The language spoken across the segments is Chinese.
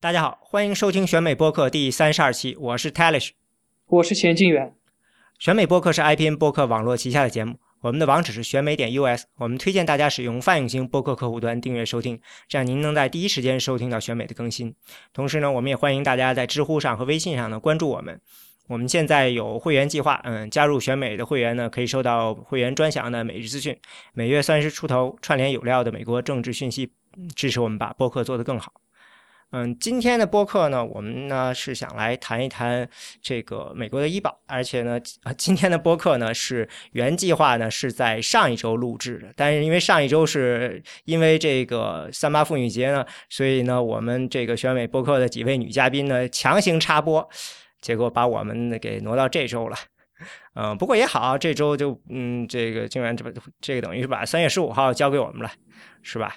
大家好，欢迎收听选美播客第三十二期，我是 Talish，我是钱静远。选美播客是 IPN 播客网络旗下的节目，我们的网址是选美点 US，我们推荐大家使用泛用型播客客户端订阅收听，这样您能在第一时间收听到选美的更新。同时呢，我们也欢迎大家在知乎上和微信上呢关注我们。我们现在有会员计划，嗯，加入选美的会员呢，可以收到会员专享的每日资讯，每月三十出头，串联有料的美国政治讯息，支持我们把播客做得更好。嗯，今天的播客呢，我们呢是想来谈一谈这个美国的医保，而且呢，今天的播客呢是原计划呢是在上一周录制的，但是因为上一周是因为这个三八妇女节呢，所以呢，我们这个选美播客的几位女嘉宾呢强行插播，结果把我们给挪到这周了。嗯，不过也好，这周就嗯，这个竟然这这个等于是把三月十五号交给我们了，是吧？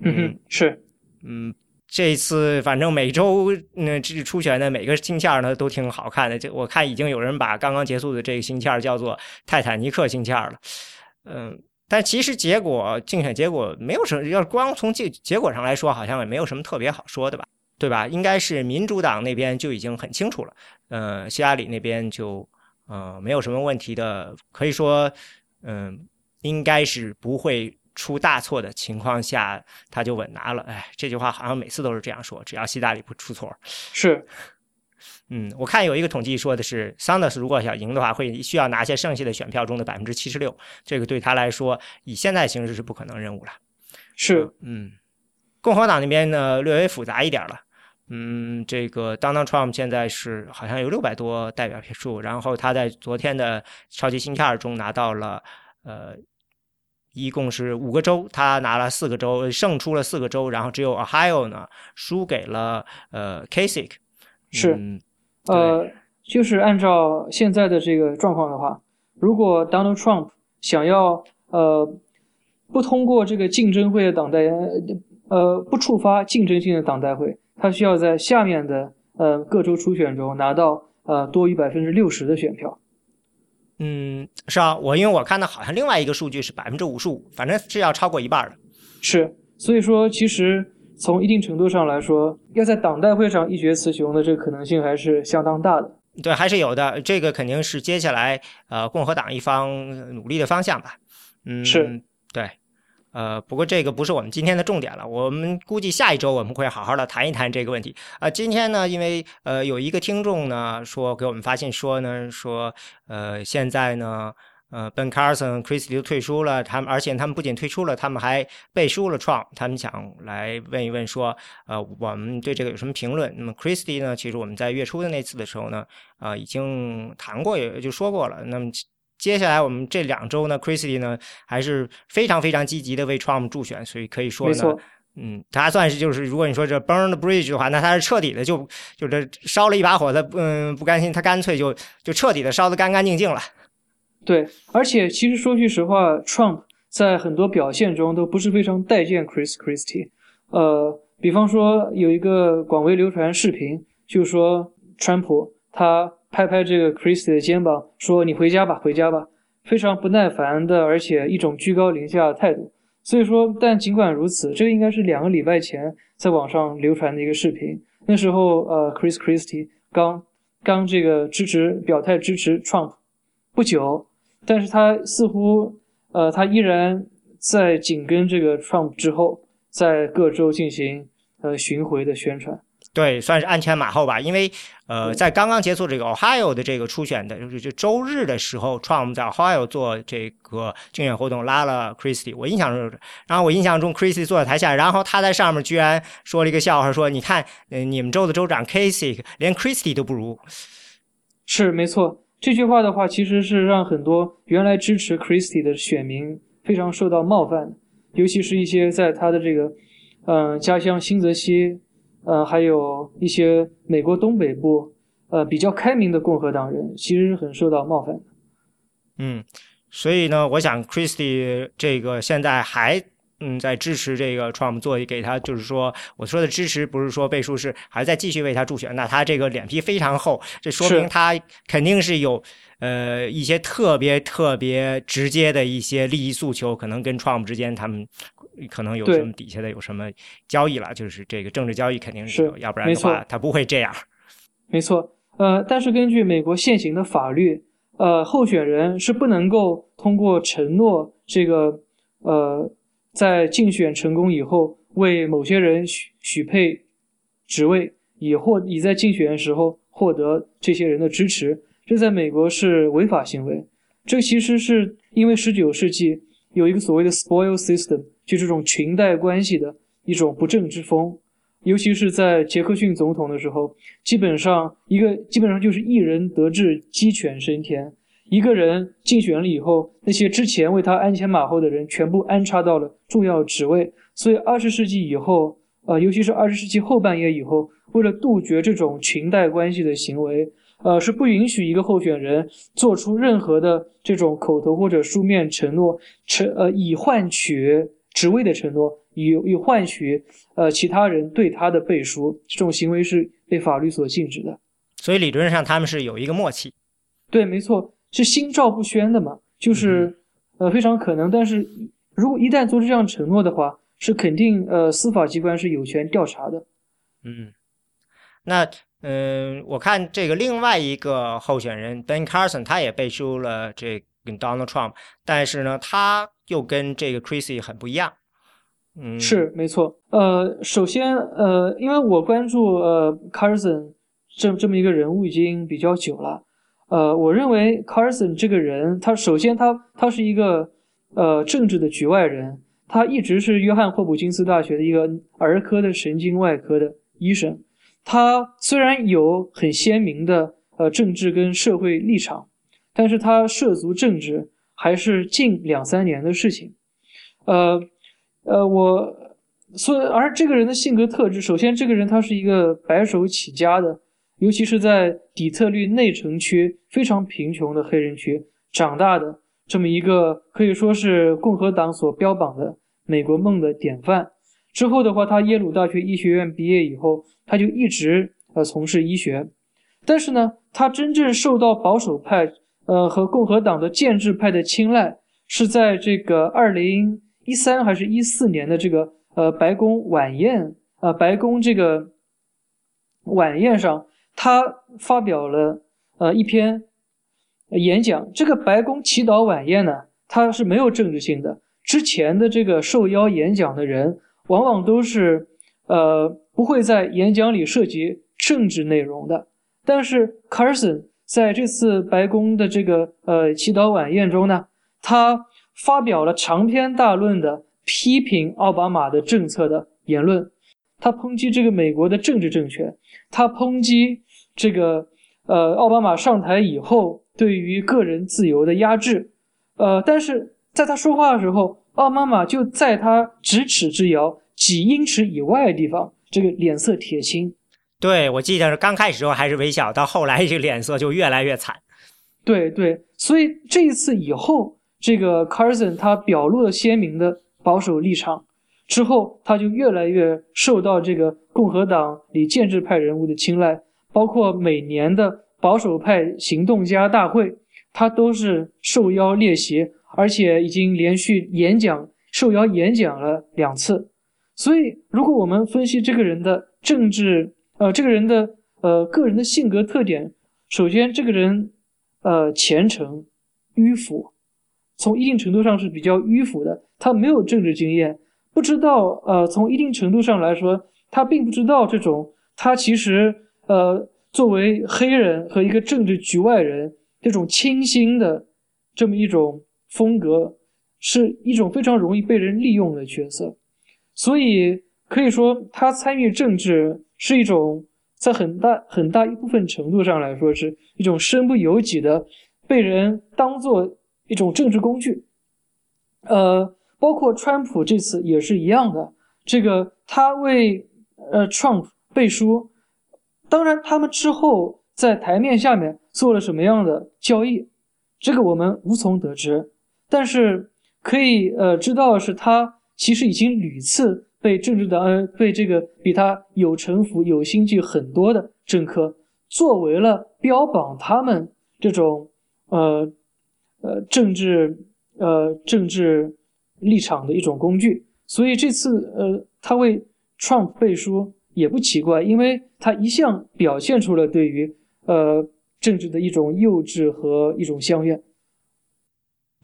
嗯，是，嗯。这次反正每周那这初选的每个星期二呢都挺好看的，就我看已经有人把刚刚结束的这个星期二叫做泰坦尼克星期二了，嗯，但其实结果竞选结果没有什么，要光从结结果上来说，好像也没有什么特别好说的吧，对吧？应该是民主党那边就已经很清楚了，呃，希拉里那边就呃没有什么问题的，可以说嗯应该是不会。出大错的情况下，他就稳拿了。哎，这句话好像每次都是这样说，只要希拉里不出错。是，嗯，我看有一个统计说的是，桑德斯如果想赢的话，会需要拿下剩下的选票中的百分之七十六。这个对他来说，以现在形势是不可能任务了。是，嗯，共和党那边呢略微复杂一点了。嗯，这个 Donald Trump 现在是好像有六百多代表票数，然后他在昨天的超级星期二中拿到了呃。一共是五个州，他拿了四个州，胜出了四个州，然后只有 Ohio 呢输给了呃 Kasich。是，呃，就是按照现在的这个状况的话，如果 Donald Trump 想要呃不通过这个竞争会的党代呃不触发竞争性的党代会，他需要在下面的呃各州初选中拿到呃多于百分之六十的选票。嗯，是啊，我因为我看到好像另外一个数据是百分之五十五，反正是要超过一半的。是，所以说其实从一定程度上来说，要在党代会上一决雌雄的这个可能性还是相当大的。对，还是有的，这个肯定是接下来呃共和党一方努力的方向吧。嗯，是对。呃，不过这个不是我们今天的重点了。我们估计下一周我们会好好的谈一谈这个问题。啊，今天呢，因为呃有一个听众呢说给我们发信说呢说呃现在呢呃 Ben Carson、Christie 都退出了，他们而且他们不仅退出了，他们还背书了 Trump。他们想来问一问说呃我们对这个有什么评论？那么 Christie 呢，其实我们在月初的那次的时候呢啊已经谈过也就说过了。那么。接下来我们这两周呢，Christie 呢还是非常非常积极的为 Trump 助选，所以可以说呢，嗯，他算是就是如果你说这 burn the bridge 的话，那他是彻底的就就这烧了一把火，他嗯不甘心，他干脆就就彻底的烧得干干净净了。对，而且其实说句实话，Trump 在很多表现中都不是非常待见 Chris Christie。呃，比方说有一个广为流传视频，就是说川普他。拍拍这个 Christie 的肩膀，说：“你回家吧，回家吧。”非常不耐烦的，而且一种居高临下的态度。所以说，但尽管如此，这个应该是两个礼拜前在网上流传的一个视频。那时候，呃，Chris Christie 刚刚这个支持表态支持 Trump 不久，但是他似乎，呃，他依然在紧跟这个 Trump 之后，在各州进行呃巡回的宣传。对，算是鞍前马后吧。因为，呃，在刚刚结束这个 Ohio 的这个初选的，就是就周日的时候，Trump 在 Ohio 做这个竞选活动，拉了 Christie。我印象中，然后我印象中 Christie 坐在台下，然后他在上面居然说了一个笑话，说：“你看，你们州的州长 Kasich 连 Christie 都不如。”是没错，这句话的话，其实是让很多原来支持 Christie 的选民非常受到冒犯，尤其是一些在他的这个，嗯，家乡新泽西。呃，还有一些美国东北部，呃，比较开明的共和党人，其实是很受到冒犯的。嗯，所以呢，我想 Christie 这个现在还嗯在支持这个 Trump 做给他，就是说我说的支持不是说背书，是还在继续为他助选。那他这个脸皮非常厚，这说明他肯定是有呃一些特别特别直接的一些利益诉求，可能跟 Trump 之间他们。可能有什么底下的有什么交易了，就是这个政治交易肯定是有，要不然的话他不会这样。没错，呃，但是根据美国现行的法律，呃，候选人是不能够通过承诺这个呃，在竞选成功以后为某些人许许配职位，以获以在竞选的时候获得这些人的支持，这在美国是违法行为。这其实是因为十九世纪有一个所谓的 spoil system，就这种裙带关系的一种不正之风。尤其是在杰克逊总统的时候，基本上一个基本上就是一人得志鸡犬升天。一个人竞选了以后，那些之前为他鞍前马后的人全部安插到了重要职位。所以二十世纪以后，呃，尤其是二十世纪后半叶以后，为了杜绝这种裙带关系的行为，呃，是不允许一个候选人做出任何的这种口头或者书面承诺，承呃以换取职位的承诺。以以换取呃其他人对他的背书，这种行为是被法律所禁止的。所以理论上他们是有一个默契。对，没错，是心照不宣的嘛，就是呃非常可能。但是如果一旦做出这样承诺的话，是肯定呃司法机关是有权调查的。嗯，那嗯，我看这个另外一个候选人 Ben Carson，他也背书了这跟 Donald Trump，但是呢，他又跟这个 Chrissy 很不一样。嗯。是没错，呃，首先，呃，因为我关注呃 Carson 这这么一个人物已经比较久了，呃，我认为 Carson 这个人，他首先他他是一个呃政治的局外人，他一直是约翰霍普金斯大学的一个儿科的神经外科的医生，他虽然有很鲜明的呃政治跟社会立场，但是他涉足政治还是近两三年的事情，呃。呃，我所以而这个人的性格特质，首先这个人他是一个白手起家的，尤其是在底特律内城区非常贫穷的黑人区长大的这么一个可以说是共和党所标榜的美国梦的典范。之后的话，他耶鲁大学医学院毕业以后，他就一直呃从事医学。但是呢，他真正受到保守派呃和共和党的建制派的青睐，是在这个二零。一三还是一四年的这个呃白宫晚宴啊，白宫这个晚宴上，他发表了呃一篇演讲。这个白宫祈祷晚宴呢，它是没有政治性的。之前的这个受邀演讲的人，往往都是呃不会在演讲里涉及政治内容的。但是 Carson 在这次白宫的这个呃祈祷晚宴中呢，他。发表了长篇大论的批评奥巴马的政策的言论，他抨击这个美国的政治正确，他抨击这个呃奥巴马上台以后对于个人自由的压制，呃，但是在他说话的时候，奥巴马就在他咫尺之遥、几英尺以外的地方，这个脸色铁青。对我记得是刚开始时候还是微笑，到后来这个脸色就越来越惨。对对，所以这一次以后。这个 Carson 他表露了鲜明的保守立场之后，他就越来越受到这个共和党里建制派人物的青睐，包括每年的保守派行动家大会，他都是受邀列席，而且已经连续演讲受邀演讲了两次。所以，如果我们分析这个人的政治，呃，这个人的呃个人的性格特点，首先，这个人呃虔诚、迂腐。从一定程度上是比较迂腐的，他没有政治经验，不知道，呃，从一定程度上来说，他并不知道这种，他其实，呃，作为黑人和一个政治局外人，这种清新的这么一种风格，是一种非常容易被人利用的角色，所以可以说，他参与政治是一种，在很大很大一部分程度上来说，是一种身不由己的，被人当做。一种政治工具，呃，包括川普这次也是一样的。这个他为呃 Trump 背书，当然他们之后在台面下面做了什么样的交易，这个我们无从得知。但是可以呃知道的是，他其实已经屡次被政治的呃被这个比他有城府、有心计很多的政客作为了标榜他们这种呃。呃，政治呃政治立场的一种工具，所以这次呃，他为 Trump 背书也不奇怪，因为他一向表现出了对于呃政治的一种幼稚和一种相怨。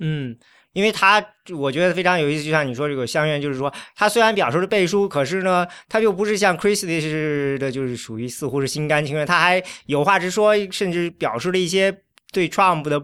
嗯。因为他我觉得非常有意思，就像你说这个相愿，就是说他虽然表示了背书，可是呢，他又不是像 Christie 似的，就是属于似乎是心甘情愿，他还有话直说，甚至表示了一些对 Trump 的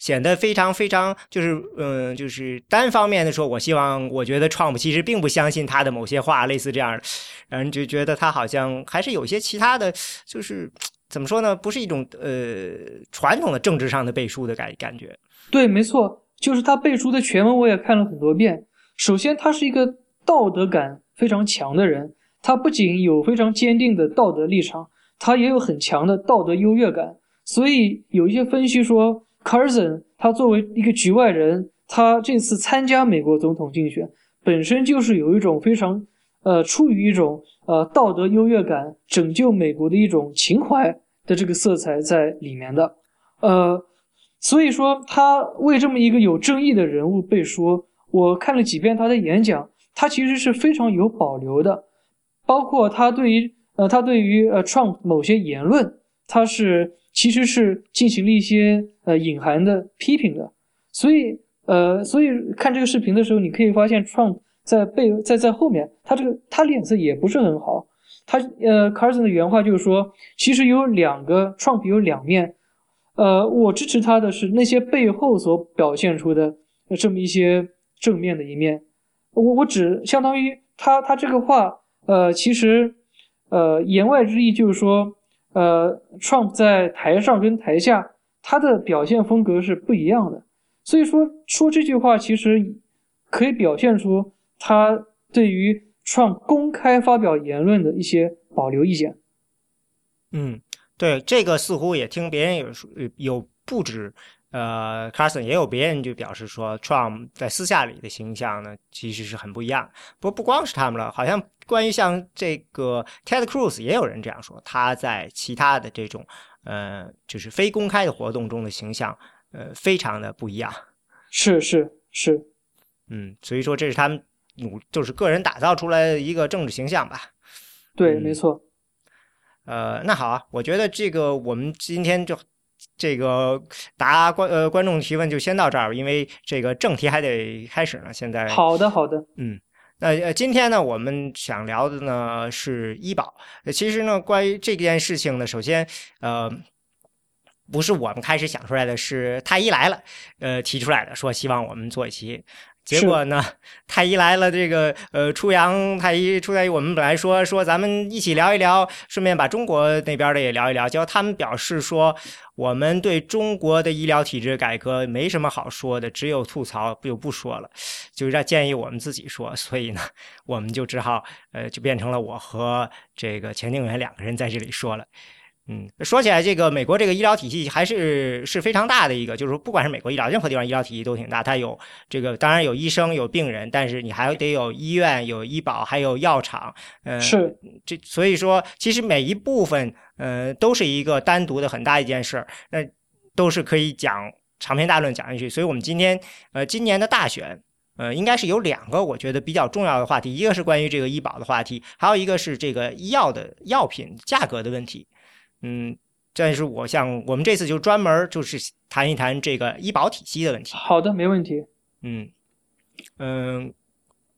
显得非常非常就是嗯，就是单方面的说，我希望我觉得 Trump 其实并不相信他的某些话，类似这样的，让人就觉得他好像还是有些其他的，就是怎么说呢？不是一种呃传统的政治上的背书的感感觉。对，没错。就是他背书的全文，我也看了很多遍。首先，他是一个道德感非常强的人，他不仅有非常坚定的道德立场，他也有很强的道德优越感。所以有一些分析说，Carson 他作为一个局外人，他这次参加美国总统竞选，本身就是有一种非常呃出于一种呃道德优越感、拯救美国的一种情怀的这个色彩在里面的，呃。所以说，他为这么一个有争议的人物背书，我看了几遍他的演讲，他其实是非常有保留的，包括他对于呃，他对于呃，Trump 某些言论，他是其实是进行了一些呃隐含的批评的。所以呃，所以看这个视频的时候，你可以发现 Trump 在背在在后面，他这个他脸色也不是很好。他呃，Carson 的原话就是说，其实有两个 Trump 有两面。呃，我支持他的是那些背后所表现出的这么一些正面的一面。我我只相当于他他这个话，呃，其实呃言外之意就是说，呃，Trump 在台上跟台下他的表现风格是不一样的。所以说说这句话其实可以表现出他对于 Trump 公开发表言论的一些保留意见。嗯。对这个似乎也听别人有说，有不止，呃，Carson 也有别人就表示说，Trump 在私下里的形象呢，其实是很不一样。不过不光是他们了，好像关于像这个 Ted Cruz 也有人这样说，他在其他的这种，呃，就是非公开的活动中的形象，呃，非常的不一样。是是是，嗯，所以说这是他们努，就是个人打造出来的一个政治形象吧。对，没错。呃，那好啊，我觉得这个我们今天就这个答观呃观众提问就先到这儿，因为这个正题还得开始呢。现在好的好的，嗯，那呃今天呢，我们想聊的呢是医保。其实呢，关于这件事情呢，首先呃不是我们开始想出来的，是太医来了，呃提出来的，说希望我们做一期。结果呢？太医来了，这个呃，初阳太医出太医，我们本来说说咱们一起聊一聊，顺便把中国那边的也聊一聊。结果他们表示说，我们对中国的医疗体制改革没什么好说的，只有吐槽，就不说了，就让建议我们自己说。所以呢，我们就只好呃，就变成了我和这个钱定元两个人在这里说了。嗯，说起来，这个美国这个医疗体系还是是非常大的一个，就是说，不管是美国医疗，任何地方医疗体系都挺大。它有这个，当然有医生有病人，但是你还得有医院、有医保，还有药厂。嗯，是这，所以说，其实每一部分，呃，都是一个单独的很大一件事儿，那都是可以讲长篇大论讲下去。所以我们今天，呃，今年的大选，呃，应该是有两个我觉得比较重要的话题，一个是关于这个医保的话题，还有一个是这个医药的药品价格的问题。嗯，但是我想，我们这次就专门就是谈一谈这个医保体系的问题。好的，没问题。嗯嗯，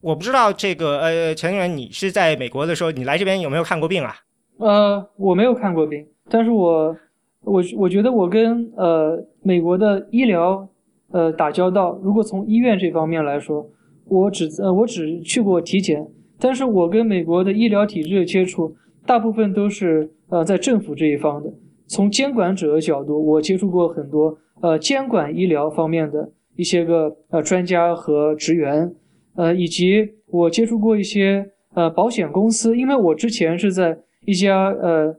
我不知道这个呃，陈员，你是在美国的时候，你来这边有没有看过病啊？呃，我没有看过病，但是我我我觉得我跟呃美国的医疗呃打交道，如果从医院这方面来说，我只呃我只去过体检，但是我跟美国的医疗体制的接触，大部分都是。呃，在政府这一方的，从监管者的角度，我接触过很多呃监管医疗方面的一些个呃专家和职员，呃，以及我接触过一些呃保险公司，因为我之前是在一家呃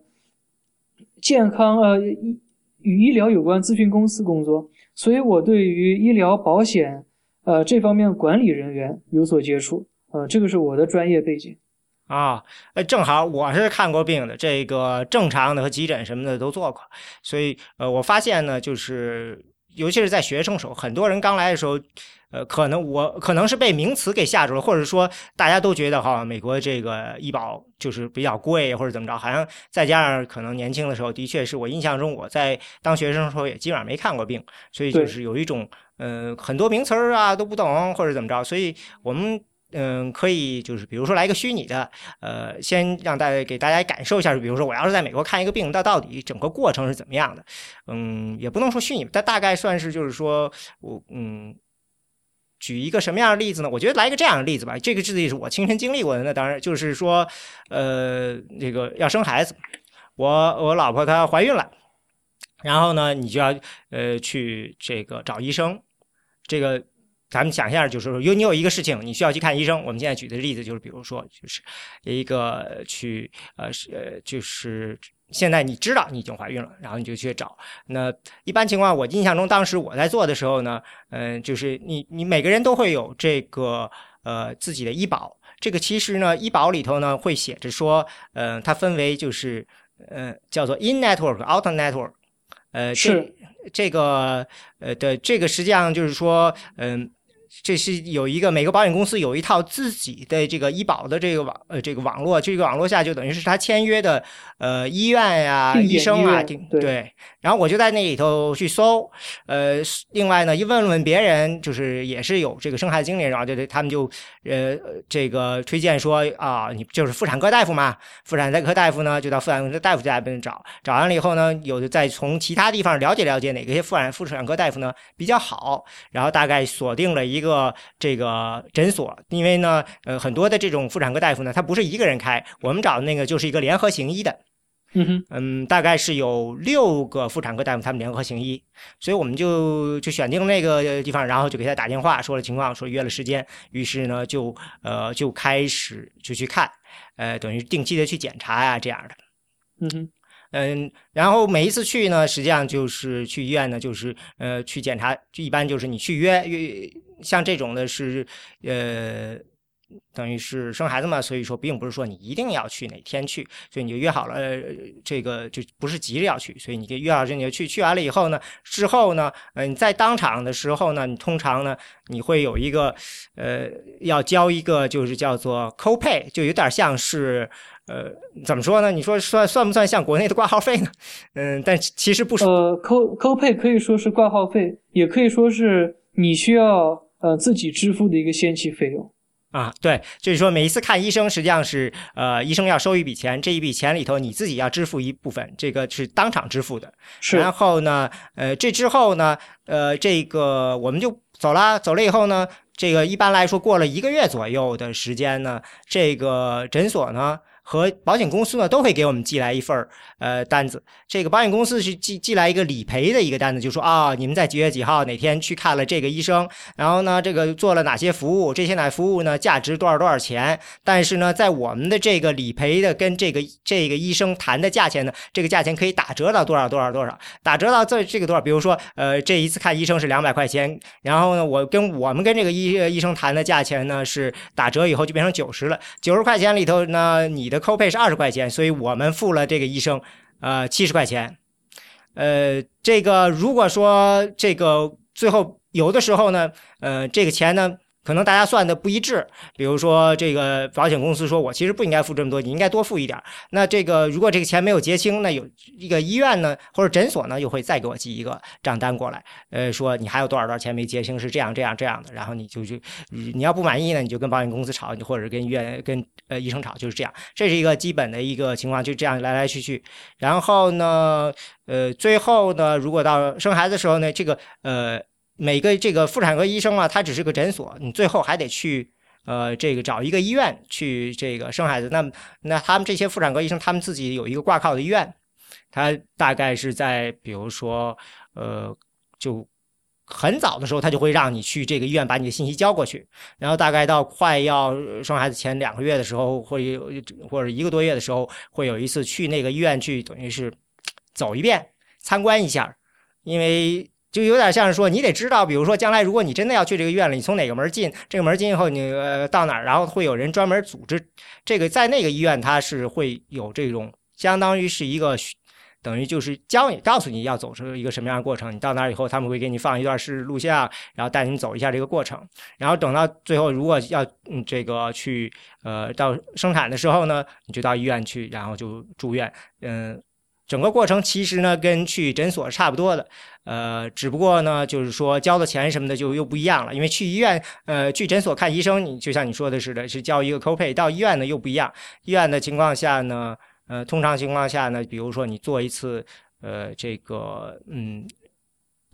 健康呃医与医疗有关咨询公司工作，所以我对于医疗保险呃这方面管理人员有所接触，呃，这个是我的专业背景。啊，呃，正好我是看过病的，这个正常的和急诊什么的都做过，所以呃，我发现呢，就是尤其是在学生时候，很多人刚来的时候，呃，可能我可能是被名词给吓住了，或者说大家都觉得哈，美国这个医保就是比较贵，或者怎么着，好像再加上可能年轻的时候，的确是我印象中我在当学生的时候也基本上没看过病，所以就是有一种呃很多名词儿啊都不懂或者怎么着，所以我们。嗯，可以，就是比如说来一个虚拟的，呃，先让大家给大家感受一下，比如说我要是在美国看一个病，那到底整个过程是怎么样的？嗯，也不能说虚拟，但大概算是就是说我嗯，举一个什么样的例子呢？我觉得来一个这样的例子吧，这个例子是我亲身经历过的。那当然就是说，呃，这个要生孩子，我我老婆她怀孕了，然后呢，你就要呃去这个找医生，这个。咱们想一下，就是说有你有一个事情，你需要去看医生。我们现在举的例子就是，比如说，就是一个去呃是呃，就是现在你知道你已经怀孕了，然后你就去找。那一般情况，我印象中当时我在做的时候呢，嗯，就是你你每个人都会有这个呃自己的医保。这个其实呢，医保里头呢会写着说，嗯，它分为就是呃叫做 in network out network，呃是这个呃的这个实际上就是说，嗯。这是有一个每个保险公司有一套自己的这个医保的这个网呃这个网络，这个网络下就等于是他签约的呃医院呀、医生啊，对。然后我就在那里头去搜，呃，另外呢，一问问别人，就是也是有这个生孩子经历，然后就他们就呃这个推荐说啊，你就是妇产科大夫嘛，妇产科大夫呢就到妇产科大夫家里边找，找完了以后呢，有的再从其他地方了解了解哪个些妇产妇产科大夫呢比较好，然后大概锁定了一个这个诊所，因为呢，呃，很多的这种妇产科大夫呢，他不是一个人开，我们找的那个就是一个联合行医的。嗯哼，嗯，大概是有六个妇产科大夫，他们联合行医，所以我们就就选定那个地方，然后就给他打电话说了情况，说约了时间，于是呢就呃就开始就去看，呃，等于定期的去检查呀这样的。嗯哼，嗯，然后每一次去呢，实际上就是去医院呢，就是呃去检查，就一般就是你去约约，像这种的是呃。等于是生孩子嘛，所以说并不是说你一定要去哪天去，所以你就约好了，呃这个就不是急着要去，所以你就约好这你就去，去完了以后呢，之后呢，呃，你在当场的时候呢，你通常呢，你会有一个，呃，要交一个就是叫做 copay，就有点像是，呃，怎么说呢？你说算算不算像国内的挂号费呢？嗯，但其实不呃，co copay 可以说是挂号费，也可以说是你需要呃自己支付的一个先期费用。啊，对，就是说每一次看医生，实际上是呃，医生要收一笔钱，这一笔钱里头你自己要支付一部分，这个是当场支付的。是。然后呢，呃，这之后呢，呃，这个我们就走了，走了以后呢，这个一般来说过了一个月左右的时间呢，这个诊所呢。和保险公司呢都会给我们寄来一份呃单子，这个保险公司是寄寄来一个理赔的一个单子，就说啊你们在几月几号哪天去看了这个医生，然后呢这个做了哪些服务，这些哪服务呢价值多少多少钱，但是呢在我们的这个理赔的跟这个这个医生谈的价钱呢，这个价钱可以打折到多少多少多少，打折到这这个多少，比如说呃这一次看医生是两百块钱，然后呢我跟我们跟这个医医生谈的价钱呢是打折以后就变成九十了，九十块钱里头呢你的。扣费是二十块钱，所以我们付了这个医生，呃，七十块钱。呃，这个如果说这个最后有的时候呢，呃，这个钱呢。可能大家算的不一致，比如说这个保险公司说我其实不应该付这么多，你应该多付一点。那这个如果这个钱没有结清，那有一个医院呢或者诊所呢又会再给我寄一个账单过来，呃，说你还有多少多少钱没结清，是这样这样这样的。然后你就就你要不满意呢，你就跟保险公司吵，你或者跟医院跟呃医生吵，就是这样。这是一个基本的一个情况，就这样来来去去。然后呢，呃，最后呢，如果到生孩子的时候呢，这个呃。每个这个妇产科医生啊，他只是个诊所，你最后还得去呃这个找一个医院去这个生孩子。那那他们这些妇产科医生，他们自己有一个挂靠的医院，他大概是在比如说呃就很早的时候，他就会让你去这个医院把你的信息交过去，然后大概到快要生孩子前两个月的时候，会有或者一个多月的时候，会有一次去那个医院去，等于是走一遍参观一下，因为。就有点像是说，你得知道，比如说将来如果你真的要去这个医院了，你从哪个门进？这个门进以后，你呃到哪儿？然后会有人专门组织这个，在那个医院，它是会有这种相当于是一个等于就是教你，告诉你要走出一个什么样的过程。你到那儿以后，他们会给你放一段是录像，然后带你走一下这个过程。然后等到最后，如果要嗯这个去呃到生产的时候呢，你就到医院去，然后就住院。嗯，整个过程其实呢跟去诊所差不多的，呃，只不过呢就是说交的钱什么的就又不一样了。因为去医院呃去诊所看医生，你就像你说的似的，是交一个 copay；到医院呢又不一样。医院的情况下呢。呃，通常情况下呢，比如说你做一次，呃，这个，嗯，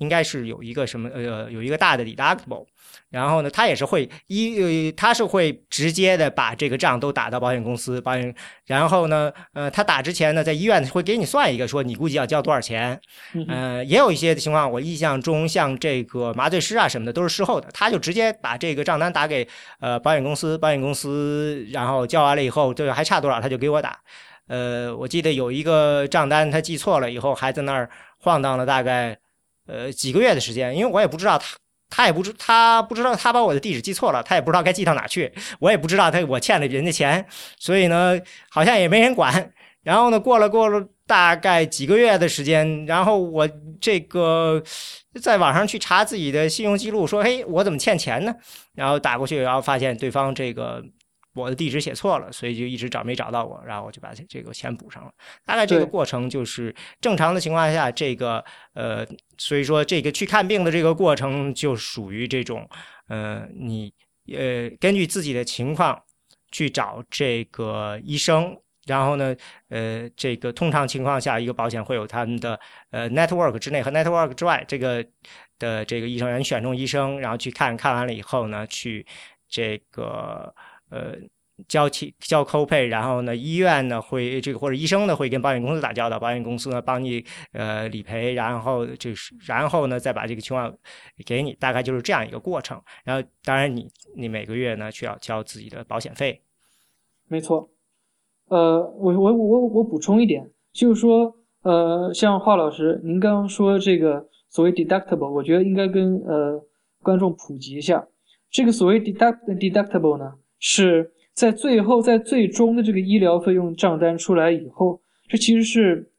应该是有一个什么，呃，有一个大的 deductible，然后呢，他也是会一呃，他是会直接的把这个账都打到保险公司，保险，然后呢，呃，他打之前呢，在医院会给你算一个，说你估计要交多少钱，呃，也有一些情况，我印象中像这个麻醉师啊什么的都是事后的，他就直接把这个账单打给呃保险公司，保险公司然后交完了以后，这个还差多少，他就给我打。呃，我记得有一个账单，他记错了以后，还在那儿晃荡了大概呃几个月的时间，因为我也不知道他，他也不知他不知道他把我的地址记错了，他也不知道该寄到哪去，我也不知道他我欠了人家钱，所以呢，好像也没人管。然后呢，过了过了大概几个月的时间，然后我这个在网上去查自己的信用记录，说，嘿，我怎么欠钱呢？然后打过去，然后发现对方这个。我的地址写错了，所以就一直找没找到我，然后我就把这个钱补上了。大概这个过程就是正常的情况下，这个呃，所以说这个去看病的这个过程就属于这种呃，你呃根据自己的情况去找这个医生，然后呢呃，这个通常情况下一个保险会有他们的呃 network 之内和 network 之外这个的这个医生人选中医生，然后去看看完了以后呢，去这个。呃，交期交 copay，然后呢，医院呢会这个或者医生呢会跟保险公司打交道，保险公司呢帮你呃理赔，然后就是然后呢再把这个情况给你，大概就是这样一个过程。然后当然你你每个月呢需要交自己的保险费。没错，呃，我我我我补充一点，就是说呃，像华老师您刚刚说这个所谓 deductible，我觉得应该跟呃观众普及一下，这个所谓 deduct deductible 呢。是在最后，在最终的这个医疗费用账单出来以后，这其实是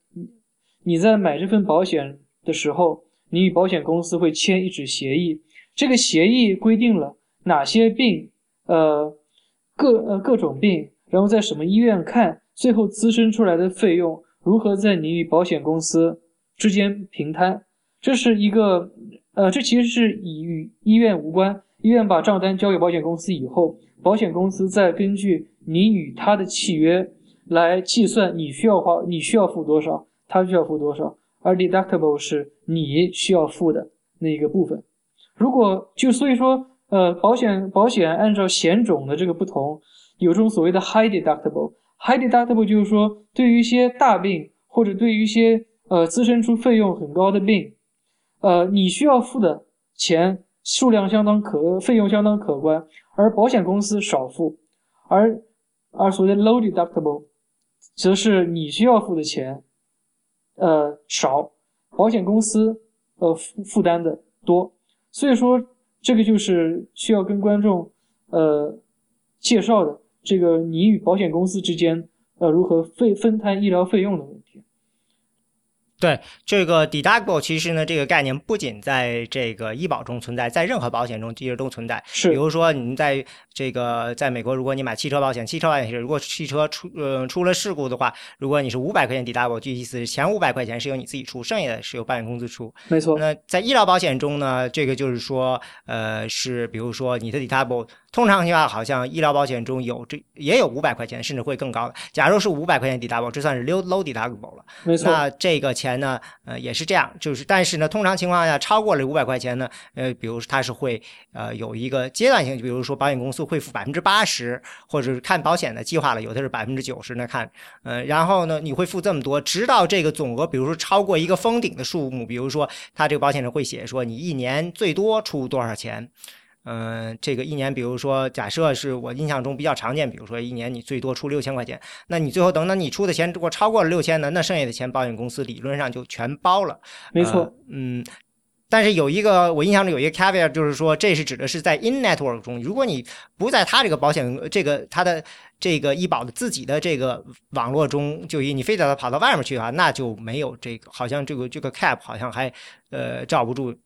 你在买这份保险的时候，你与保险公司会签一纸协议。这个协议规定了哪些病，呃，各呃各种病，然后在什么医院看，最后滋生出来的费用如何在你与保险公司之间平摊。这是一个，呃，这其实是以与医院无关。医院把账单交给保险公司以后。保险公司再根据你与他的契约来计算你需要花你需要付多少，他需要付多少，而 deductible 是你需要付的那一个部分。如果就所以说，呃，保险保险按照险种的这个不同，有这种所谓的 high deductible。high deductible 就是说，对于一些大病或者对于一些呃滋生出费用很高的病，呃，你需要付的钱数量相当可费用相当可观。而保险公司少付，而而所谓的 low deductible，则是你需要付的钱，呃少，保险公司呃负负担的多，所以说这个就是需要跟观众呃介绍的这个你与保险公司之间呃如何费分摊医疗费用的问题。对这个 deductible，其实呢，这个概念不仅在这个医保中存在，在任何保险中其实都存在。是，比如说您在这个在美国，如果你买汽车保险，汽车保险是如果汽车出呃出了事故的话，如果你是五百块钱 deductible，就意思是前五百块钱是由你自己出，剩下的是由保险公司出。没错。那在医疗保险中呢，这个就是说，呃，是比如说你的 deductible。通常情况下，好像医疗保险中有这也有五百块钱，甚至会更高的。假如是五百块钱 deductible，这算是 low low deductible 了。没错。那这个钱呢，呃，也是这样，就是但是呢，通常情况下超过了五百块钱呢，呃，比如它是会呃有一个阶段性，比如说保险公司会付百分之八十，或者是看保险的计划了，有的是百分之九十呢看，呃，然后呢你会付这么多，直到这个总额，比如说超过一个封顶的数目，比如说它这个保险人会写说你一年最多出多少钱。嗯，这个一年，比如说，假设是我印象中比较常见，比如说一年你最多出六千块钱，那你最后等等你出的钱如果超过了六千呢，那剩下的钱保险公司理论上就全包了。没错，嗯，但是有一个我印象中有一个 caveat，就是说这是指的是在 in network 中，如果你不在他这个保险这个他的这个医保的自己的这个网络中就医，你非得跑到外面去的话，那就没有这个，好像这个这个 cap 好像还呃罩不住。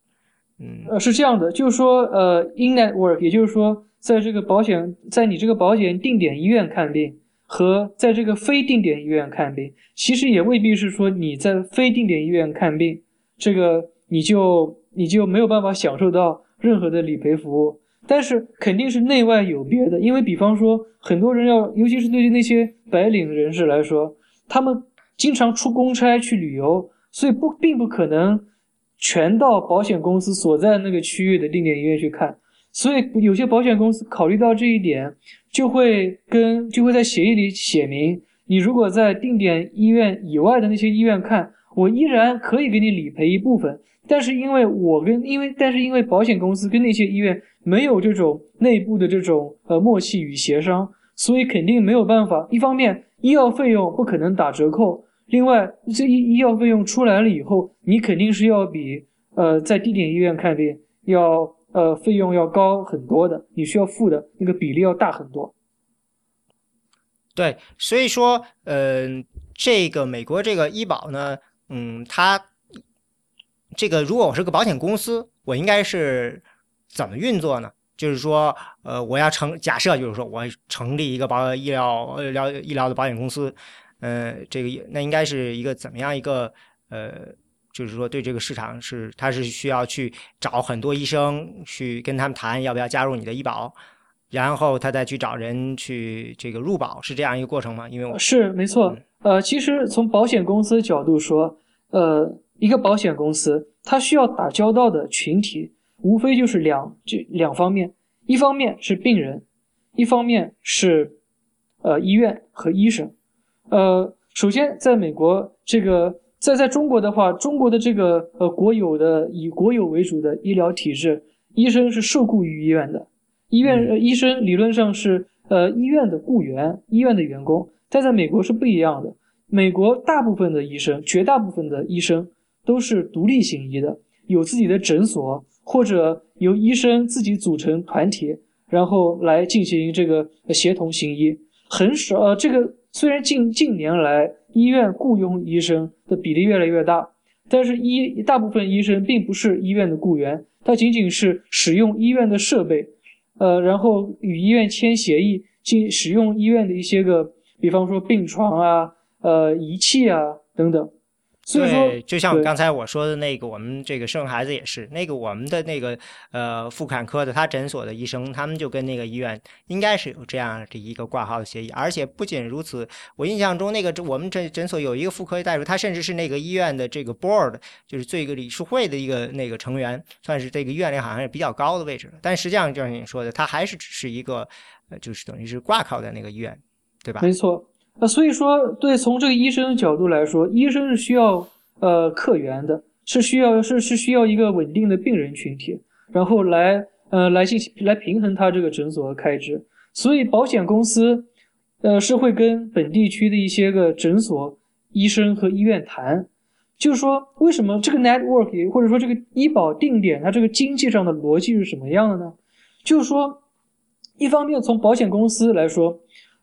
嗯，呃，是这样的，就是说呃 in network，也就是说在这个保险在你这个保险定点医院看病和在这个非定点医院看病，其实也未必是说你在非定点医院看病这个。你就你就没有办法享受到任何的理赔服务，但是肯定是内外有别的，因为比方说很多人要，尤其是对于那些白领人士来说，他们经常出公差去旅游，所以不并不可能全到保险公司所在那个区域的定点医院去看，所以有些保险公司考虑到这一点，就会跟就会在协议里写明，你如果在定点医院以外的那些医院看，我依然可以给你理赔一部分。但是因为我跟因为但是因为保险公司跟那些医院没有这种内部的这种呃默契与协商，所以肯定没有办法。一方面医药费用不可能打折扣，另外这医医药费用出来了以后，你肯定是要比呃在地点医院看病要呃费用要高很多的，你需要付的那个比例要大很多。对，所以说呃这个美国这个医保呢，嗯，它。这个如果我是个保险公司，我应该是怎么运作呢？就是说，呃，我要成假设，就是说我成立一个保医疗医疗医疗的保险公司，呃，这个那应该是一个怎么样一个呃，就是说对这个市场是，他是需要去找很多医生去跟他们谈要不要加入你的医保，然后他再去找人去这个入保，是这样一个过程吗？因为我是没错，呃，其实从保险公司角度说，呃。一个保险公司，它需要打交道的群体，无非就是两这两方面，一方面是病人，一方面是呃医院和医生。呃，首先在美国这个，在在中国的话，中国的这个呃国有的以国有为主的医疗体制，医生是受雇于医院的，医院医生理论上是呃医院的雇员，医院的员工，但在美国是不一样的，美国大部分的医生，绝大部分的医生。都是独立行医的，有自己的诊所，或者由医生自己组成团体，然后来进行这个协同行医。很少，呃，这个虽然近近年来医院雇佣医生的比例越来越大，但是医大部分医生并不是医院的雇员，他仅仅是使用医院的设备，呃，然后与医院签协议，进使用医院的一些个，比方说病床啊，呃，仪器啊等等。对，就像刚才我说的那个，我们这个生孩子也是那个我们的那个呃妇产科的他诊所的医生，他们就跟那个医院应该是有这样的一个挂号的协议。而且不仅如此，我印象中那个我们诊诊所有一个妇科大夫，他甚至是那个医院的这个 board，就是这个理事会的一个那个成员，算是这个医院里好像是比较高的位置。但实际上就像你说的，他还是只是一个呃，就是等于是挂靠在那个医院，对吧？没错。呃，所以说，对从这个医生的角度来说，医生是需要呃客源的，是需要是是需要一个稳定的病人群体，然后来呃来进行来平衡他这个诊所的开支。所以保险公司呃是会跟本地区的一些个诊所、医生和医院谈，就是说为什么这个 network 或者说这个医保定点它这个经济上的逻辑是什么样的呢？就是说，一方面从保险公司来说。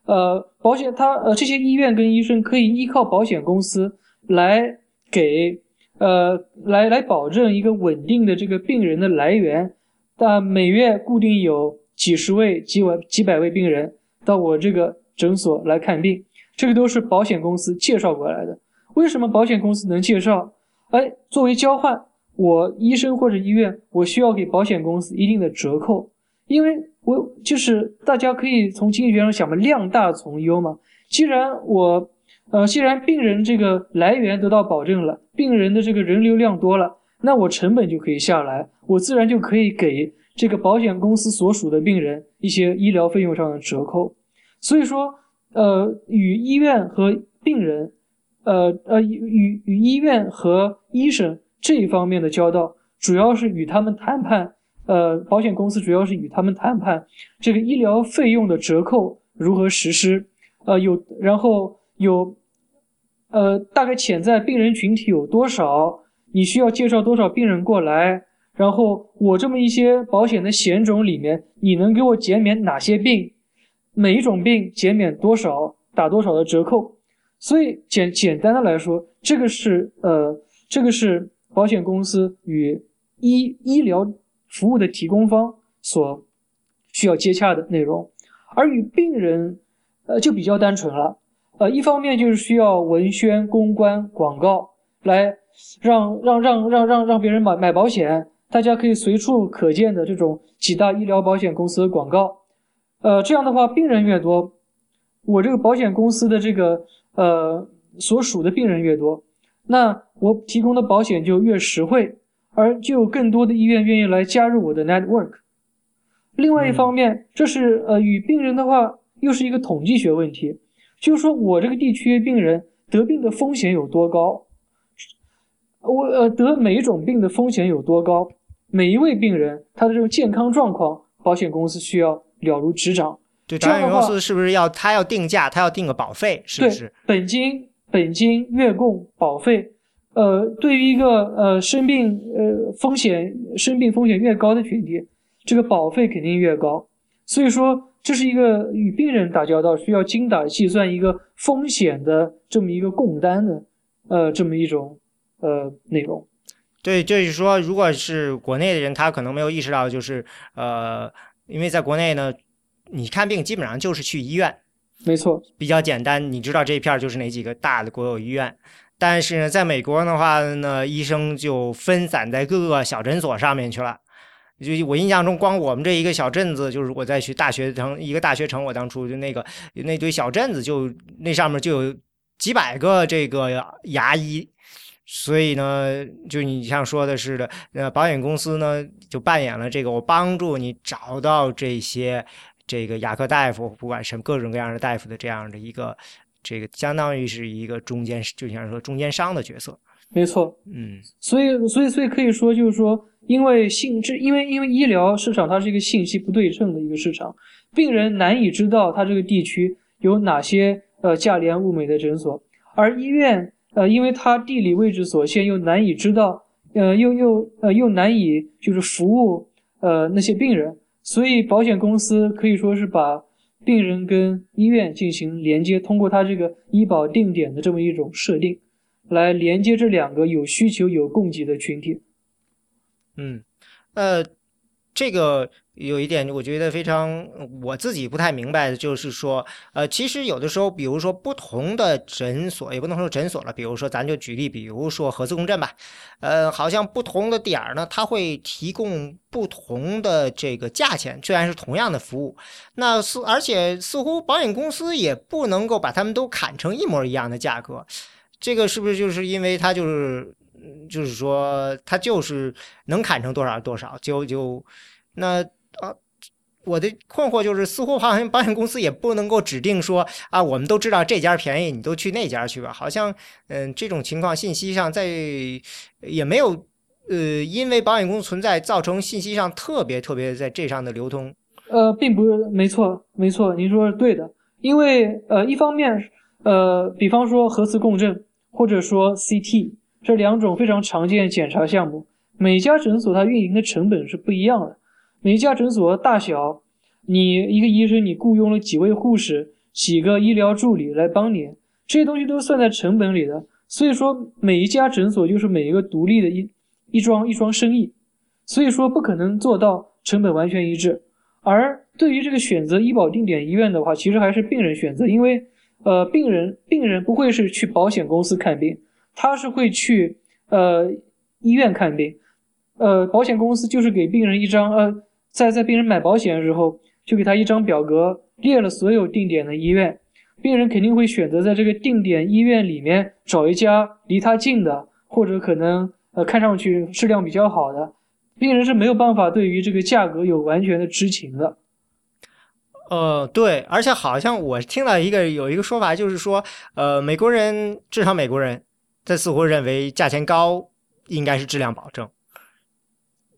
呃，保险它呃这些医院跟医生可以依靠保险公司来给呃来来保证一个稳定的这个病人的来源，但每月固定有几十位、几万、几百位病人到我这个诊所来看病，这个都是保险公司介绍过来的。为什么保险公司能介绍？哎，作为交换，我医生或者医院我需要给保险公司一定的折扣，因为。我就是大家可以从经济学上想嘛，量大从优嘛。既然我，呃，既然病人这个来源得到保证了，病人的这个人流量多了，那我成本就可以下来，我自然就可以给这个保险公司所属的病人一些医疗费用上的折扣。所以说，呃，与医院和病人，呃呃，与与医院和医生这一方面的交道，主要是与他们谈判。呃，保险公司主要是与他们谈判这个医疗费用的折扣如何实施，呃，有然后有，呃，大概潜在病人群体有多少，你需要介绍多少病人过来，然后我这么一些保险的险种里面，你能给我减免哪些病？每一种病减免多少，打多少的折扣？所以简简单的来说，这个是呃，这个是保险公司与医医疗服务的提供方所需要接洽的内容，而与病人呃就比较单纯了。呃，一方面就是需要文宣、公关、广告来让让让让让让别人买买保险。大家可以随处可见的这种几大医疗保险公司的广告，呃，这样的话，病人越多，我这个保险公司的这个呃所属的病人越多，那我提供的保险就越实惠，而就有更多的医院愿意来加入我的 network。另外一方面，这是呃与病人的话又是一个统计学问题，就是说我这个地区病人得病的风险有多高，我呃得每一种病的风险有多高。每一位病人他的这种健康状况，保险公司需要了如指掌。对，保险公司是不是要他要定价，他要定个保费？是不是？本金、本金、月供、保费。呃，对于一个呃生病呃风险生病风险越高的群体，这个保费肯定越高。所以说，这是一个与病人打交道需要精打细算一个风险的这么一个共担的呃这么一种呃内容。对，就是说，如果是国内的人，他可能没有意识到，就是呃，因为在国内呢，你看病基本上就是去医院，没错，比较简单，你知道这一片就是哪几个大的国有医院。但是呢，在美国的话呢，医生就分散在各个小诊所上面去了。就我印象中，光我们这一个小镇子，就是我在去大学城一个大学城，我当初就那个那堆小镇子，就那上面就有几百个这个牙医。所以呢，就你像说的似的，呃，保险公司呢就扮演了这个，我帮助你找到这些这个牙科大夫，不管什么各种各样的大夫的这样的一个，这个相当于是一个中间，就像说中间商的角色。没错，嗯，所以所以所以可以说，就是说，因为性质，因为因为医疗市场它是一个信息不对称的一个市场，病人难以知道他这个地区有哪些呃价廉物美的诊所，而医院。呃，因为它地理位置所限，又难以知道，呃，又又呃又难以就是服务呃那些病人，所以保险公司可以说是把病人跟医院进行连接，通过它这个医保定点的这么一种设定，来连接这两个有需求有供给的群体。嗯，呃，这个。有一点我觉得非常我自己不太明白的就是说，呃，其实有的时候，比如说不同的诊所，也不能说诊所了，比如说咱就举例，比如说核磁共振吧，呃，好像不同的点儿呢，它会提供不同的这个价钱，虽然是同样的服务，那似而且似乎保险公司也不能够把他们都砍成一模一样的价格，这个是不是就是因为它就是，就是说它就是能砍成多少多少，就就那。啊，我的困惑就是，似乎好像保险公司也不能够指定说啊，我们都知道这家便宜，你都去那家去吧。好像，嗯，这种情况信息上在也没有，呃，因为保险公司存在造成信息上特别特别在这上的流通。呃，并不是，没错，没错，您说是对的。因为呃，一方面，呃，比方说核磁共振或者说 CT 这两种非常常见检查项目，每家诊所它运营的成本是不一样的。每一家诊所大小，你一个医生，你雇佣了几位护士、几个医疗助理来帮你，这些东西都算在成本里的。所以说，每一家诊所就是每一个独立的一一桩一桩生意，所以说不可能做到成本完全一致。而对于这个选择医保定点医院的话，其实还是病人选择，因为呃，病人病人不会是去保险公司看病，他是会去呃医院看病，呃，保险公司就是给病人一张呃。在在病人买保险的时候，就给他一张表格，列了所有定点的医院，病人肯定会选择在这个定点医院里面找一家离他近的，或者可能呃看上去质量比较好的。病人是没有办法对于这个价格有完全的知情的。呃，对，而且好像我听到一个有一个说法，就是说，呃，美国人至少美国人，他似乎认为价钱高应该是质量保证。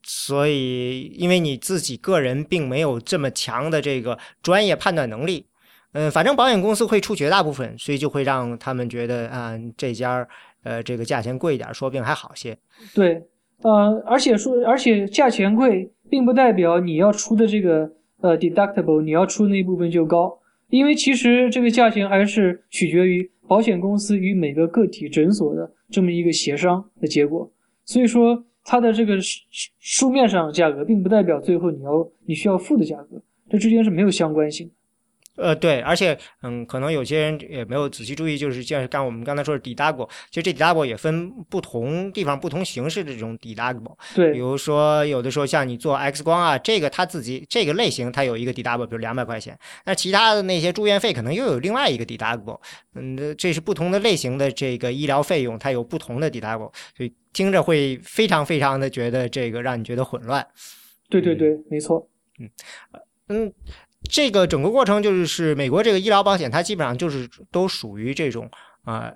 所以，因为你自己个人并没有这么强的这个专业判断能力，嗯，反正保险公司会出绝大部分，所以就会让他们觉得啊，这家呃这个价钱贵一点，说不定还好些。对，呃，而且说，而且价钱贵，并不代表你要出的这个呃 deductible，你要出那部分就高，因为其实这个价钱还是取决于保险公司与每个个体诊所的这么一个协商的结果。所以说，它的这个书书面上价格，并不代表最后你要你需要付的价格，这之间是没有相关性。呃，对，而且，嗯，可能有些人也没有仔细注意，就是像刚我们刚才说的 deductible，其实这 deductible 也分不同地方、不同形式的这种。对，比如说有的时候像你做 X 光啊，这个它自己这个类型它有一个 deductible，比如两百块钱，那其他的那些住院费可能又有另外一个 deductible。嗯，这是不同的类型的这个医疗费用，它有不同的 deductible，所以听着会非常非常的觉得这个让你觉得混乱。对对对，没错。嗯，嗯。这个整个过程就是是美国这个医疗保险，它基本上就是都属于这种啊，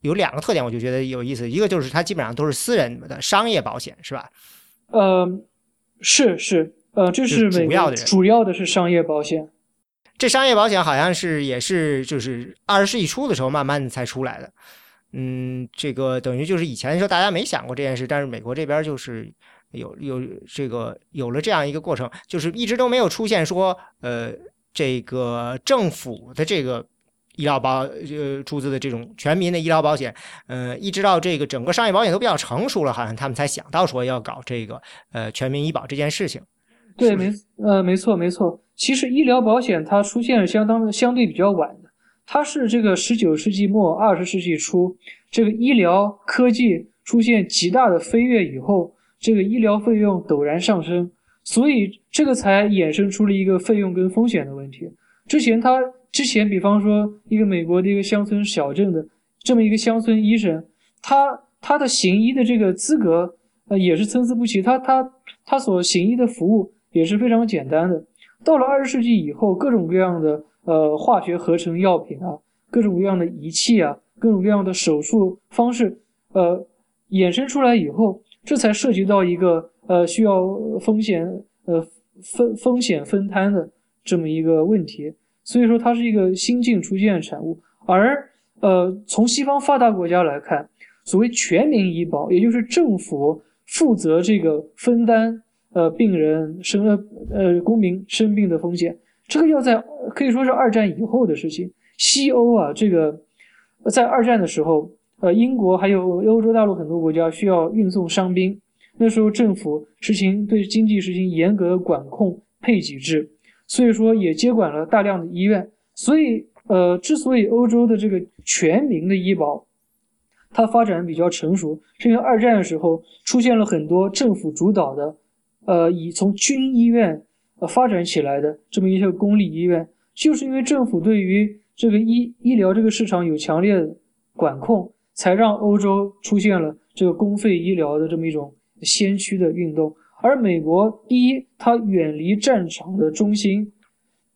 有两个特点，我就觉得有意思。一个就是它基本上都是私人的商业保险，是吧？呃，是是，呃，这是主要的，主要的是商业保险。这商业保险好像是也是就是二十世纪初的时候慢慢的才出来的。嗯，这个等于就是以前说大家没想过这件事，但是美国这边就是。有有这个有了这样一个过程，就是一直都没有出现说，呃，这个政府的这个医疗保呃出资的这种全民的医疗保险，呃，一直到这个整个商业保险都比较成熟了，好像他们才想到说要搞这个呃全民医保这件事情。对，没呃没错没错，其实医疗保险它出现相当相对比较晚的，它是这个十九世纪末二十世纪初，这个医疗科技出现极大的飞跃以后。这个医疗费用陡然上升，所以这个才衍生出了一个费用跟风险的问题。之前他之前，比方说一个美国的一个乡村小镇的这么一个乡村医生，他他的行医的这个资格呃也是参差不齐，他他他所行医的服务也是非常简单的。到了二十世纪以后，各种各样的呃化学合成药品啊，各种各样的仪器啊，各种各样的手术方式呃衍生出来以后。这才涉及到一个呃需要风险呃分风险分摊的这么一个问题，所以说它是一个新近出现的产物。而呃从西方发达国家来看，所谓全民医保，也就是政府负责这个分担呃病人生呃呃公民生病的风险，这个要在可以说是二战以后的事情。西欧啊，这个在二战的时候。呃，英国还有欧洲大陆很多国家需要运送伤兵，那时候政府实行对经济实行严格的管控配给制，所以说也接管了大量的医院。所以，呃，之所以欧洲的这个全民的医保，它发展比较成熟，是因为二战的时候出现了很多政府主导的，呃，以从军医院呃发展起来的这么一些公立医院，就是因为政府对于这个医医疗这个市场有强烈的管控。才让欧洲出现了这个公费医疗的这么一种先驱的运动，而美国第一，它远离战场的中心，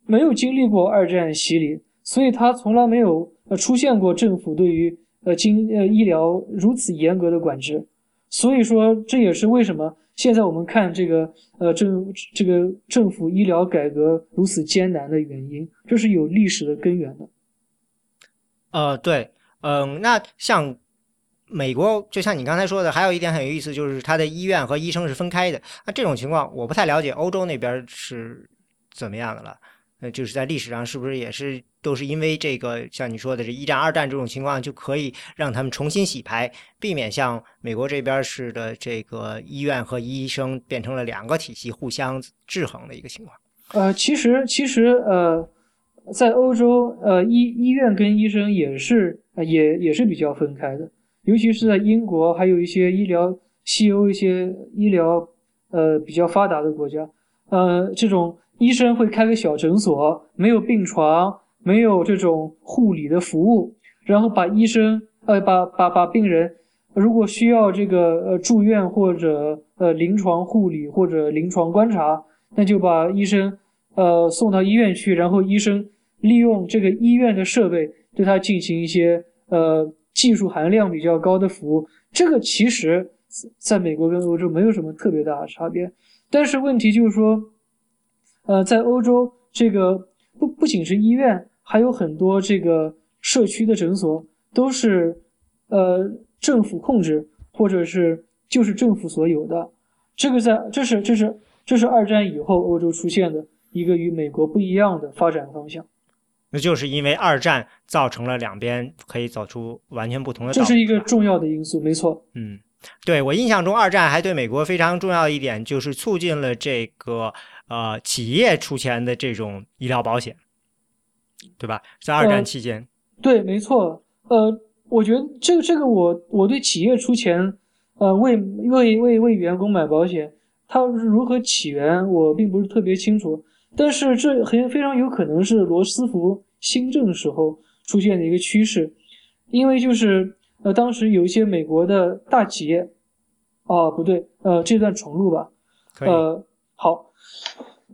没有经历过二战洗礼，所以它从来没有呃出现过政府对于呃经呃医疗如此严格的管制，所以说这也是为什么现在我们看这个呃政这个政府医疗改革如此艰难的原因，这是有历史的根源的。呃，对。嗯，那像美国，就像你刚才说的，还有一点很有意思，就是它的医院和医生是分开的。那这种情况我不太了解，欧洲那边是怎么样的了？呃，就是在历史上是不是也是都是因为这个，像你说的这一战、二战这种情况，就可以让他们重新洗牌，避免像美国这边似的，这个医院和医生变成了两个体系互相制衡的一个情况？呃，其实其实呃。在欧洲，呃，医医院跟医生也是，呃，也也是比较分开的。尤其是在英国，还有一些医疗西欧一些医疗，呃，比较发达的国家，呃，这种医生会开个小诊所，没有病床，没有这种护理的服务，然后把医生，呃，把把把病人，如果需要这个呃住院或者呃临床护理或者临床观察，那就把医生，呃，送到医院去，然后医生。利用这个医院的设备对他进行一些呃技术含量比较高的服务，这个其实在美国跟欧洲没有什么特别大的差别。但是问题就是说，呃，在欧洲这个不不仅是医院，还有很多这个社区的诊所都是呃政府控制或者是就是政府所有的。这个在这是这是这是二战以后欧洲出现的一个与美国不一样的发展方向。那就是因为二战造成了两边可以走出完全不同的。这是一个重要的因素，没错。嗯，对我印象中，二战还对美国非常重要的一点就是促进了这个呃企业出钱的这种医疗保险，对吧？在二战期间。对，没错。呃，我觉得这个这个我我对企业出钱，呃，为为为为员工买保险，它如何起源，我并不是特别清楚。但是这很非常有可能是罗斯福新政时候出现的一个趋势，因为就是呃当时有一些美国的大企业，哦不对，呃这段重录吧，呃好，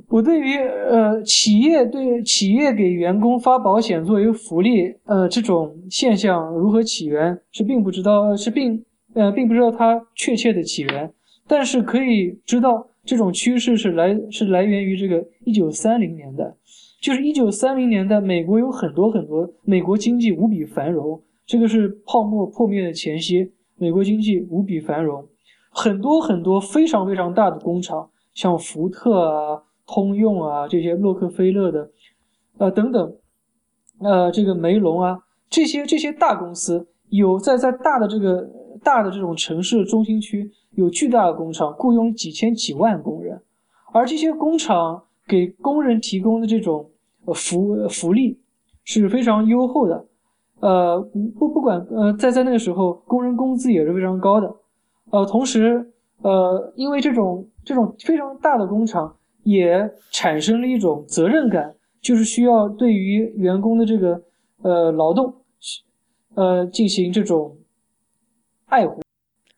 我对于呃企业对企业给员工发保险作为福利，呃这种现象如何起源是并不知道，是并呃并不知道它确切的起源，但是可以知道。这种趋势是来是来源于这个一九三零年代，就是一九三零年代，美国有很多很多，美国经济无比繁荣，这个是泡沫破灭的前夕，美国经济无比繁荣，很多很多非常非常大的工厂，像福特啊、通用啊这些洛克菲勒的，呃等等，呃这个梅隆啊这些这些大公司有在在大的这个大的这种城市中心区。有巨大的工厂雇佣几千几万工人，而这些工厂给工人提供的这种呃福福利是非常优厚的，呃不不管呃在在那个时候工人工资也是非常高的，呃同时呃因为这种这种非常大的工厂也产生了一种责任感，就是需要对于员工的这个呃劳动呃进行这种爱护。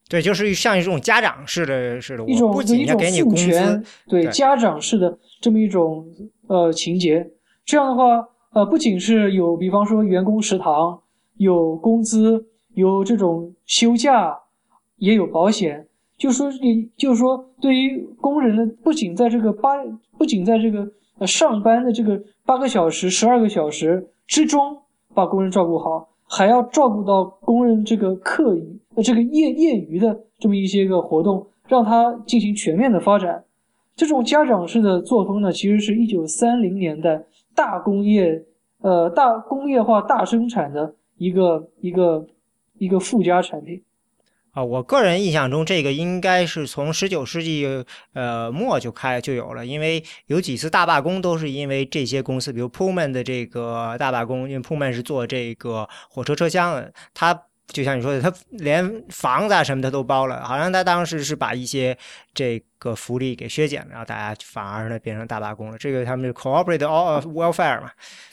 对，就是像一种家长式的似的，一种一种赋权，对家长式的这么一种呃情节。这样的话，呃，不仅是有，比方说员工食堂有工资，有这种休假，也有保险。就说你，就是说，对于工人的，不仅在这个八，不仅在这个呃上班的这个八个小时、十二个小时之中，把工人照顾好。还要照顾到工人这个课余、呃这个业业余的这么一些个活动，让他进行全面的发展。这种家长式的作风呢，其实是一九三零年代大工业、呃大工业化大生产的一个一个一个附加产品。啊，我个人印象中，这个应该是从十九世纪呃末就开就有了，因为有几次大罢工都是因为这些公司，比如 Pullman 的这个大罢工，因为 Pullman 是做这个火车车厢的，他就像你说的，他连房子啊什么的都包了，好像他当时是把一些这个福利给削减了，然后大家反而呢变成大罢工了，这个他们就 Corporate All Welfare 嘛，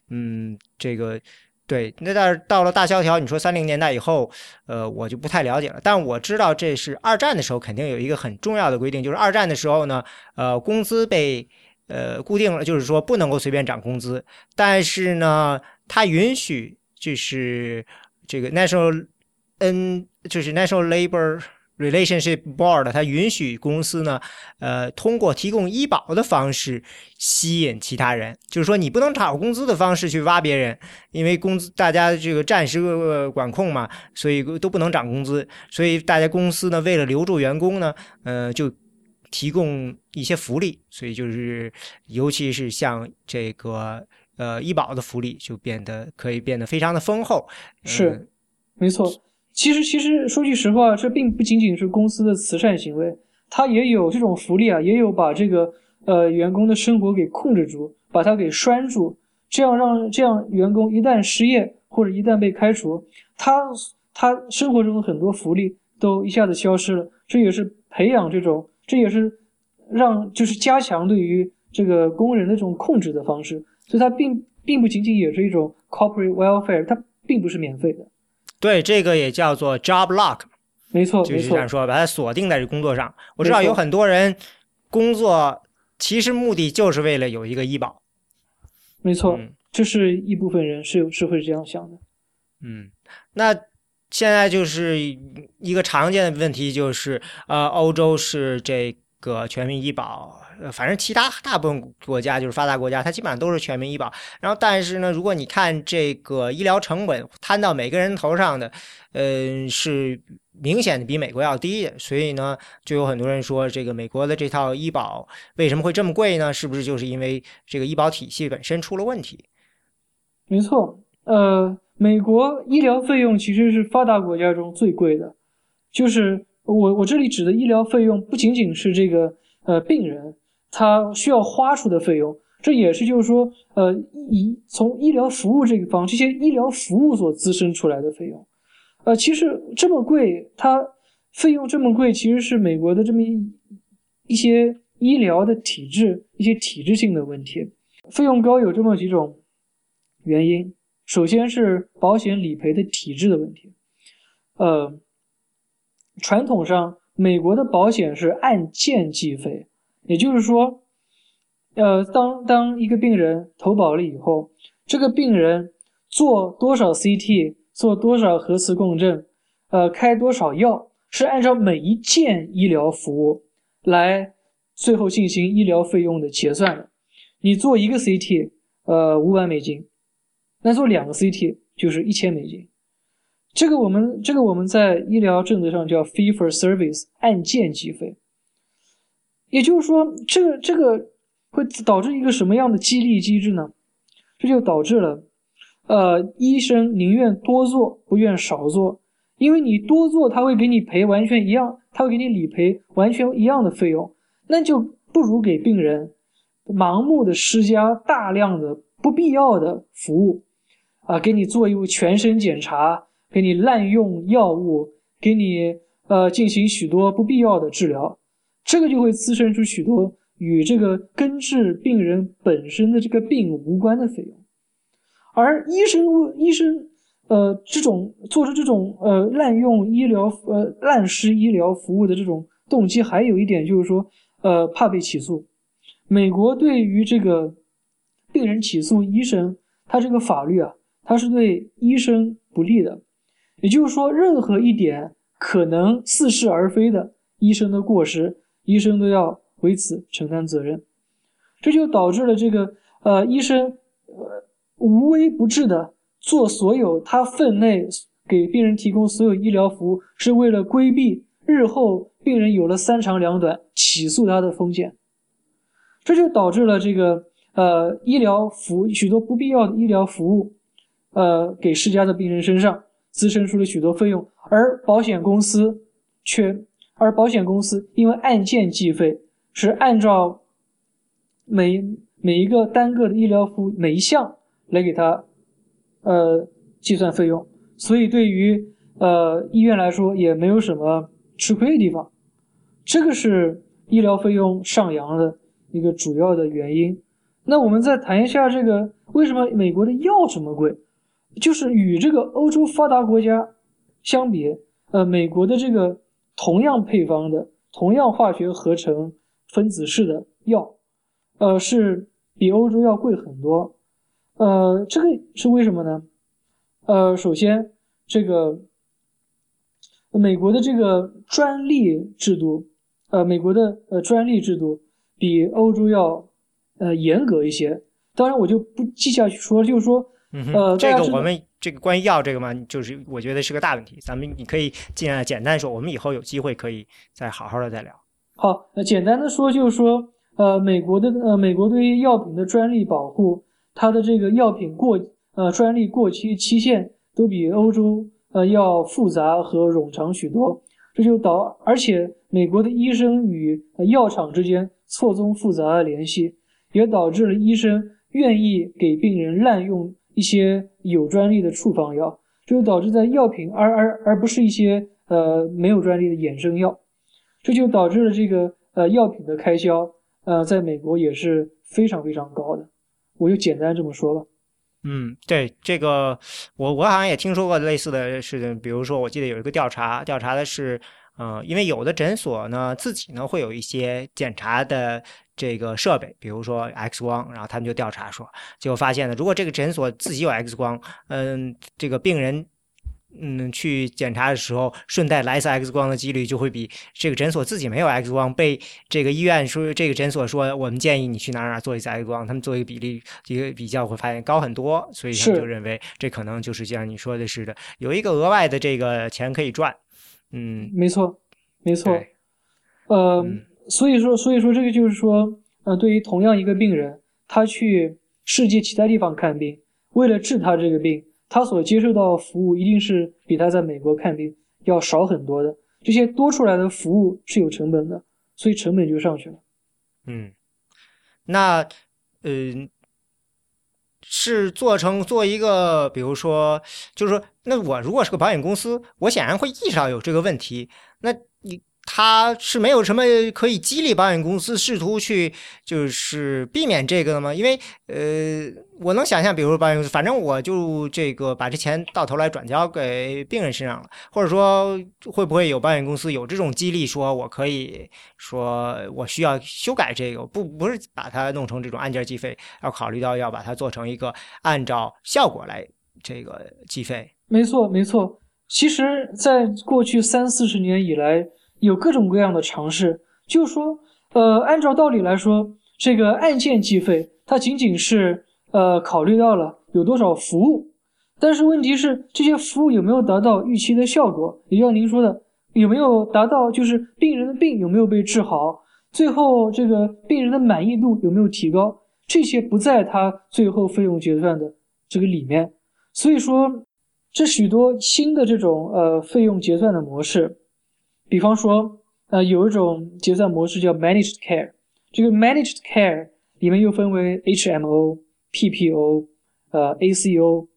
嗯，这个。对，那但是到了大萧条，你说三零年代以后，呃，我就不太了解了。但我知道这是二战的时候肯定有一个很重要的规定，就是二战的时候呢，呃，工资被呃固定了，就是说不能够随便涨工资。但是呢，它允许就是这个 national n 就是 national labor。Relationship Board 它允许公司呢，呃，通过提供医保的方式吸引其他人，就是说你不能炒工资的方式去挖别人，因为工资大家这个暂时管控嘛，所以都不能涨工资，所以大家公司呢为了留住员工呢，呃，就提供一些福利，所以就是尤其是像这个呃医保的福利就变得可以变得非常的丰厚，是，没错。其实，其实说句实话，这并不仅仅是公司的慈善行为，它也有这种福利啊，也有把这个呃员工的生活给控制住，把它给拴住，这样让这样员工一旦失业或者一旦被开除，他他生活中的很多福利都一下子消失了。这也是培养这种，这也是让就是加强对于这个工人的这种控制的方式。所以它并并不仅仅也是一种 corporate welfare，它并不是免费的。对，这个也叫做 job lock，没错，就是这样说，把它锁定在这工作上。我知道有很多人工作其实目的就是为了有一个医保，没错，就是一部分人是有是会这样想的。嗯，那现在就是一个常见的问题，就是呃，欧洲是这个全民医保。呃，反正其他大部分国家就是发达国家，它基本上都是全民医保。然后，但是呢，如果你看这个医疗成本摊到每个人头上的，呃，是明显的比美国要低的，所以呢，就有很多人说，这个美国的这套医保为什么会这么贵呢？是不是就是因为这个医保体系本身出了问题？没错，呃，美国医疗费用其实是发达国家中最贵的，就是我我这里指的医疗费用不仅仅是这个呃病人他需要花出的费用，这也是就是说呃医从医疗服务这个方这些医疗服务所滋生出来的费用。呃，其实这么贵，它费用这么贵，其实是美国的这么一一些医疗的体制，一些体制性的问题。费用高有这么几种原因，首先是保险理赔的体制的问题。呃，传统上美国的保险是按件计费，也就是说，呃，当当一个病人投保了以后，这个病人做多少 CT。做多少核磁共振，呃，开多少药，是按照每一件医疗服务来最后进行医疗费用的结算的。你做一个 CT，呃，五百美金，那做两个 CT 就是一千美金。这个我们这个我们在医疗政策上叫 fee for service，按件计费。也就是说，这个这个会导致一个什么样的激励机制呢？这就导致了。呃，医生宁愿多做，不愿少做，因为你多做，他会给你赔完全一样，他会给你理赔完全一样的费用，那就不如给病人盲目的施加大量的不必要的服务，啊，给你做一个全身检查，给你滥用药物，给你呃进行许多不必要的治疗，这个就会滋生出许多与这个根治病人本身的这个病无关的费用。而医生医生，呃，这种做出这种呃滥用医疗呃滥施医疗服务的这种动机，还有一点就是说，呃，怕被起诉。美国对于这个病人起诉医生，他这个法律啊，它是对医生不利的。也就是说，任何一点可能似是而非的医生的过失，医生都要为此承担责任。这就导致了这个呃医生呃。无微不至的做所有他分内给病人提供所有医疗服务，是为了规避日后病人有了三长两短起诉他的风险。这就导致了这个呃医疗服务许多不必要的医疗服务，呃给施加在病人身上，滋生出了许多费用，而保险公司却而保险公司因为按件计费，是按照每每一个单个的医疗服务每一项。来给他，呃，计算费用，所以对于呃医院来说也没有什么吃亏的地方，这个是医疗费用上扬的一个主要的原因。那我们再谈一下这个为什么美国的药这么贵，就是与这个欧洲发达国家相比，呃，美国的这个同样配方的、同样化学合成分子式的药，呃，是比欧洲要贵很多。呃，这个是为什么呢？呃，首先，这个美国的这个专利制度，呃，美国的呃专利制度比欧洲要呃严格一些。当然，我就不记下去说，就是说，呃，这个我们这个关于药这个嘛，就是我觉得是个大问题。咱们你可以尽量简单说，我们以后有机会可以再好好的再聊。好，那简单的说就是说，呃，美国的呃，美国对于药品的专利保护。它的这个药品过呃专利过期期限都比欧洲呃要复杂和冗长许多，这就导而且美国的医生与药厂之间错综复杂的联系，也导致了医生愿意给病人滥用一些有专利的处方药，这就导致在药品而而而不是一些呃没有专利的衍生药，这就导致了这个呃药品的开销呃在美国也是非常非常高的。我就简单这么说吧。嗯，对这个，我我好像也听说过类似的事情。比如说，我记得有一个调查，调查的是，呃，因为有的诊所呢自己呢会有一些检查的这个设备，比如说 X 光，然后他们就调查说，结果发现呢，如果这个诊所自己有 X 光，嗯，这个病人。嗯，去检查的时候顺带来一次 X 光的几率就会比这个诊所自己没有 X 光被这个医院说这个诊所说我们建议你去哪哪做一次 X 光，他们做一个比例一个比较会发现高很多，所以他们就认为这可能就是像你说的似的，有一个额外的这个钱可以赚。嗯，没错，没错。呃，嗯所以说，所以说这个就是说，呃，对于同样一个病人，他去世界其他地方看病，为了治他这个病，他所接受到的服务一定是比他在美国看病要少很多的。这些多出来的服务是有成本的，所以成本就上去了。嗯，那嗯、是做成做一个，比如说，就是说，那我如果是个保险公司，我显然会意识到有这个问题，那你他是没有什么可以激励保险公司试图去就是避免这个的吗？因为呃，我能想象，比如说保险公司，反正我就这个把这钱到头来转交给病人身上了，或者说会不会有保险公司有这种激励，说我可以说我需要修改这个，不不是把它弄成这种按件计费，要考虑到要把它做成一个按照效果来这个计费。没错，没错。其实，在过去三四十年以来，有各种各样的尝试，就是说，呃，按照道理来说，这个按件计费，它仅仅是呃考虑到了有多少服务，但是问题是，这些服务有没有达到预期的效果？也就像您说的，有没有达到，就是病人的病有没有被治好，最后这个病人的满意度有没有提高，这些不在他最后费用结算的这个里面。所以说，这许多新的这种呃费用结算的模式，比方说呃有一种结算模式叫 managed care，这个 managed care 里面又分为 HMO、PPO、呃 ACO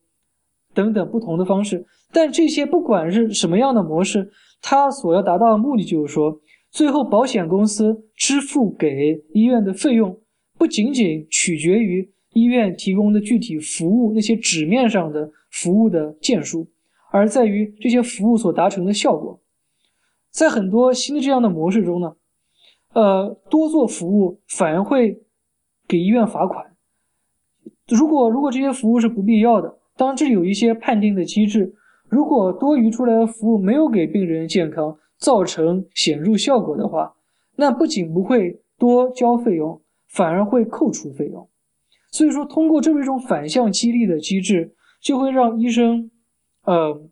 等等不同的方式，但这些不管是什么样的模式，它所要达到的目的就是说，最后保险公司支付给医院的费用不仅仅取决于医院提供的具体服务那些纸面上的服务的件数，而在于这些服务所达成的效果。在很多新的这样的模式中呢，呃，多做服务反而会给医院罚款。如果如果这些服务是不必要的，当然这里有一些判定的机制。如果多余出来的服务没有给病人健康造成显著效果的话，那不仅不会多交费用，反而会扣除费用。所以说，通过这么一种反向激励的机制，就会让医生，呃，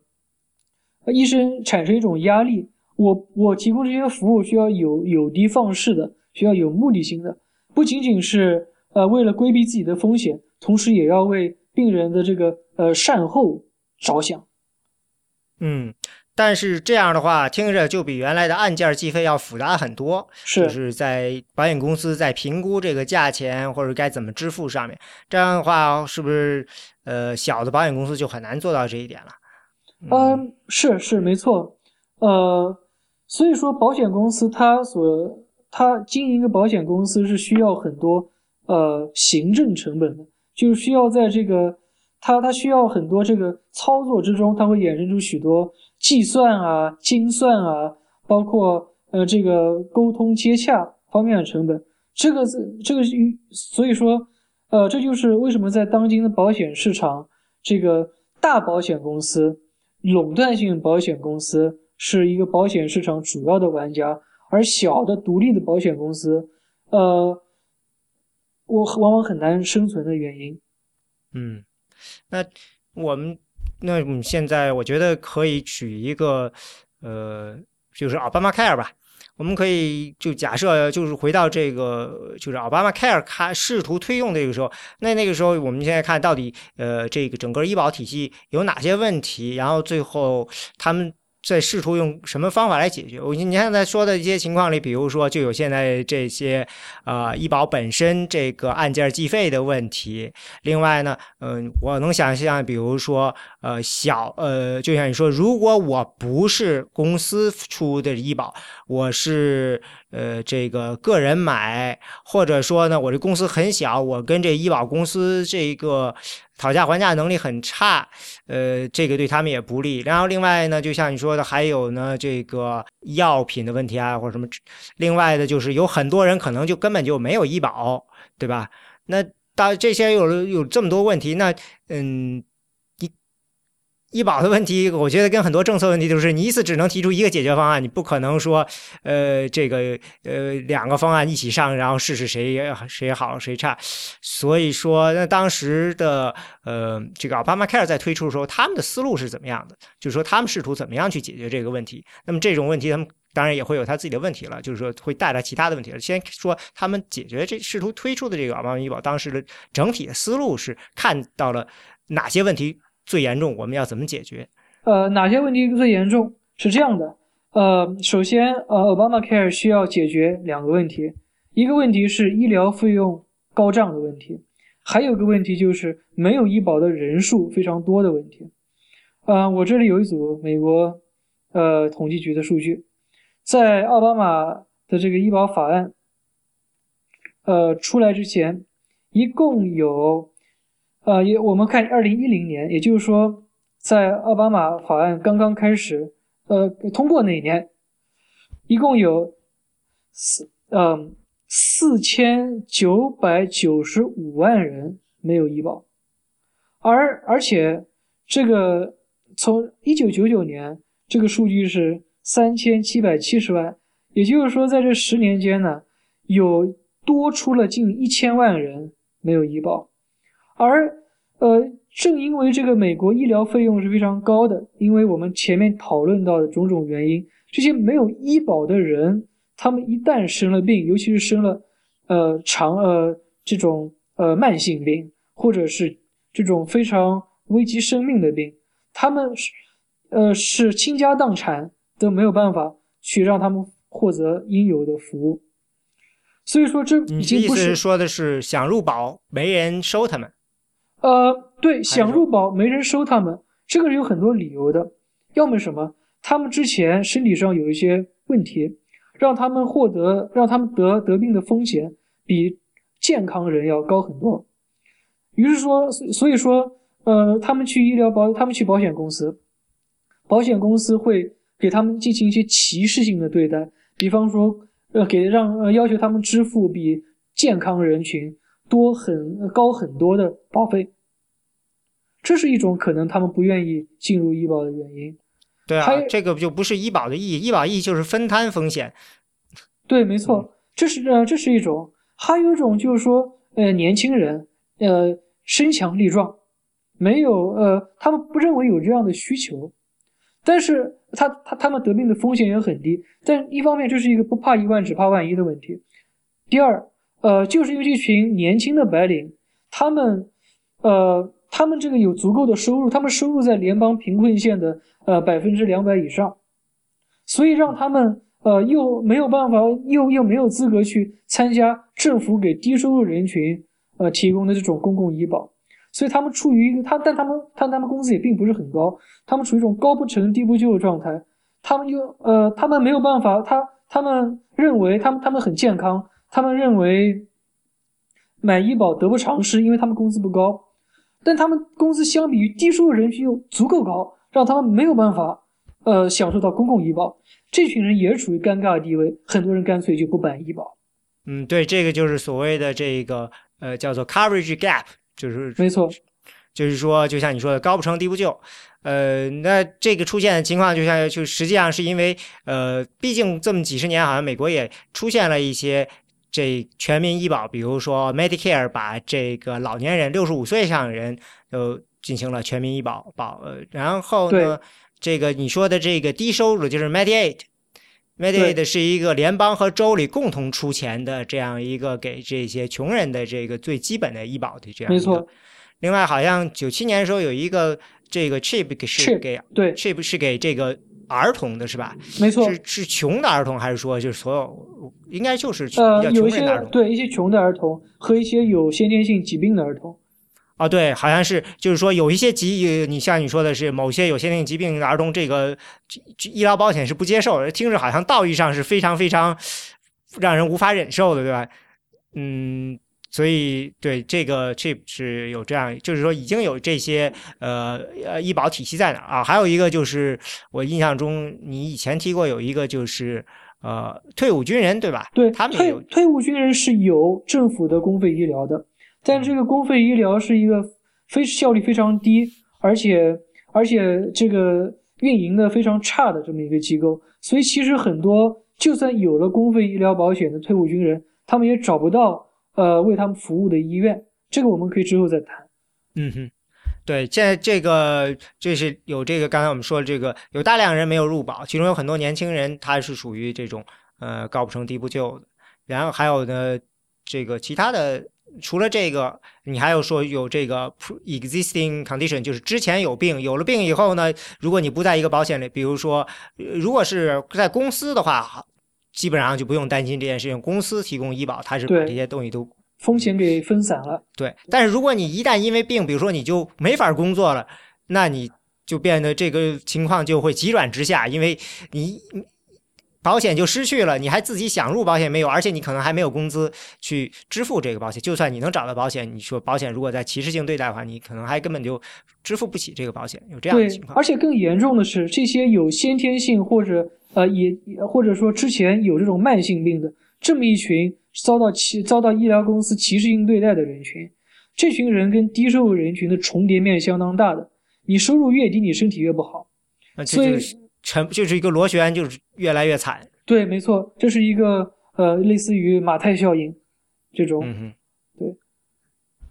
医生产生一种压力。我我提供这些服务需要有有的放矢的，需要有目的性的，不仅仅是呃为了规避自己的风险，同时也要为病人的这个呃善后着想。嗯，但是这样的话，听着就比原来的案件计费要复杂很多。是就是在保险公司在评估这个价钱或者该怎么支付上面，这样的话是不是呃小的保险公司就很难做到这一点了？嗯，是是没错，呃，所以说保险公司它所它经营一个保险公司是需要很多呃行政成本的，就是需要在这个它它需要很多这个操作之中，它会衍生出许多计算啊、精算啊，包括呃这个沟通接洽方面的成本。这个是这个是所以说呃这就是为什么在当今的保险市场，这个大保险公司。垄断性保险公司是一个保险市场主要的玩家，而小的独立的保险公司，呃，我往往很难生存的原因。嗯，那我们那我们现在我觉得可以取一个呃，就是奥巴马 Care 吧。我们可以就假设，就是回到这个，就是奥巴马 Care 开试图推用这个时候，那那个时候我们现在看到底，呃，这个整个医保体系有哪些问题，然后最后他们在试图用什么方法来解决。我你看在说的一些情况里，比如说就有现在这些呃医保本身这个案件计费的问题，另外呢，嗯、我能想象，比如说呃小呃，就像你说，如果我不是公司出的医保。我是呃这个个人买，或者说呢，我这公司很小，我跟这医保公司这个讨价还价能力很差，呃，这个对他们也不利。然后另外呢，就像你说的，还有呢这个药品的问题啊，或者什么，另外的就是有很多人可能就根本就没有医保，对吧？那到这些有有这么多问题，那嗯。医保的问题，我觉得跟很多政策问题都是，你一次只能提出一个解决方案，你不可能说，呃，这个呃两个方案一起上，然后试试谁谁好谁差。所以说，那当时的呃这个奥巴马 Care 在推出的时候，他们的思路是怎么样的？就是说，他们试图怎么样去解决这个问题？那么这种问题，他们当然也会有他自己的问题了，就是说会带来其他的问题了。先说他们解决这试图推出的这个奥巴马医保，当时的整体的思路是看到了哪些问题？最严重，我们要怎么解决？呃，哪些问题最严重？是这样的，呃，首先，呃，Obamacare 需要解决两个问题，一个问题是医疗费用高涨的问题，还有个问题就是没有医保的人数非常多的问题。呃，我这里有一组美国呃统计局的数据，在奥巴马的这个医保法案呃出来之前，一共有。呃，也我们看二零一零年，也就是说，在奥巴马法案刚刚开始，呃，通过那一年，一共有四，嗯，四千九百九十五万人没有医保，而而且这个从一九九九年这个数据是三千七百七十万，也就是说，在这十年间呢，有多出了近一千万人没有医保。而，呃，正因为这个美国医疗费用是非常高的，因为我们前面讨论到的种种原因，这些没有医保的人，他们一旦生了病，尤其是生了，呃，长呃这种呃慢性病，或者是这种非常危及生命的病，他们是，呃，是倾家荡产都没有办法去让他们获得应有的服务。所以说，这已经不是说的是想入保没人收他们。呃，对，想入保没人收他们，这个是有很多理由的。要么什么，他们之前身体上有一些问题，让他们获得，让他们得得病的风险比健康人要高很多。于是说，所以说，呃，他们去医疗保，他们去保险公司，保险公司会给他们进行一些歧视性的对待，比方说，呃，给让呃要求他们支付比健康人群多很高很多的保费。这是一种可能他们不愿意进入医保的原因。对啊，这个就不是医保的意义。医保意义就是分摊风险。对，没错，这是呃，这是一种。还有一种就是说，呃，年轻人，呃，身强力壮，没有呃，他们不认为有这样的需求，但是他他他们得病的风险也很低。但一方面，这是一个不怕一万只怕万一的问题。第二，呃，就是因为这群年轻的白领，他们呃。他们这个有足够的收入，他们收入在联邦贫困线的呃百分之两百以上，所以让他们呃又没有办法，又又没有资格去参加政府给低收入人群呃提供的这种公共医保，所以他们处于一个他，但他们但他们工资也并不是很高，他们处于一种高不成低不就的状态，他们又呃他们没有办法，他他们认为他们他们很健康，他们认为买医保得不偿失，因为他们工资不高。但他们工资相比于低收入人群又足够高，让他们没有办法，呃，享受到公共医保。这群人也处于尴尬的地位，很多人干脆就不办医保。嗯，对，这个就是所谓的这个呃叫做 coverage gap，就是没错，就是说，就像你说的，高不成低不就。呃，那这个出现的情况，就像就实际上是因为呃，毕竟这么几十年，好像美国也出现了一些。这全民医保，比如说 Medicare，把这个老年人六十五岁以上的人都进行了全民医保保。呃，然后呢，这个你说的这个低收入就是 Medicaid，Medicaid 是一个联邦和州里共同出钱的这样一个给这些穷人的这个最基本的医保的这样一个。没错。另外，好像九七年的时候有一个这个 Chip 是给对 Chip 是给这个。儿童的是吧？没错，是是穷的儿童，还是说就是所有？应该就是呃，有一些对一些穷的儿童和一些有先天性疾病的儿童。啊，对，好像是就是说有一些疾，你像你说的是某些有先天性疾病的儿童，这个医疗保险是不接受，听着好像道义上是非常非常让人无法忍受的，对吧？嗯。所以，对这个 chip 是有这样，就是说已经有这些呃呃医保体系在哪啊？还有一个就是我印象中你以前提过有一个就是呃退伍军人对吧？对，他们退退伍军人是有政府的公费医疗的，但这个公费医疗是一个非效率非常低，而且而且这个运营的非常差的这么一个机构，所以其实很多就算有了公费医疗保险的退伍军人，他们也找不到呃为他们服务的医院。这个我们可以之后再谈。嗯哼，对，现在这个这是有这个刚才我们说这个有大量人没有入保，其中有很多年轻人他是属于这种呃高不成低不就的，然后还有呢这个其他的。除了这个，你还有说有这个 existing condition，就是之前有病，有了病以后呢，如果你不在一个保险里，比如说，如果是在公司的话，基本上就不用担心这件事情，公司提供医保，它是把这些东西都风险给分散了。对，但是如果你一旦因为病，比如说你就没法工作了，那你就变得这个情况就会急转直下，因为你。保险就失去了，你还自己想入保险没有？而且你可能还没有工资去支付这个保险。就算你能找到保险，你说保险如果在歧视性对待的话，你可能还根本就支付不起这个保险。有这样的情况。而且更严重的是，这些有先天性或者呃也或者说之前有这种慢性病的这么一群遭到歧遭到医疗公司歧视性对待的人群，这群人跟低收入人群的重叠面相当大的。你收入越低，你身体越不好。所以。成就是一个螺旋，就是越来越惨。对，没错，这是一个呃，类似于马太效应这种。对。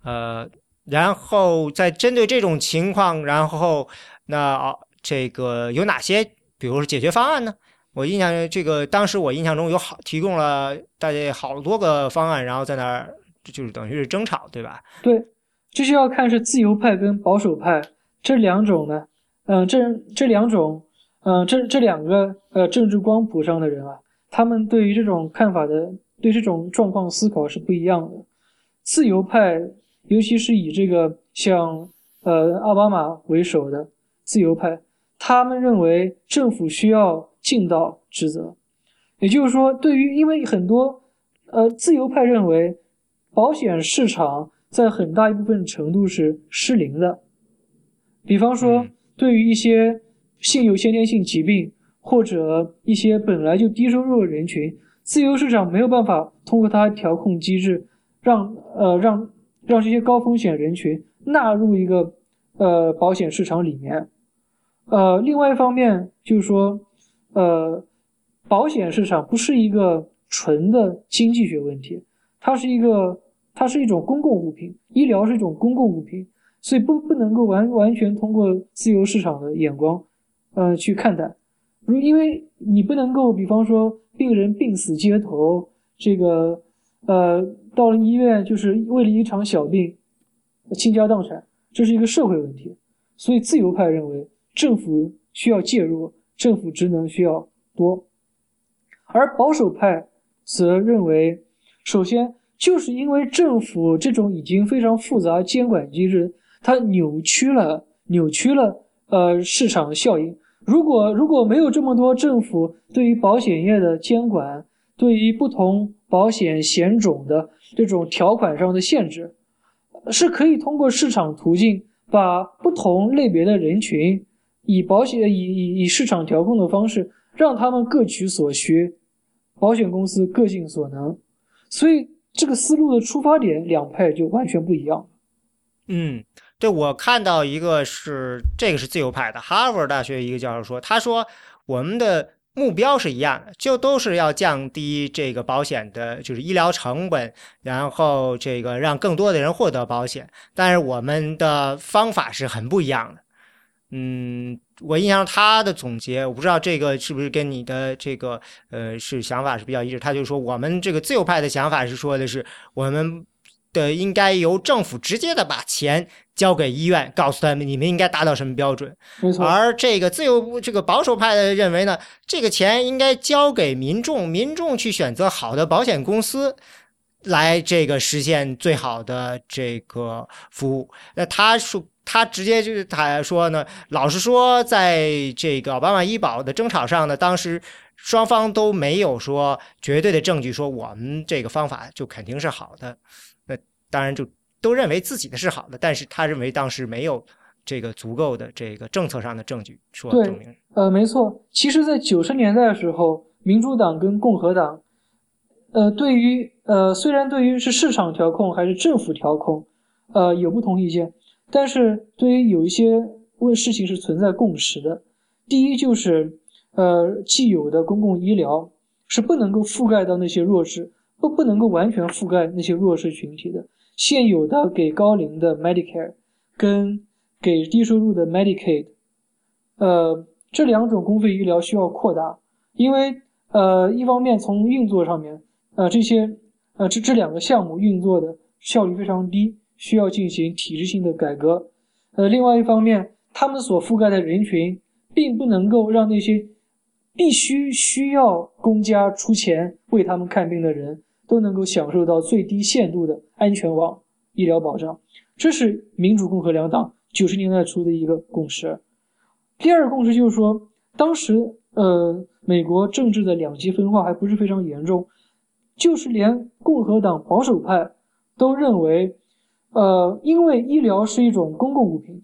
呃，然后在针对这种情况，然后那这个有哪些，比如说解决方案呢？我印象这个当时我印象中有好提供了大概好多个方案，然后在那儿就是等于是争吵，对吧？对，这是要看是自由派跟保守派这两种呢。嗯，这这两种。嗯，这这两个呃政治光谱上的人啊，他们对于这种看法的，对这种状况思考是不一样的。自由派，尤其是以这个像呃奥巴马为首的自由派，他们认为政府需要尽到职责，也就是说，对于因为很多呃自由派认为保险市场在很大一部分程度是失灵的，比方说对于一些。性有先天性疾病或者一些本来就低收入的人群，自由市场没有办法通过它调控机制，让呃让让这些高风险人群纳入一个呃保险市场里面。呃，另外一方面就是说，呃，保险市场不是一个纯的经济学问题，它是一个它是一种公共物品，医疗是一种公共物品，所以不不能够完完全通过自由市场的眼光。呃，去看待，如因为你不能够，比方说病人病死街头，这个呃到了医院就是为了一场小病倾家荡产，这是一个社会问题。所以自由派认为政府需要介入，政府职能需要多，而保守派则认为，首先就是因为政府这种已经非常复杂监管机制，它扭曲了扭曲了呃市场效应。如果如果没有这么多政府对于保险业的监管，对于不同保险险种的这种条款上的限制，是可以通过市场途径把不同类别的人群以保险以以以市场调控的方式让他们各取所需，保险公司各尽所能。所以这个思路的出发点两派就完全不一样。嗯。对，我看到一个是这个是自由派的，哈佛大学一个教授说，他说我们的目标是一样的，就都是要降低这个保险的，就是医疗成本，然后这个让更多的人获得保险，但是我们的方法是很不一样的。嗯，我印象他的总结，我不知道这个是不是跟你的这个呃是想法是比较一致。他就说，我们这个自由派的想法是说的是我们。的应该由政府直接的把钱交给医院，告诉他们你们应该达到什么标准。没错。而这个自由这个保守派的认为呢，这个钱应该交给民众，民众去选择好的保险公司，来这个实现最好的这个服务。那他说他直接就是他说呢，老实说，在这个奥巴马医保的争吵上呢，当时双方都没有说绝对的证据说我们这个方法就肯定是好的。那当然，就都认为自己的是好的，但是他认为当时没有这个足够的这个政策上的证据说证明。呃，没错。其实，在九十年代的时候，民主党跟共和党，呃，对于呃，虽然对于是市场调控还是政府调控，呃，有不同意见，但是对于有一些问事情是存在共识的。第一就是，呃，既有的公共医疗是不能够覆盖到那些弱势，不不能够完全覆盖那些弱势群体的。现有的给高龄的 Medicare 跟给低收入的 Medicaid，呃，这两种公费医疗需要扩大，因为呃，一方面从运作上面，呃，这些呃这这两个项目运作的效率非常低，需要进行体制性的改革。呃，另外一方面，他们所覆盖的人群并不能够让那些必须需要公家出钱为他们看病的人。都能够享受到最低限度的安全网医疗保障，这是民主共和两党九十年代初的一个共识。第二个共识就是说，当时呃，美国政治的两极分化还不是非常严重，就是连共和党保守派都认为，呃，因为医疗是一种公共物品，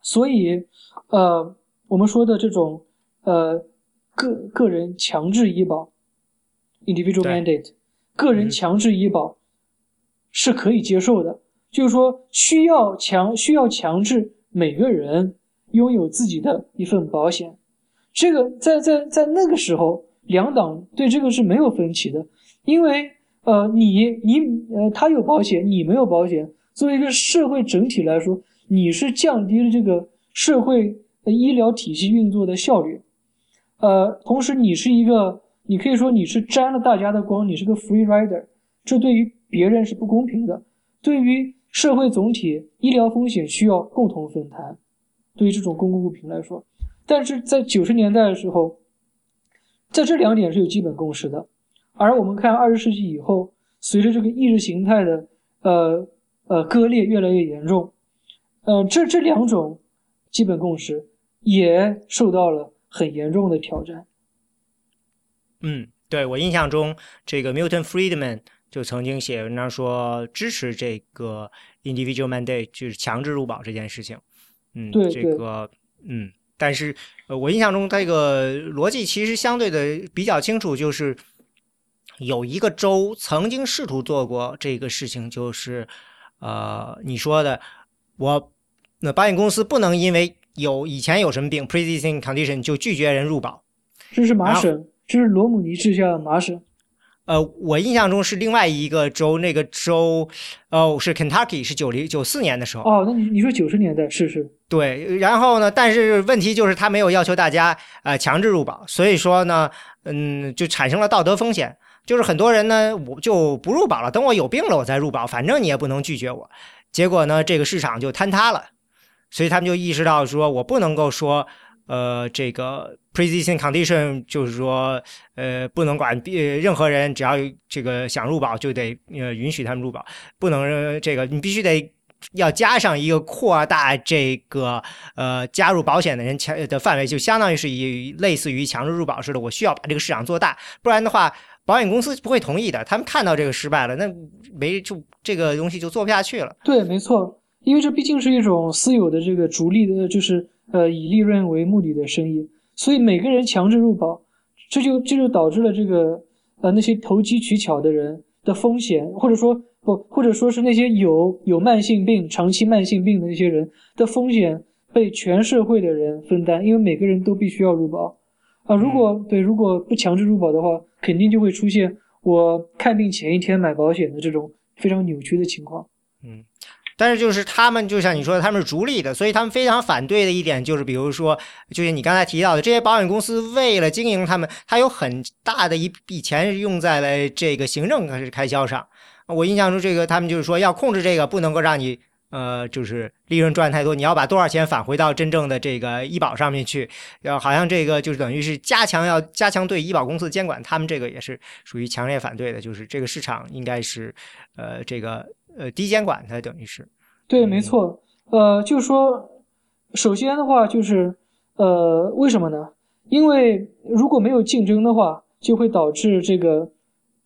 所以呃，我们说的这种呃个个人强制医保 （individual mandate）。个人强制医保是可以接受的，就是说需要强需要强制每个人拥有自己的一份保险。这个在在在那个时候，两党对这个是没有分歧的，因为呃你你呃他有保险，你没有保险，作为一个社会整体来说，你是降低了这个社会医疗体系运作的效率，呃，同时你是一个。你可以说你是沾了大家的光，你是个 free rider，这对于别人是不公平的。对于社会总体医疗风险需要共同分摊，对于这种公共物品来说，但是在九十年代的时候，在这两点是有基本共识的。而我们看二十世纪以后，随着这个意识形态的呃呃割裂越来越严重，呃这这两种基本共识也受到了很严重的挑战。嗯，对我印象中，这个 Milton Friedman 就曾经写文章说支持这个 individual mandate，就是强制入保这件事情。嗯，对这个嗯，但是呃，我印象中这个逻辑其实相对的比较清楚，就是有一个州曾经试图做过这个事情，就是呃，你说的我那保险公司不能因为有以前有什么病 pre-existing condition 就拒绝人入保。这是麻省。这是罗姆尼治下的麻省，呃，我印象中是另外一个州，那个州，哦，是 Kentucky，是九零九四年的时候。哦，那你你说九十年代是是？对，然后呢？但是问题就是他没有要求大家呃强制入保，所以说呢，嗯，就产生了道德风险，就是很多人呢我就不入保了，等我有病了我再入保，反正你也不能拒绝我。结果呢，这个市场就坍塌了，所以他们就意识到说我不能够说。呃，这个 pre-existing condition 就是说，呃，不能管呃任何人，只要这个想入保就得呃允许他们入保，不能这个你必须得要加上一个扩大这个呃加入保险的人强的范围，就相当于是以类似于强制入保似的，我需要把这个市场做大，不然的话，保险公司不会同意的。他们看到这个失败了，那没就这个东西就做不下去了。对，没错，因为这毕竟是一种私有的这个逐利的，就是。呃，以利润为目的的生意，所以每个人强制入保，这就这就导致了这个呃那些投机取巧的人的风险，或者说不，或者说是那些有有慢性病、长期慢性病的那些人的风险被全社会的人分担，因为每个人都必须要入保啊。如果对如果不强制入保的话，肯定就会出现我看病前一天买保险的这种非常扭曲的情况。嗯。但是就是他们，就像你说的，他们是逐利的，所以他们非常反对的一点就是，比如说，就是你刚才提到的，这些保险公司为了经营他们，它有很大的一笔钱用在了这个行政开销上。我印象中，这个他们就是说要控制这个，不能够让你呃，就是利润赚太多，你要把多少钱返回到真正的这个医保上面去。要好像这个就是等于是加强要加强对医保公司监管，他们这个也是属于强烈反对的，就是这个市场应该是呃这个。呃，低监管它等于是，对，没错。呃，就是说，首先的话就是，呃，为什么呢？因为如果没有竞争的话，就会导致这个，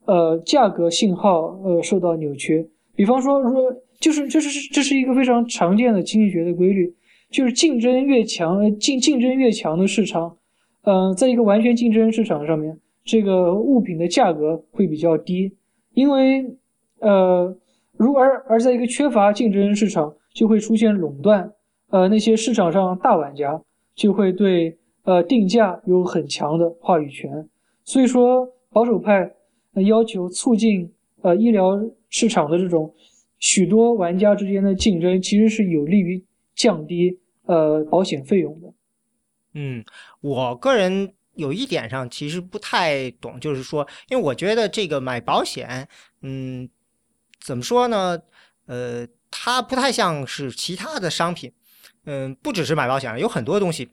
呃，价格信号呃受到扭曲。比方说，说就是就是这是一个非常常见的经济学的规律，就是竞争越强，竞竞争越强的市场，嗯，在一个完全竞争市场上面，这个物品的价格会比较低，因为呃。如而而在一个缺乏竞争市场，就会出现垄断，呃那些市场上大玩家就会对呃定价有很强的话语权。所以说，保守派要求促进呃医疗市场的这种许多玩家之间的竞争，其实是有利于降低呃保险费用的。嗯，我个人有一点上其实不太懂，就是说，因为我觉得这个买保险，嗯，怎么说呢？呃，它不太像是其他的商品，嗯，不只是买保险，有很多东西。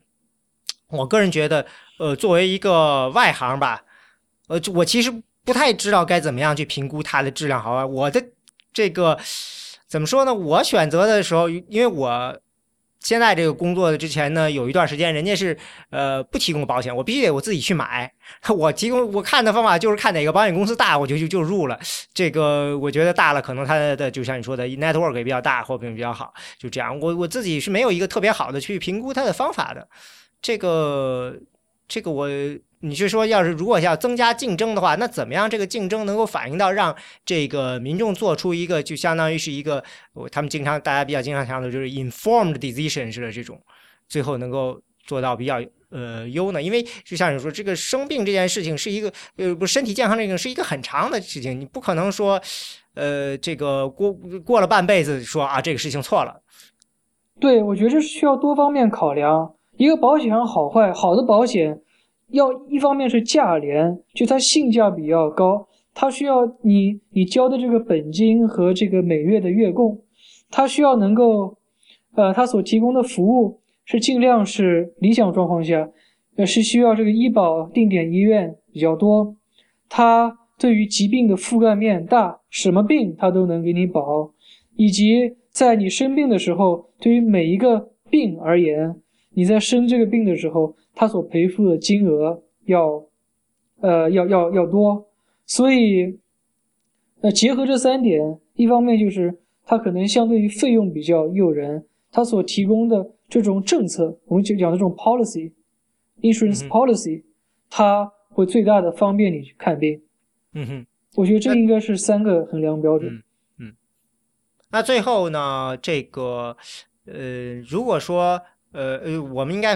我个人觉得，呃，作为一个外行吧，呃，我其实不太知道该怎么样去评估它的质量好坏。我的这个怎么说呢？我选择的时候，因为我。现在这个工作的之前呢，有一段时间人家是呃不提供保险，我必须得我自己去买。我提供我看的方法就是看哪个保险公司大，我就就就入了。这个我觉得大了，可能它的就像你说的 network 也比较大，货品比较好，就这样。我我自己是没有一个特别好的去评估它的方法的。这个这个我。你是说，要是如果要增加竞争的话，那怎么样这个竞争能够反映到让这个民众做出一个就相当于是一个，他们经常大家比较经常强调就是 informed decision 式的这种，最后能够做到比较呃优呢？因为就像你说，这个生病这件事情是一个呃不身体健康这个是一个很长的事情，你不可能说呃这个过过了半辈子说啊这个事情错了。对，我觉得这是需要多方面考量，一个保险好坏，好的保险。要一方面是价廉，就它性价比要高，它需要你你交的这个本金和这个每月的月供，它需要能够，呃，它所提供的服务是尽量是理想状况下，呃，是需要这个医保定点医院比较多，它对于疾病的覆盖面大，什么病它都能给你保，以及在你生病的时候，对于每一个病而言，你在生这个病的时候。他所赔付的金额要，呃，要要要多，所以，呃，结合这三点，一方面就是它可能相对于费用比较诱人，它所提供的这种政策，我们就讲的这种 policy，insurance policy，它会最大的方便你去看病。嗯哼，我觉得这应该是三个衡量标准。嗯，那最后呢，这个，呃，如果说。呃呃，我们应该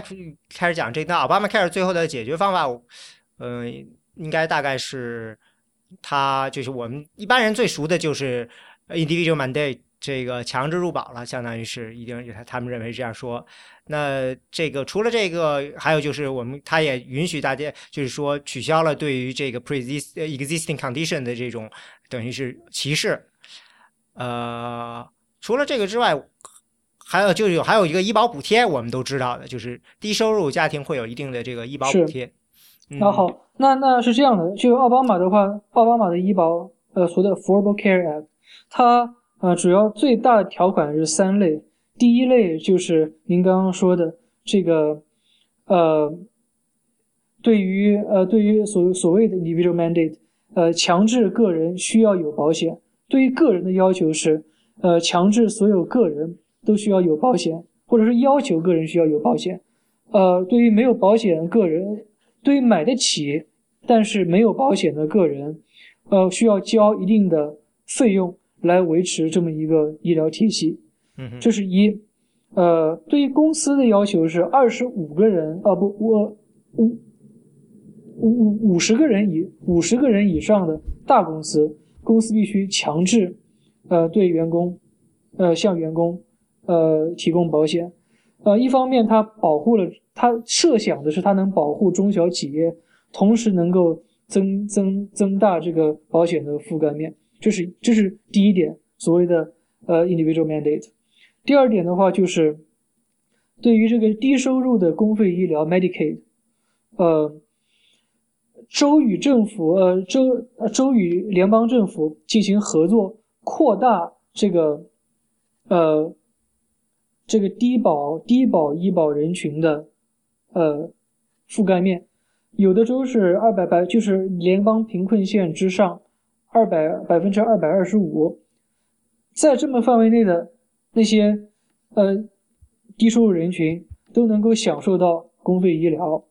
开始讲这个奥巴马 Care 最后的解决方法。嗯，应该大概是他就是我们一般人最熟的就是 individual mandate 这个强制入保了，相当于是一定他他们认为这样说。那这个除了这个，还有就是我们他也允许大家就是说取消了对于这个 pre-existing condition 的这种等于是歧视。呃，除了这个之外。还有就有还有一个医保补贴，我们都知道的，就是低收入家庭会有一定的这个医保补贴。那好，那那是这样的，就奥巴马的话，奥巴马的医保，呃，所谓的 Affordable Care Act，它呃主要最大的条款是三类，第一类就是您刚刚说的这个，呃，对于呃对于所所谓的 individual mandate，呃，强制个人需要有保险，对于个人的要求是，呃，强制所有个人。都需要有保险，或者是要求个人需要有保险。呃，对于没有保险的个人，对于买得起但是没有保险的个人，呃，需要交一定的费用来维持这么一个医疗体系。嗯，这是一。呃，对于公司的要求是二十五个人，啊不，我五五五五十个人以五十个人以上的大公司，公司必须强制，呃，对员工，呃，向员工。呃，提供保险，呃，一方面它保护了，它设想的是它能保护中小企业，同时能够增增增大这个保险的覆盖面，这是这是第一点，所谓的呃 individual mandate。第二点的话就是，对于这个低收入的公费医疗 Medicaid，呃，州与政府呃州州与联邦政府进行合作，扩大这个呃。这个低保低保医保人群的，呃，覆盖面，有的州是二百百，就是联邦贫困线之上，二百百分之二百二十五，在这么范围内的那些呃低收入人群都能够享受到公费医疗，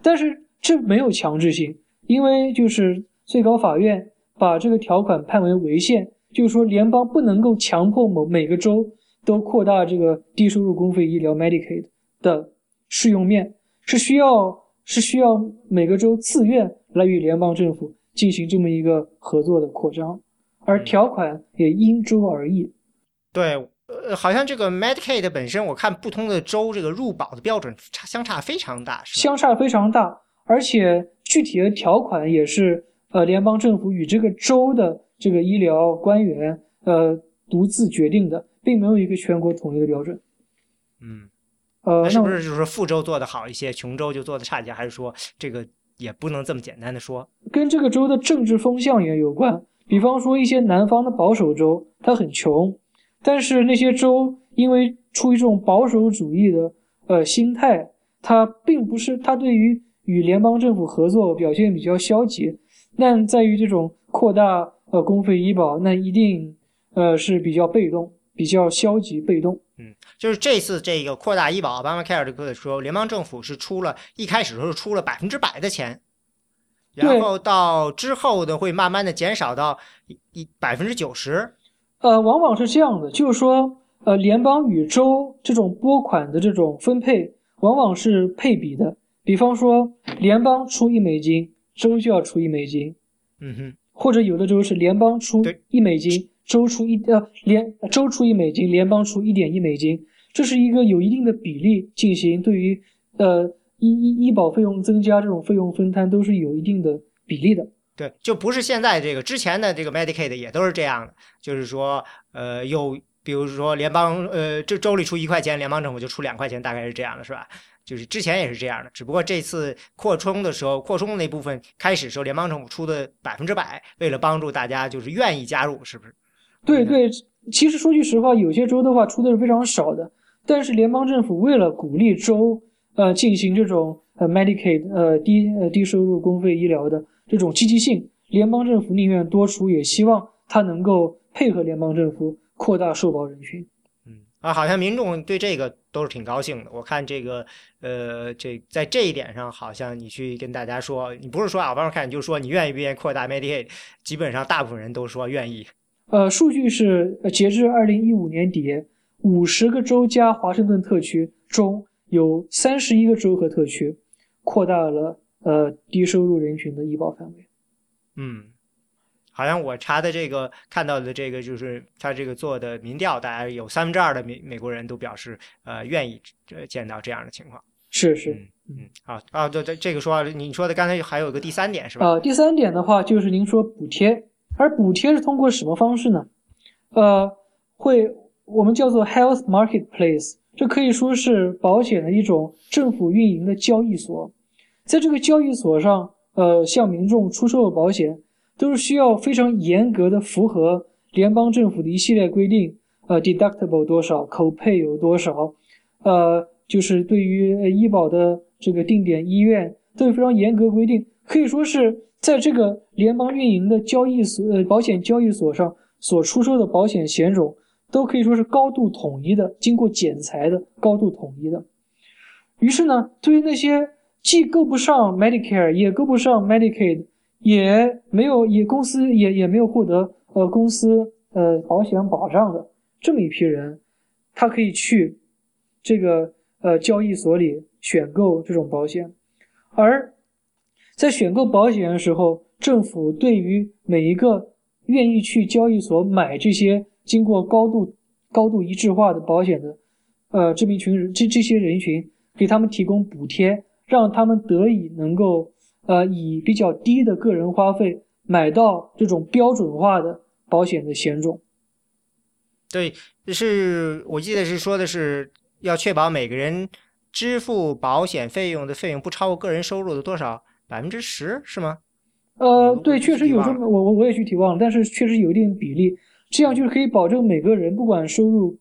但是这没有强制性，因为就是最高法院把这个条款判为违宪，就是说联邦不能够强迫某每个州。都扩大这个低收入公费医疗 Medicaid 的适用面，是需要是需要每个州自愿来与联邦政府进行这么一个合作的扩张，而条款也因州而异。对，呃，好像这个 Medicaid 本身，我看不同的州这个入保的标准差相差非常大，相差非常大，而且具体的条款也是呃联邦政府与这个州的这个医疗官员呃独自决定的。并没有一个全国统一的标准。嗯，呃，是不是就是说富州做的好一些，穷州就做的差一些？还是说这个也不能这么简单的说？跟这个州的政治风向也有关。比方说一些南方的保守州，它很穷，但是那些州因为出于这种保守主义的呃心态，它并不是它对于与联邦政府合作表现比较消极。那在于这种扩大呃公费医保，那一定呃是比较被动。比较消极被动，嗯，就是这次这个扩大医保，Obamacare 这个时候，联邦政府是出了一开始的时候出了百分之百的钱，然后到之后的会慢慢的减少到一百分之九十，呃，往往是这样的，就是说，呃，联邦与州这种拨款的这种分配，往往是配比的，比方说，联邦出一美金，州就要出一美金，嗯哼，或者有的州是联邦出一美金。州出一呃联州出一美金，联邦出一点一美金，这是一个有一定的比例进行对于呃医医医保费用增加这种费用分摊都是有一定的比例的。对，就不是现在这个之前的这个 Medicaid 也都是这样的，就是说呃有比如说联邦呃这州里出一块钱，联邦政府就出两块钱，大概是这样的，是吧？就是之前也是这样的，只不过这次扩充的时候，扩充那部分开始时候联邦政府出的百分之百，为了帮助大家就是愿意加入，是不是？对对，其实说句实话，有些州的话出的是非常少的，但是联邦政府为了鼓励州呃进行这种呃 Medicaid 呃低呃低收入公费医疗的这种积极性，联邦政府宁愿多出，也希望他能够配合联邦政府扩大受保人群。嗯啊，好像民众对这个都是挺高兴的。我看这个呃这在这一点上，好像你去跟大家说，你不是说啊，帮我看，你就说你愿意不愿意扩大 Medicaid，基本上大部分人都说愿意。呃，数据是截至二零一五年底，五十个州加华盛顿特区中有三十一个州和特区扩大了呃低收入人群的医保范围。嗯，好像我查的这个看到的这个就是他这个做的民调，大家有三分之二的美美国人都表示呃愿意呃见到这样的情况。是是，嗯好啊，对对，这个说你说的刚才还有个第三点是吧？呃，第三点的话就是您说补贴。而补贴是通过什么方式呢？呃，会我们叫做 health marketplace，这可以说是保险的一种政府运营的交易所。在这个交易所上，呃，向民众出售的保险都是需要非常严格的符合联邦政府的一系列规定，呃，deductible 多少，口配有多少，呃，就是对于医保的这个定点医院都有非常严格规定，可以说是。在这个联邦运营的交易所，呃，保险交易所上所出售的保险险种，都可以说是高度统一的，经过剪裁的，高度统一的。于是呢，对于那些既够不上 Medicare，也够不上 Medicaid，也没有，也公司也也没有获得呃公司呃保险保障的这么一批人，他可以去这个呃交易所里选购这种保险，而。在选购保险的时候，政府对于每一个愿意去交易所买这些经过高度高度一致化的保险的，呃，这么一群人，这这些人群，给他们提供补贴，让他们得以能够，呃，以比较低的个人花费买到这种标准化的保险的险种。对，是我记得是说的是要确保每个人支付保险费用的费用不超过个人收入的多少。百分之十是吗？呃，对，确实有这么，我我我也具体忘了，但是确实有一定比例，这样就是可以保证每个人不管收入，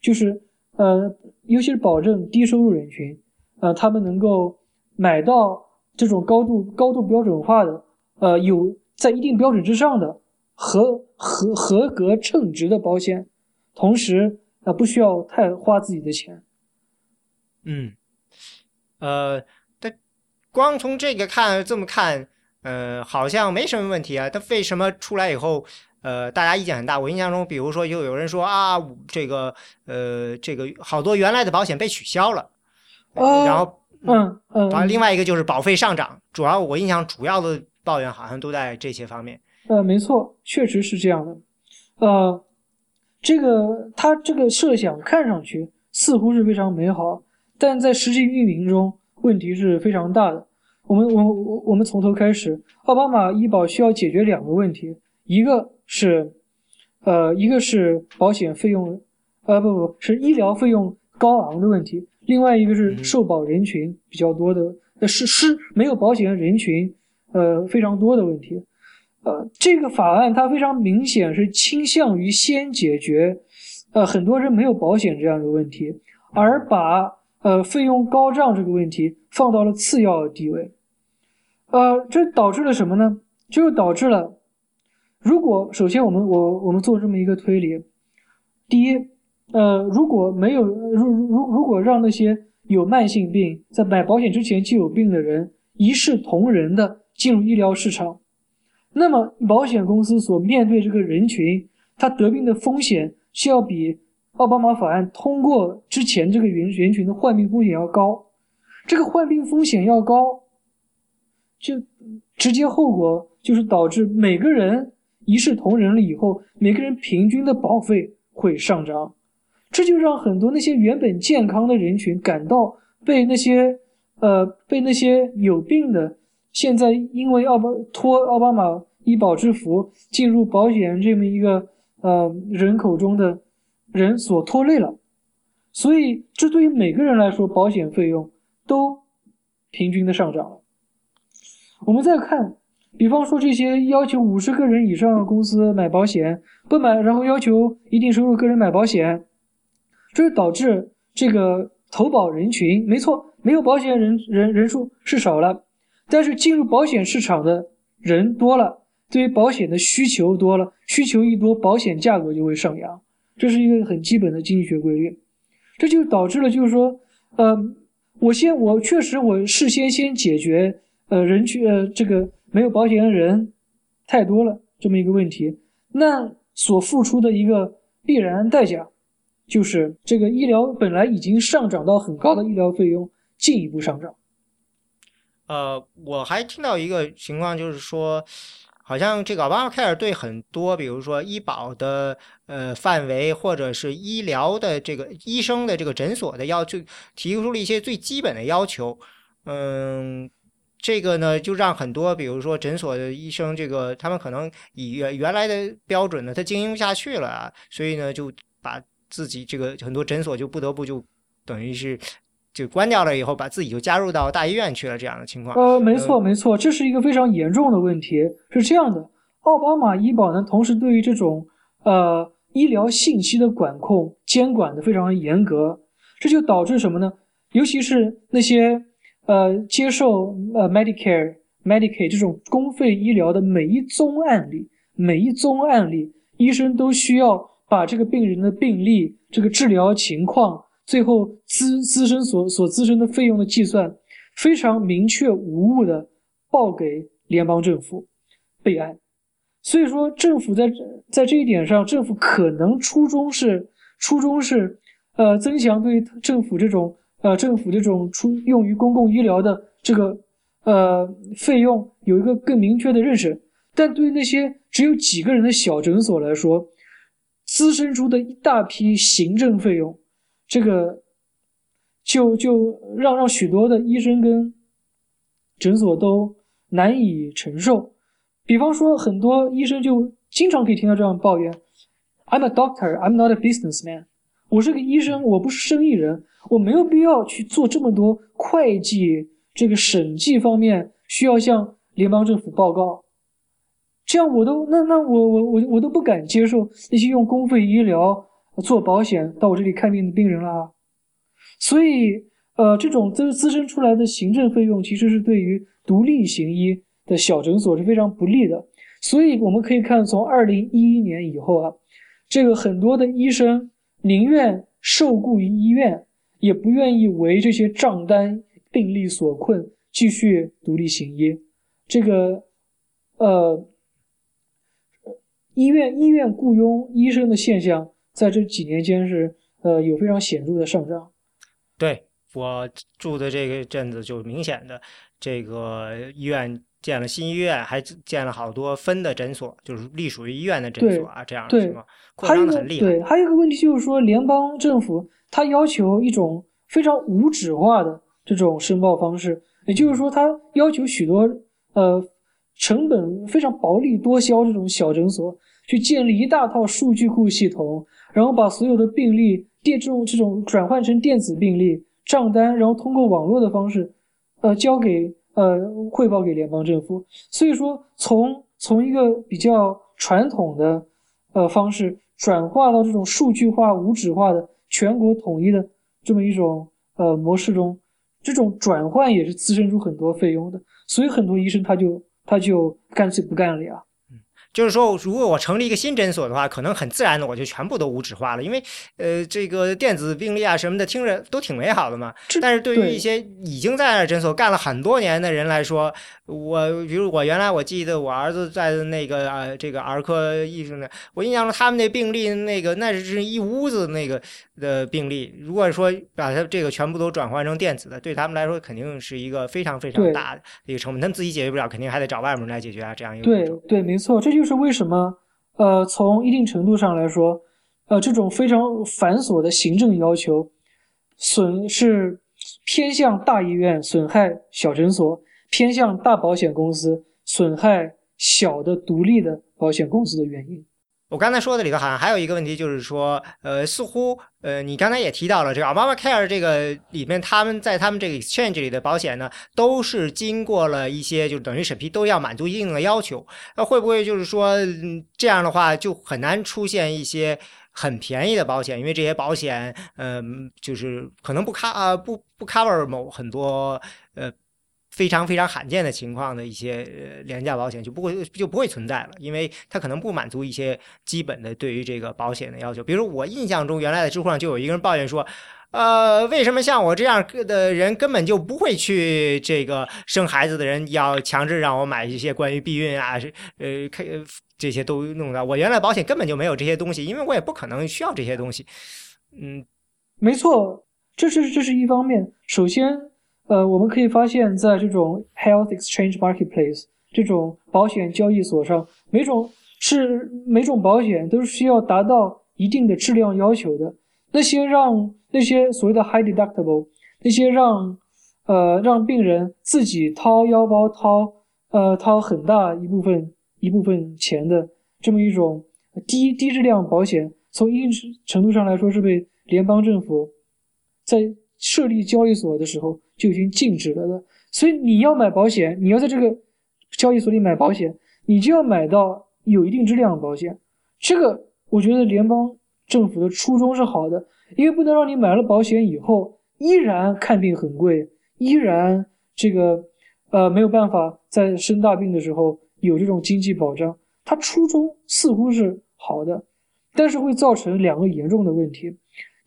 就是呃，尤其是保证低收入人群，呃，他们能够买到这种高度高度标准化的，呃，有在一定标准之上的合合合格称职的保险，同时啊，不需要太花自己的钱。嗯，呃。光从这个看，这么看，呃，好像没什么问题啊。他为什么出来以后，呃，大家意见很大。我印象中，比如说，就有人说啊，这个呃，这个好多原来的保险被取消了，然后嗯嗯，然后另外一个就是保费上涨，主要我印象主要的抱怨好像都在这些方面。呃，没错，确实是这样的。呃，这个他这个设想看上去似乎是非常美好，但在实际运营中问题是非常大的。我们我我我们从头开始，奥巴马医保需要解决两个问题，一个是，呃，一个是保险费用，呃，不不是医疗费用高昂的问题，另外一个是受保人群比较多的，呃，是是没有保险的人群，呃，非常多的问题。呃，这个法案它非常明显是倾向于先解决，呃，很多人没有保险这样一个问题，而把呃费用高涨这个问题放到了次要地位。呃，这导致了什么呢？就导致了，如果首先我们我我们做这么一个推理，第一，呃，如果没有如如如果让那些有慢性病在买保险之前就有病的人一视同仁的进入医疗市场。那么，保险公司所面对这个人群，他得病的风险是要比奥巴马法案通过之前这个人人群的患病风险要高。这个患病风险要高，就直接后果就是导致每个人一视同仁了以后，每个人平均的保费会上涨，这就让很多那些原本健康的人群感到被那些呃被那些有病的。现在因为奥巴托奥巴马医保之福进入保险这么一个呃人口中的人所拖累了，所以这对于每个人来说，保险费用都平均的上涨了。我们再看，比方说这些要求五十个人以上的公司买保险不买，然后要求一定收入个人买保险，这就导致这个投保人群没错，没有保险人人人数是少了。但是进入保险市场的人多了，对于保险的需求多了，需求一多，保险价格就会上扬，这是一个很基本的经济学规律。这就导致了，就是说，呃，我先我确实我事先先解决，呃，人群呃这个没有保险的人太多了这么一个问题，那所付出的一个必然代价，就是这个医疗本来已经上涨到很高的医疗费用进一步上涨。呃，我还听到一个情况，就是说，好像这个 Obamacare 对很多，比如说医保的呃范围，或者是医疗的这个医生的这个诊所的要求，提出了一些最基本的要求。嗯，这个呢，就让很多，比如说诊所的医生，这个他们可能以原原来的标准呢，他经营不下去了啊，所以呢，就把自己这个很多诊所就不得不就等于是。就关掉了以后，把自己就加入到大医院去了，这样的情况。呃，没错，没错，这是一个非常严重的问题。是这样的，奥巴马医保呢，同时对于这种呃医疗信息的管控监管的非常严格，这就导致什么呢？尤其是那些呃接受呃 Medicare、Medicaid 这种公费医疗的每一宗案例，每一宗案例，医生都需要把这个病人的病历、这个治疗情况。最后资资深所所滋生的费用的计算非常明确无误的报给联邦政府备案，所以说政府在在这一点上，政府可能初衷是初衷是呃增强对政府这种呃政府这种出用于公共医疗的这个呃费用有一个更明确的认识，但对于那些只有几个人的小诊所来说，滋生出的一大批行政费用。这个就就让让许多的医生跟诊所都难以承受。比方说，很多医生就经常可以听到这样抱怨：“I'm a doctor, I'm not a businessman。”我是个医生，我不是生意人，我没有必要去做这么多会计、这个审计方面需要向联邦政府报告。这样我都那那我我我我都不敢接受那些用公费医疗。做保险到我这里看病的病人了，所以呃，这种滋滋生出来的行政费用其实是对于独立行医的小诊所是非常不利的。所以我们可以看，从二零一一年以后啊，这个很多的医生宁愿受雇于医院，也不愿意为这些账单病例所困，继续独立行医。这个呃。医院医院雇佣医生的现象，在这几年间是呃有非常显著的上涨。对我住的这个镇子，就明显的这个医院建了新医院，还建了好多分的诊所，就是隶属于医院的诊所啊，这样的情况扩张的很厉害。对，还有一个问题就是说，联邦政府它要求一种非常无纸化的这种申报方式，也就是说，它要求许多呃。成本非常薄利多销，这种小诊所去建立一大套数据库系统，然后把所有的病例电这种这种转换成电子病例账单，然后通过网络的方式，呃，交给呃汇报给联邦政府。所以说，从从一个比较传统的呃方式转化到这种数据化、无纸化的全国统一的这么一种呃模式中，这种转换也是滋生出很多费用的。所以很多医生他就。他就干脆不干了呀。就是说，如果我成立一个新诊所的话，可能很自然的我就全部都无纸化了，因为呃，这个电子病历啊什么的，听着都挺美好的嘛。但是对于一些已经在那诊所干了很多年的人来说，我比如我原来我记得我儿子在那个啊，这个儿科医生呢，我印象中他们那病历那个那是一屋子那个的病历，如果说把它这个全部都转换成电子的，对他们来说肯定是一个非常非常大的一个成本，他们自己解决不了，肯定还得找外面人来解决啊，这样一个对对，没错，这就。就是为什么，呃，从一定程度上来说，呃，这种非常繁琐的行政要求，损是偏向大医院，损害小诊所；偏向大保险公司，损害小的独立的保险公司的原因。我刚才说的里头好像还有一个问题，就是说，呃，似乎，呃，你刚才也提到了这个 Obamacare 这个里面，他们在他们这个 Exchange 里的保险呢，都是经过了一些，就等于审批，都要满足一定的要求。那会不会就是说，这样的话就很难出现一些很便宜的保险？因为这些保险，嗯，就是可能不 cover 啊，不不 cover 某很多，呃。非常非常罕见的情况的一些廉价保险就不会就不会存在了，因为它可能不满足一些基本的对于这个保险的要求。比如我印象中，原来的知乎上就有一个人抱怨说，呃，为什么像我这样的人根本就不会去这个生孩子的人要强制让我买一些关于避孕啊，呃，这些都弄到我原来保险根本就没有这些东西，因为我也不可能需要这些东西。嗯，没错，这是这是一方面。首先。呃，我们可以发现，在这种 health exchange marketplace 这种保险交易所上，每种是每种保险都是需要达到一定的质量要求的。那些让那些所谓的 high deductible，那些让呃让病人自己掏腰包掏呃掏很大一部分一部分钱的这么一种低低质量保险，从一定程度上来说是被联邦政府在设立交易所的时候。就已经禁止了的，所以你要买保险，你要在这个交易所里买保险，你就要买到有一定质量的保险。这个我觉得联邦政府的初衷是好的，因为不能让你买了保险以后依然看病很贵，依然这个呃没有办法在生大病的时候有这种经济保障。它初衷似乎是好的，但是会造成两个严重的问题。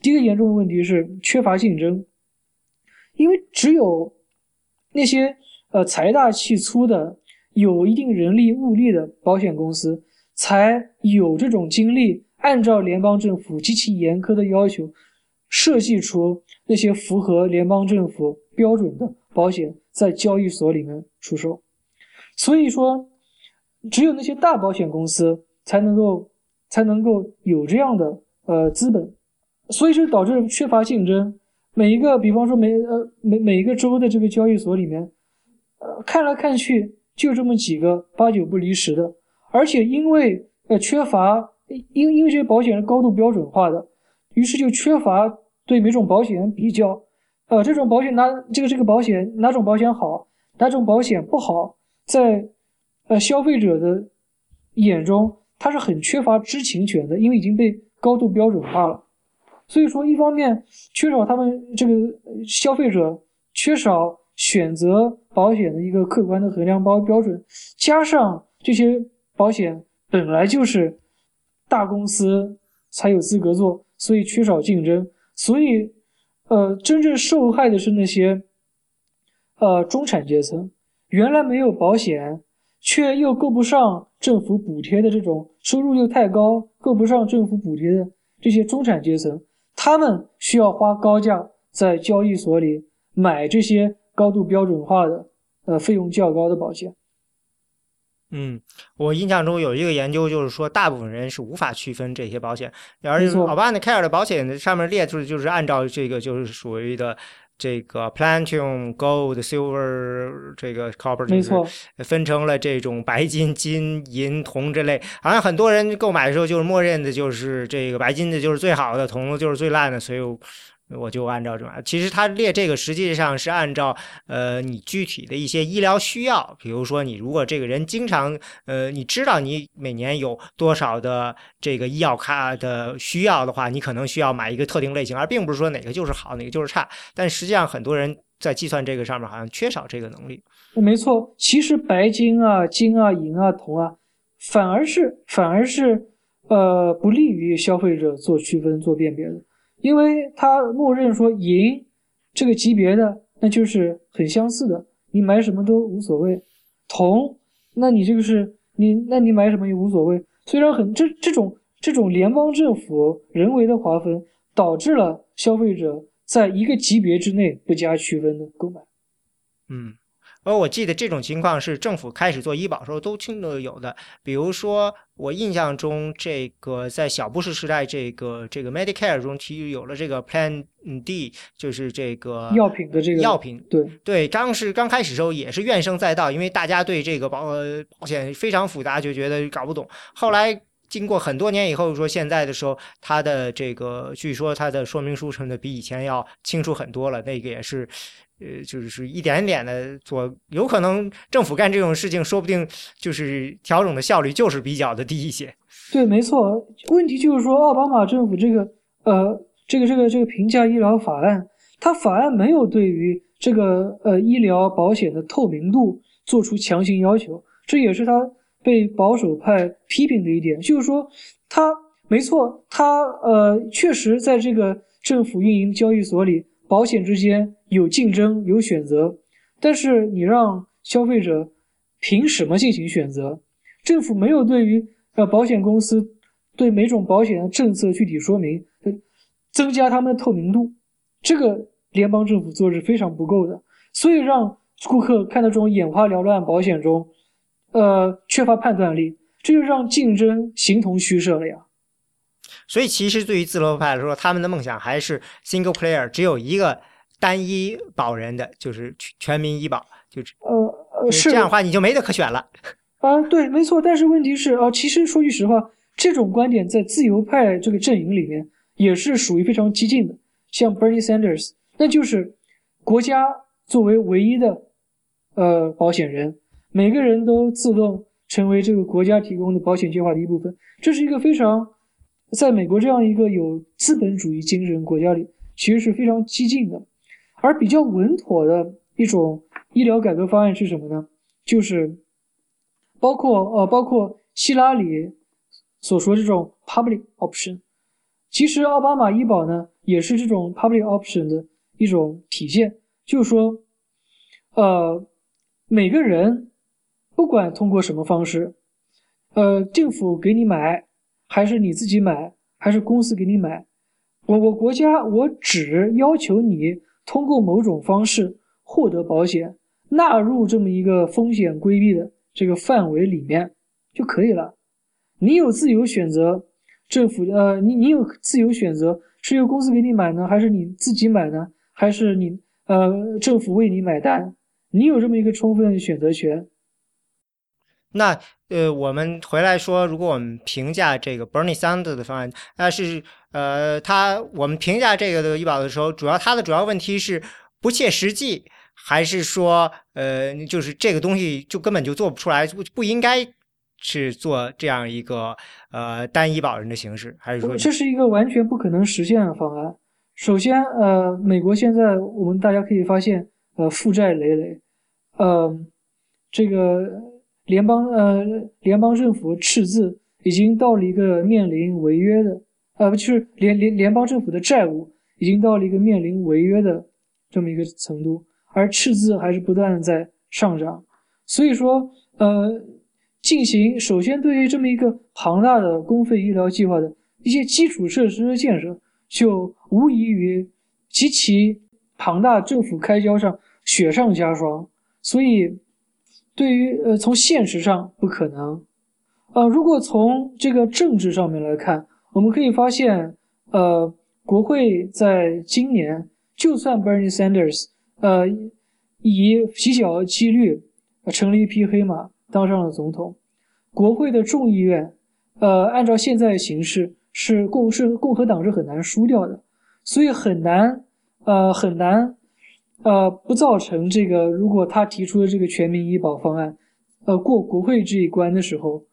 第一个严重的问题是缺乏竞争。因为只有那些呃财大气粗的、有一定人力物力的保险公司，才有这种精力按照联邦政府极其严苛的要求，设计出那些符合联邦政府标准的保险，在交易所里面出售。所以说，只有那些大保险公司才能够才能够有这样的呃资本，所以就导致缺乏竞争。每一个，比方说每呃每每一个州的这个交易所里面，呃看来看去就这么几个八九不离十的，而且因为呃缺乏，因因为这些保险是高度标准化的，于是就缺乏对每种保险比较，呃这种保险哪这个这个保险哪种保险好，哪种保险不好，在呃消费者的眼中，他是很缺乏知情权的，因为已经被高度标准化了。所以说，一方面缺少他们这个消费者缺少选择保险的一个客观的衡量标标准，加上这些保险本来就是大公司才有资格做，所以缺少竞争，所以呃，真正受害的是那些呃中产阶层，原来没有保险，却又够不上政府补贴的这种收入又太高，够不上政府补贴的这些中产阶层，他们需要花高价在交易所里买这些高度标准化的、呃费用较高的保险。嗯，我印象中有一个研究，就是说大部分人是无法区分这些保险，而且 Obamacare 的保险上面列出的就是按照这个就是属于的。这个 Platinum、Gold、Silver，这个 Copper，没错，分成了这种白金、金、银、铜这类。好像很多人购买的时候就是默认的就是这个白金的就是最好的，铜的就是最烂的，所以。我就按照这，其实他列这个实际上是按照呃你具体的一些医疗需要，比如说你如果这个人经常呃你知道你每年有多少的这个医药卡的需要的话，你可能需要买一个特定类型，而并不是说哪个就是好，哪个就是差。但实际上很多人在计算这个上面好像缺少这个能力。没错，其实白金啊、金啊、银啊、铜啊，反而是反而是呃不利于消费者做区分、做辨别的。因为他默认说银这个级别的那就是很相似的，你买什么都无所谓。铜，那你这个是你，那你买什么也无所谓。虽然很这这种这种联邦政府人为的划分，导致了消费者在一个级别之内不加区分的购买。嗯。而我记得这种情况是政府开始做医保时候都听都有的，比如说我印象中，这个在小布什时代，这个这个 Medicare 中提有了这个 Plan D，就是这个药品的这个药品。对对，刚是刚开始时候也是怨声载道，因为大家对这个保保险非常复杂，就觉得搞不懂。后来经过很多年以后，说现在的时候，它的这个据说它的说明书什么的比以前要清楚很多了，那个也是。呃，就是一点点的做，有可能政府干这种事情，说不定就是调整的效率就是比较的低一些。对，没错。问题就是说，奥巴马政府这个呃，这个这个这个平价医疗法案，它法案没有对于这个呃医疗保险的透明度做出强行要求，这也是他被保守派批评的一点。就是说，他没错，他呃确实在这个政府运营交易所里。保险之间有竞争有选择，但是你让消费者凭什么进行选择？政府没有对于呃保险公司对每种保险的政策具体说明，增加他们的透明度，这个联邦政府做是非常不够的，所以让顾客看到这种眼花缭乱保险中，呃缺乏判断力，这就让竞争形同虚设了呀。所以，其实对于自由派来说，他们的梦想还是 single player，只有一个单一保人的，就是全民医保，就是呃呃，是这样的话，你就没得可选了。啊，对，没错。但是问题是啊，其实说句实话，这种观点在自由派这个阵营里面也是属于非常激进的。像 Bernie Sanders，那就是国家作为唯一的呃保险人，每个人都自动成为这个国家提供的保险计划的一部分，这是一个非常。在美国这样一个有资本主义精神国家里，其实是非常激进的。而比较稳妥的一种医疗改革方案是什么呢？就是包括呃，包括希拉里所说这种 public option。其实奥巴马医保呢，也是这种 public option 的一种体现。就是说，呃，每个人不管通过什么方式，呃，政府给你买。还是你自己买，还是公司给你买？我我国家我只要求你通过某种方式获得保险，纳入这么一个风险规避的这个范围里面就可以了。你有自由选择，政府呃，你你有自由选择是由公司给你买呢，还是你自己买呢？还是你呃政府为你买单？你有这么一个充分选择权。那呃，我们回来说，如果我们评价这个 Bernie Sanders 的方案，那是呃，他我们评价这个的医保的时候，主要他的主要问题是不切实际，还是说呃，就是这个东西就根本就做不出来，不不应该是做这样一个呃单医保人的形式，还是说这是一个完全不可能实现的方案？首先，呃，美国现在我们大家可以发现，呃，负债累累，呃，这个。联邦呃，联邦政府赤字已经到了一个面临违约的，呃，不就是联联联邦政府的债务已经到了一个面临违约的这么一个程度，而赤字还是不断的在上涨。所以说，呃，进行首先对于这么一个庞大的公费医疗计划的一些基础设施的建设，就无异于极其庞大政府开销上雪上加霜。所以，对于呃，从现实上不可能。呃，如果从这个政治上面来看，我们可以发现，呃，国会在今年，就算 Bernie Sanders，呃，以极小的几率成了一匹黑马，当上了总统，国会的众议院，呃，按照现在的形势，是共是共和党是很难输掉的，所以很难，呃，很难，呃，不造成这个，如果他提出的这个全民医保方案，呃，过国会这一关的时候。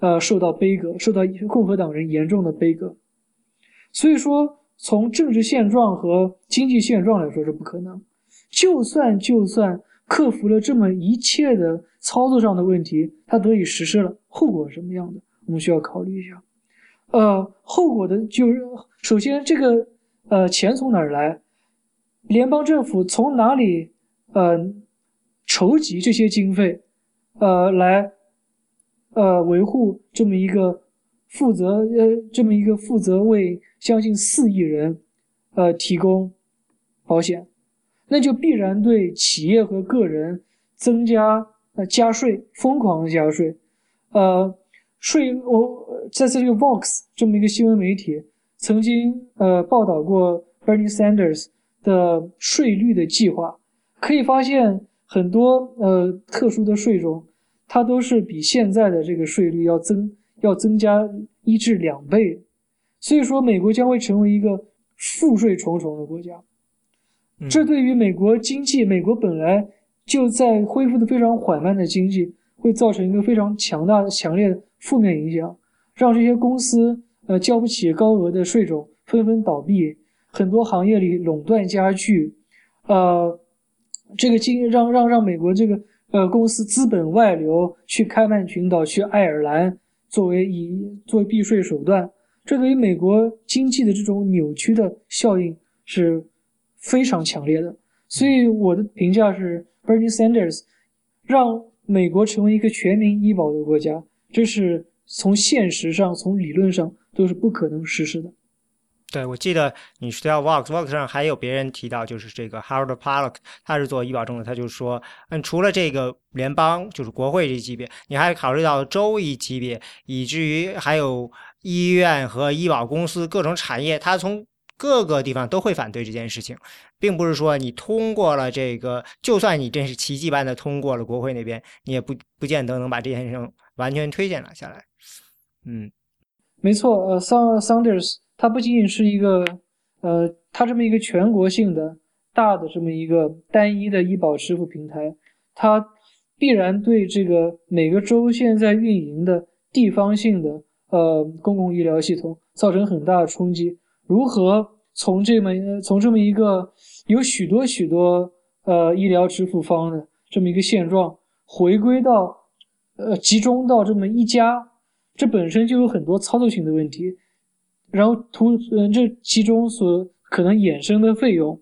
呃，受到悲歌，受到共和党人严重的悲歌，所以说从政治现状和经济现状来说是不可能。就算就算克服了这么一切的操作上的问题，它得以实施了，后果是什么样的？我们需要考虑一下。呃，后果的就是首先这个呃钱从哪儿来？联邦政府从哪里呃筹集这些经费？呃来。呃，维护这么一个负责，呃，这么一个负责为将近四亿人，呃，提供保险，那就必然对企业和个人增加呃加税，疯狂加税，呃，税我在这个 Vox 这么一个新闻媒体曾经呃报道过 Bernie Sanders 的税率的计划，可以发现很多呃特殊的税种。它都是比现在的这个税率要增要增加一至两倍，所以说美国将会成为一个赋税重重的国家。这对于美国经济，美国本来就在恢复的非常缓慢的经济，会造成一个非常强大、强烈的负面影响，让这些公司呃交不起高额的税种，纷纷倒闭，很多行业里垄断加剧，呃，这个经让让让美国这个。呃，公司资本外流去开曼群岛、去爱尔兰，作为以作为避税手段，这对于美国经济的这种扭曲的效应是非常强烈的。所以我的评价是，Bernie Sanders 让美国成为一个全民医保的国家，这是从现实上、从理论上都是不可能实施的。对，我记得你提到 Vox，Vox 上还有别人提到，就是这个 Harold Pollock，他是做医保中的，他就说，嗯，除了这个联邦，就是国会这级别，你还考虑到州一级别，以至于还有医院和医保公司各种产业，他从各个地方都会反对这件事情，并不是说你通过了这个，就算你真是奇迹般的通过了国会那边，你也不不见得能把这件事情完全推荐了下来。嗯，没错，呃，Sand Sanders。它不仅仅是一个，呃，它这么一个全国性的大的这么一个单一的医保支付平台，它必然对这个每个州现在运营的地方性的呃公共医疗系统造成很大的冲击。如何从这么从这么一个有许多许多呃医疗支付方的这么一个现状，回归到呃集中到这么一家，这本身就有很多操作性的问题。然后图，嗯，这其中所可能衍生的费用，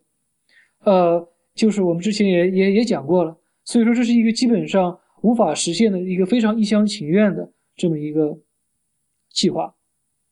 呃，就是我们之前也也也讲过了，所以说这是一个基本上无法实现的一个非常一厢情愿的这么一个计划。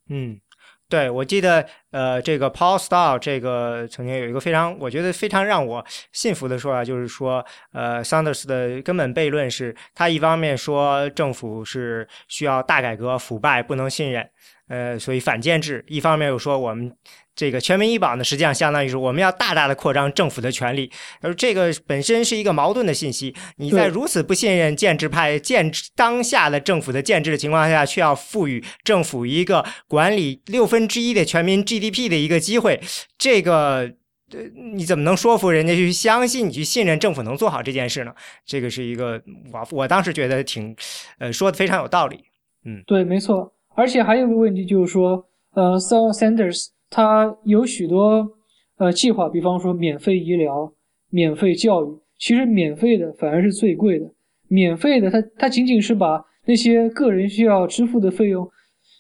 嗯，对，我记得，呃，这个 Paul Starr 这个曾经有一个非常，我觉得非常让我信服的说法，就是说，呃，Sanders 的根本悖论是他一方面说政府是需要大改革，腐败不能信任。呃，所以反建制，一方面又说我们这个全民医保呢，实际上相当于是我们要大大的扩张政府的权利，而这个本身是一个矛盾的信息。你在如此不信任建制派建当下的政府的建制的情况下，却要赋予政府一个管理六分之一的全民 GDP 的一个机会，这个呃，你怎么能说服人家去相信你去信任政府能做好这件事呢？这个是一个我我当时觉得挺呃说的非常有道理。嗯，对，没错。而且还有个问题就是说，呃，Sanders 他有许多呃计划，比方说免费医疗、免费教育。其实免费的反而是最贵的，免费的他他仅仅是把那些个人需要支付的费用，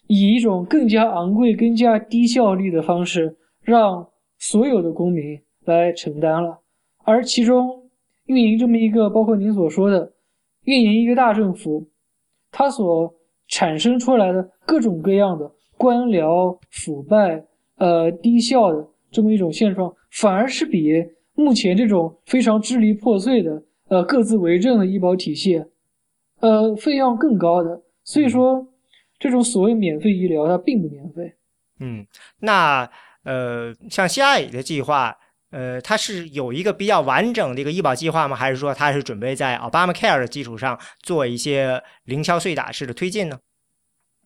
以一种更加昂贵、更加低效率的方式，让所有的公民来承担了。而其中运营这么一个，包括您所说的。运营一个大政府，它所产生出来的各种各样的官僚腐败、呃低效的这么一种现状，反而是比目前这种非常支离破碎的、呃各自为政的医保体系，呃费用更高的。所以说，这种所谓免费医疗，它并不免费。嗯，那呃，像希拉里的计划。呃，它是有一个比较完整的一个医保计划吗？还是说它是准备在 Obamacare 的基础上做一些零敲碎打式的推进呢？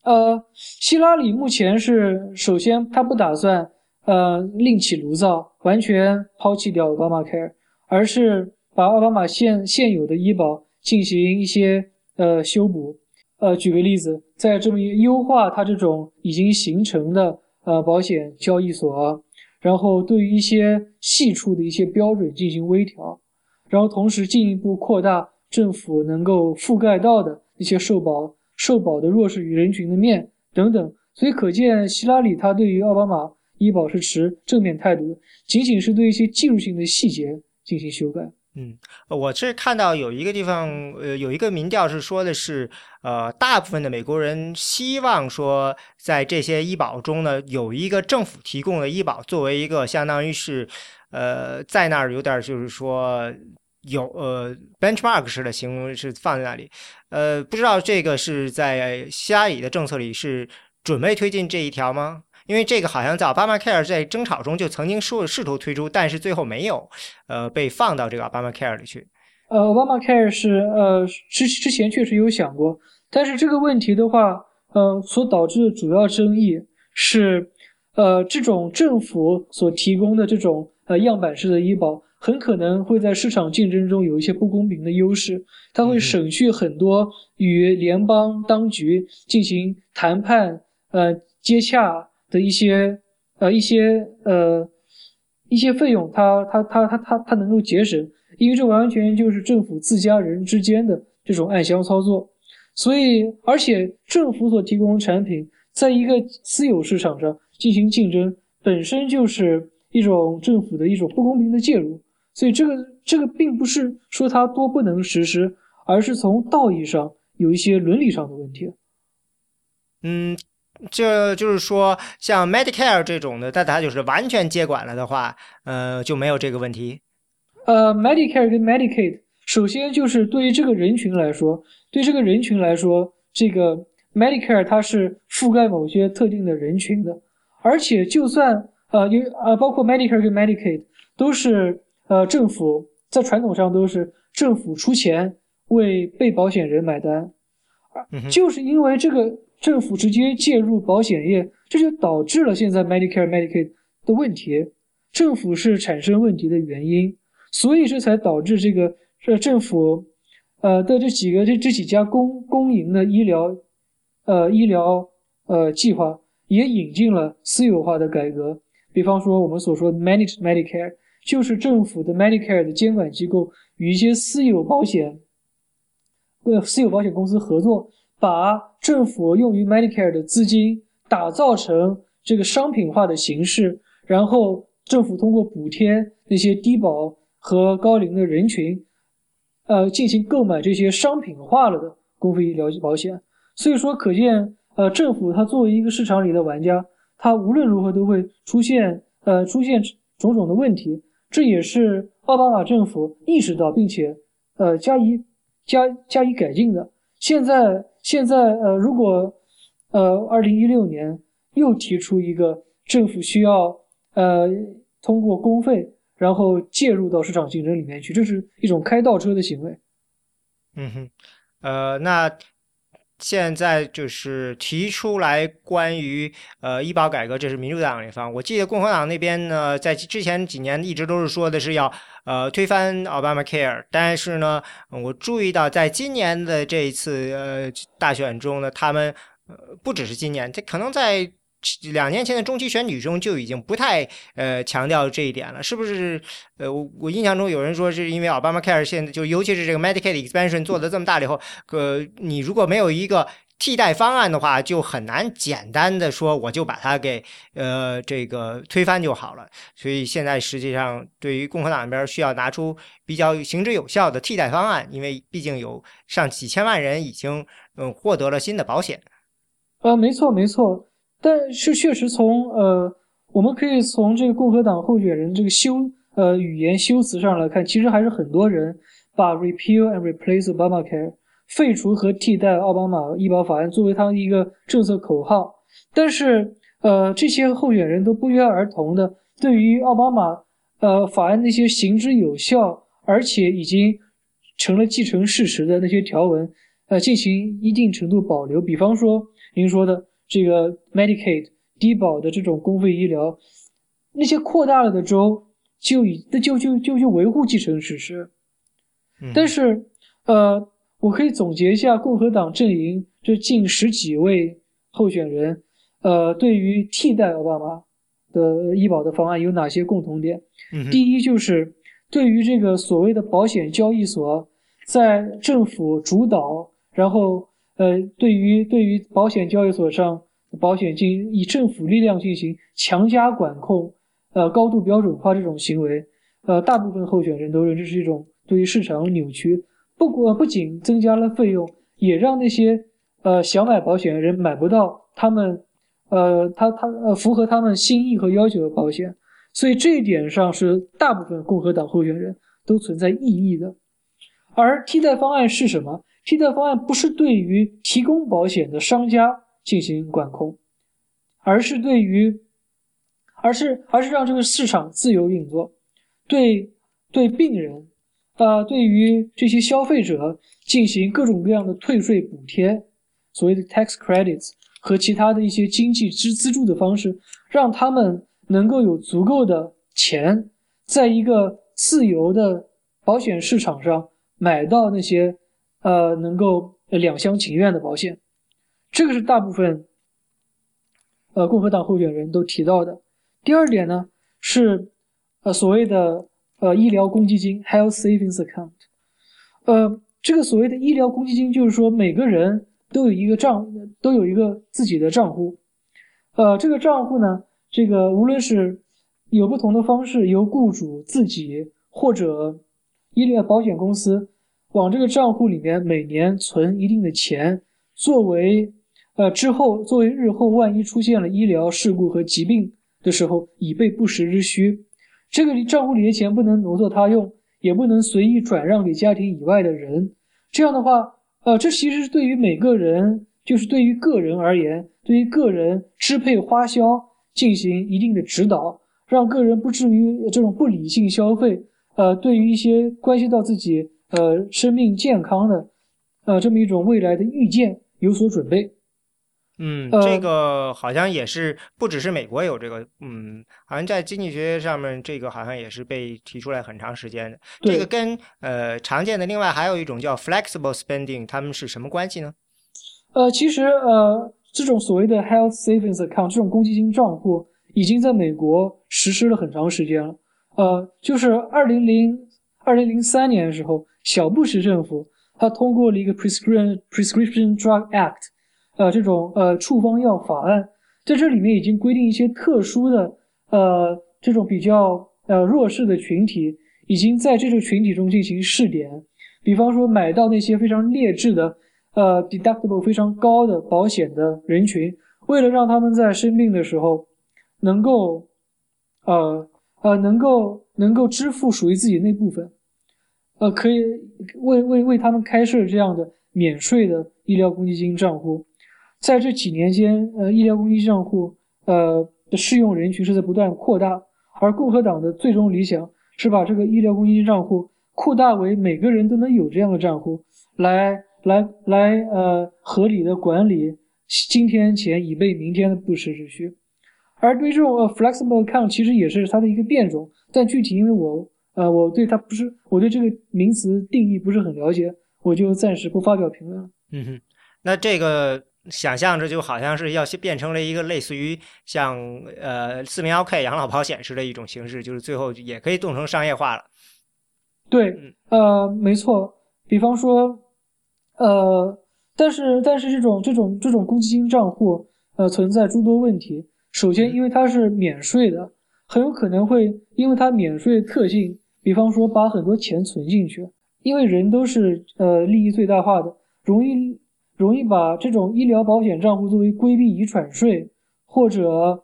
呃，希拉里目前是首先他不打算呃另起炉灶，完全抛弃掉 Obamacare，而是把奥巴马现现有的医保进行一些呃修补。呃，举个例子，在这么优化它这种已经形成的呃保险交易所。然后对于一些细处的一些标准进行微调，然后同时进一步扩大政府能够覆盖到的一些受保受保的弱势与人群的面等等。所以可见，希拉里他对于奥巴马医保是持正面态度的，仅仅是对一些技术性的细节进行修改。嗯，我是看到有一个地方，呃，有一个民调是说的是，呃，大部分的美国人希望说，在这些医保中呢，有一个政府提供的医保作为一个相当于是，呃，在那儿有点就是说有呃 benchmark 式的形容是放在那里，呃，不知道这个是在希拉里的政策里是准备推进这一条吗？因为这个好像在 Obamacare 在争吵中就曾经说试图推出，但是最后没有，呃，被放到这个 Obamacare 里去。呃，Obamacare 是呃之之前确实有想过，但是这个问题的话，呃，所导致的主要争议是，呃，这种政府所提供的这种呃样板式的医保，很可能会在市场竞争中有一些不公平的优势，它会省去很多与联邦当局进行谈判、呃接洽。的一些呃一些呃一些费用，它它它它它它能够节省，因为这完全就是政府自家人之间的这种暗箱操作，所以而且政府所提供的产品，在一个私有市场上进行竞争，本身就是一种政府的一种不公平的介入，所以这个这个并不是说它多不能实施，而是从道义上有一些伦理上的问题，嗯。这就是说，像 Medicare 这种的，但它就是完全接管了的话，呃，就没有这个问题。呃，Medicare 跟 Medicaid，首先就是对于这个人群来说，对这个人群来说，这个 Medicare 它是覆盖某些特定的人群的，而且就算呃，有呃，包括 Medicare 跟 Medicaid 都是呃，政府在传统上都是政府出钱为被保险人买单，就是因为这个。政府直接介入保险业，这就导致了现在 Medicare、Medicaid 的问题。政府是产生问题的原因，所以这才导致这个这政府，呃的这几个这这几家公公营的医疗，呃医疗呃计划也引进了私有化的改革。比方说我们所说的 Managed Medicare，就是政府的 Medicare 的监管机构与一些私有保险，呃私有保险公司合作。把政府用于 Medicare 的资金打造成这个商品化的形式，然后政府通过补贴那些低保和高龄的人群，呃，进行购买这些商品化了的公费医疗保险。所以说，可见，呃，政府它作为一个市场里的玩家，它无论如何都会出现，呃，出现种种的问题。这也是奥巴马政府意识到并且，呃，加以加加以改进的。现在。现在，呃，如果，呃，二零一六年又提出一个政府需要，呃，通过公费，然后介入到市场竞争里面去，这是一种开倒车的行为。嗯哼，呃，那。现在就是提出来关于呃医保改革，这是民主党一方。我记得共和党那边呢，在之前几年一直都是说的是要呃推翻 Obamacare，但是呢，我注意到在今年的这一次呃大选中呢，他们呃不只是今年，这可能在。两年前的中期选举中就已经不太呃强调这一点了，是不是？呃，我我印象中有人说是因为 Obamacare 现在就尤其是这个 Medicaid expansion 做的这么大了以后，呃，你如果没有一个替代方案的话，就很难简单的说我就把它给呃这个推翻就好了。所以现在实际上对于共和党那边需要拿出比较行之有效的替代方案，因为毕竟有上几千万人已经嗯获得了新的保险。呃，没错没错，但是确实从呃我们可以从这个共和党候选人这个修呃语言修辞上来看，其实还是很多人把 repeal and replace Obamacare。废除和替代奥巴马医保法案作为他的一个政策口号，但是，呃，这些候选人都不约而同的对于奥巴马呃法案那些行之有效而且已经成了既成事实的那些条文，呃，进行一定程度保留。比方说您说的这个 Medicaid 低保的这种公费医疗，那些扩大了的州就以那就就就去维护继承事实，但是，呃。我可以总结一下共和党阵营这近十几位候选人，呃，对于替代奥巴马的医保的方案有哪些共同点？第一就是对于这个所谓的保险交易所，在政府主导，然后呃，对于对于保险交易所上保险进以政府力量进行强加管控，呃，高度标准化这种行为，呃，大部分候选人都认为这是一种对于市场扭曲。不过，不仅增加了费用，也让那些呃想买保险的人买不到他们呃他他呃符合他们心意和要求的保险，所以这一点上是大部分共和党候选人都存在异议的。而替代方案是什么？替代方案不是对于提供保险的商家进行管控，而是对于，而是而是让这个市场自由运作，对对病人。呃，对于这些消费者进行各种各样的退税补贴，所谓的 tax credits 和其他的一些经济支资助的方式，让他们能够有足够的钱，在一个自由的保险市场上买到那些呃能够两厢情愿的保险。这个是大部分呃共和党候选人都提到的。第二点呢是呃所谓的。呃，医疗公积金 （Health Savings Account），呃，这个所谓的医疗公积金，就是说每个人都有一个账，都有一个自己的账户。呃，这个账户呢，这个无论是有不同的方式，由雇主自己或者医疗保险公司往这个账户里面每年存一定的钱，作为呃之后作为日后万一出现了医疗事故和疾病的时候，以备不时之需。这个账户里的钱不能挪作他用，也不能随意转让给家庭以外的人。这样的话，呃，这其实是对于每个人，就是对于个人而言，对于个人支配花销进行一定的指导，让个人不至于这种不理性消费。呃，对于一些关系到自己呃生命健康的，呃，这么一种未来的预见有所准备。嗯，这个好像也是不只是美国有这个，嗯，好像在经济学上面，这个好像也是被提出来很长时间的。这个跟呃常见的另外还有一种叫 flexible spending，他们是什么关系呢？呃，其实呃这种所谓的 health savings account 这种公积金账户已经在美国实施了很长时间了。呃，就是二零零二零零三年的时候，小布什政府他通过了一个 prescription prescription drug act。呃，这种呃处方药法案在这里面已经规定一些特殊的呃这种比较呃弱势的群体，已经在这个群体中进行试点，比方说买到那些非常劣质的呃 deductible 非常高的保险的人群，为了让他们在生病的时候能够呃呃能够能够支付属于自己那部分，呃可以为为为他们开设这样的免税的医疗公积金账户。在这几年间，呃，医疗公积金账户，呃的适用人群是在不断扩大，而共和党的最终理想是把这个医疗公积金账户扩大为每个人都能有这样的账户，来来来，呃，合理的管理今天钱以备明天的不时之需。而对于这种呃 flexible account，其实也是它的一个变种，但具体因为我呃我对它不是我对这个名词定义不是很了解，我就暂时不发表评论了。嗯哼，那这个。想象着就好像是要变成了一个类似于像呃四零幺 K 养老保险式的一种形式，就是最后也可以动成商业化了。对，呃，没错。比方说，呃，但是但是这种这种这种公积金账户呃存在诸多问题。首先，因为它是免税的，很有可能会因为它免税特性，比方说把很多钱存进去，因为人都是呃利益最大化的，容易容易把这种医疗保险账户作为规避遗产税或者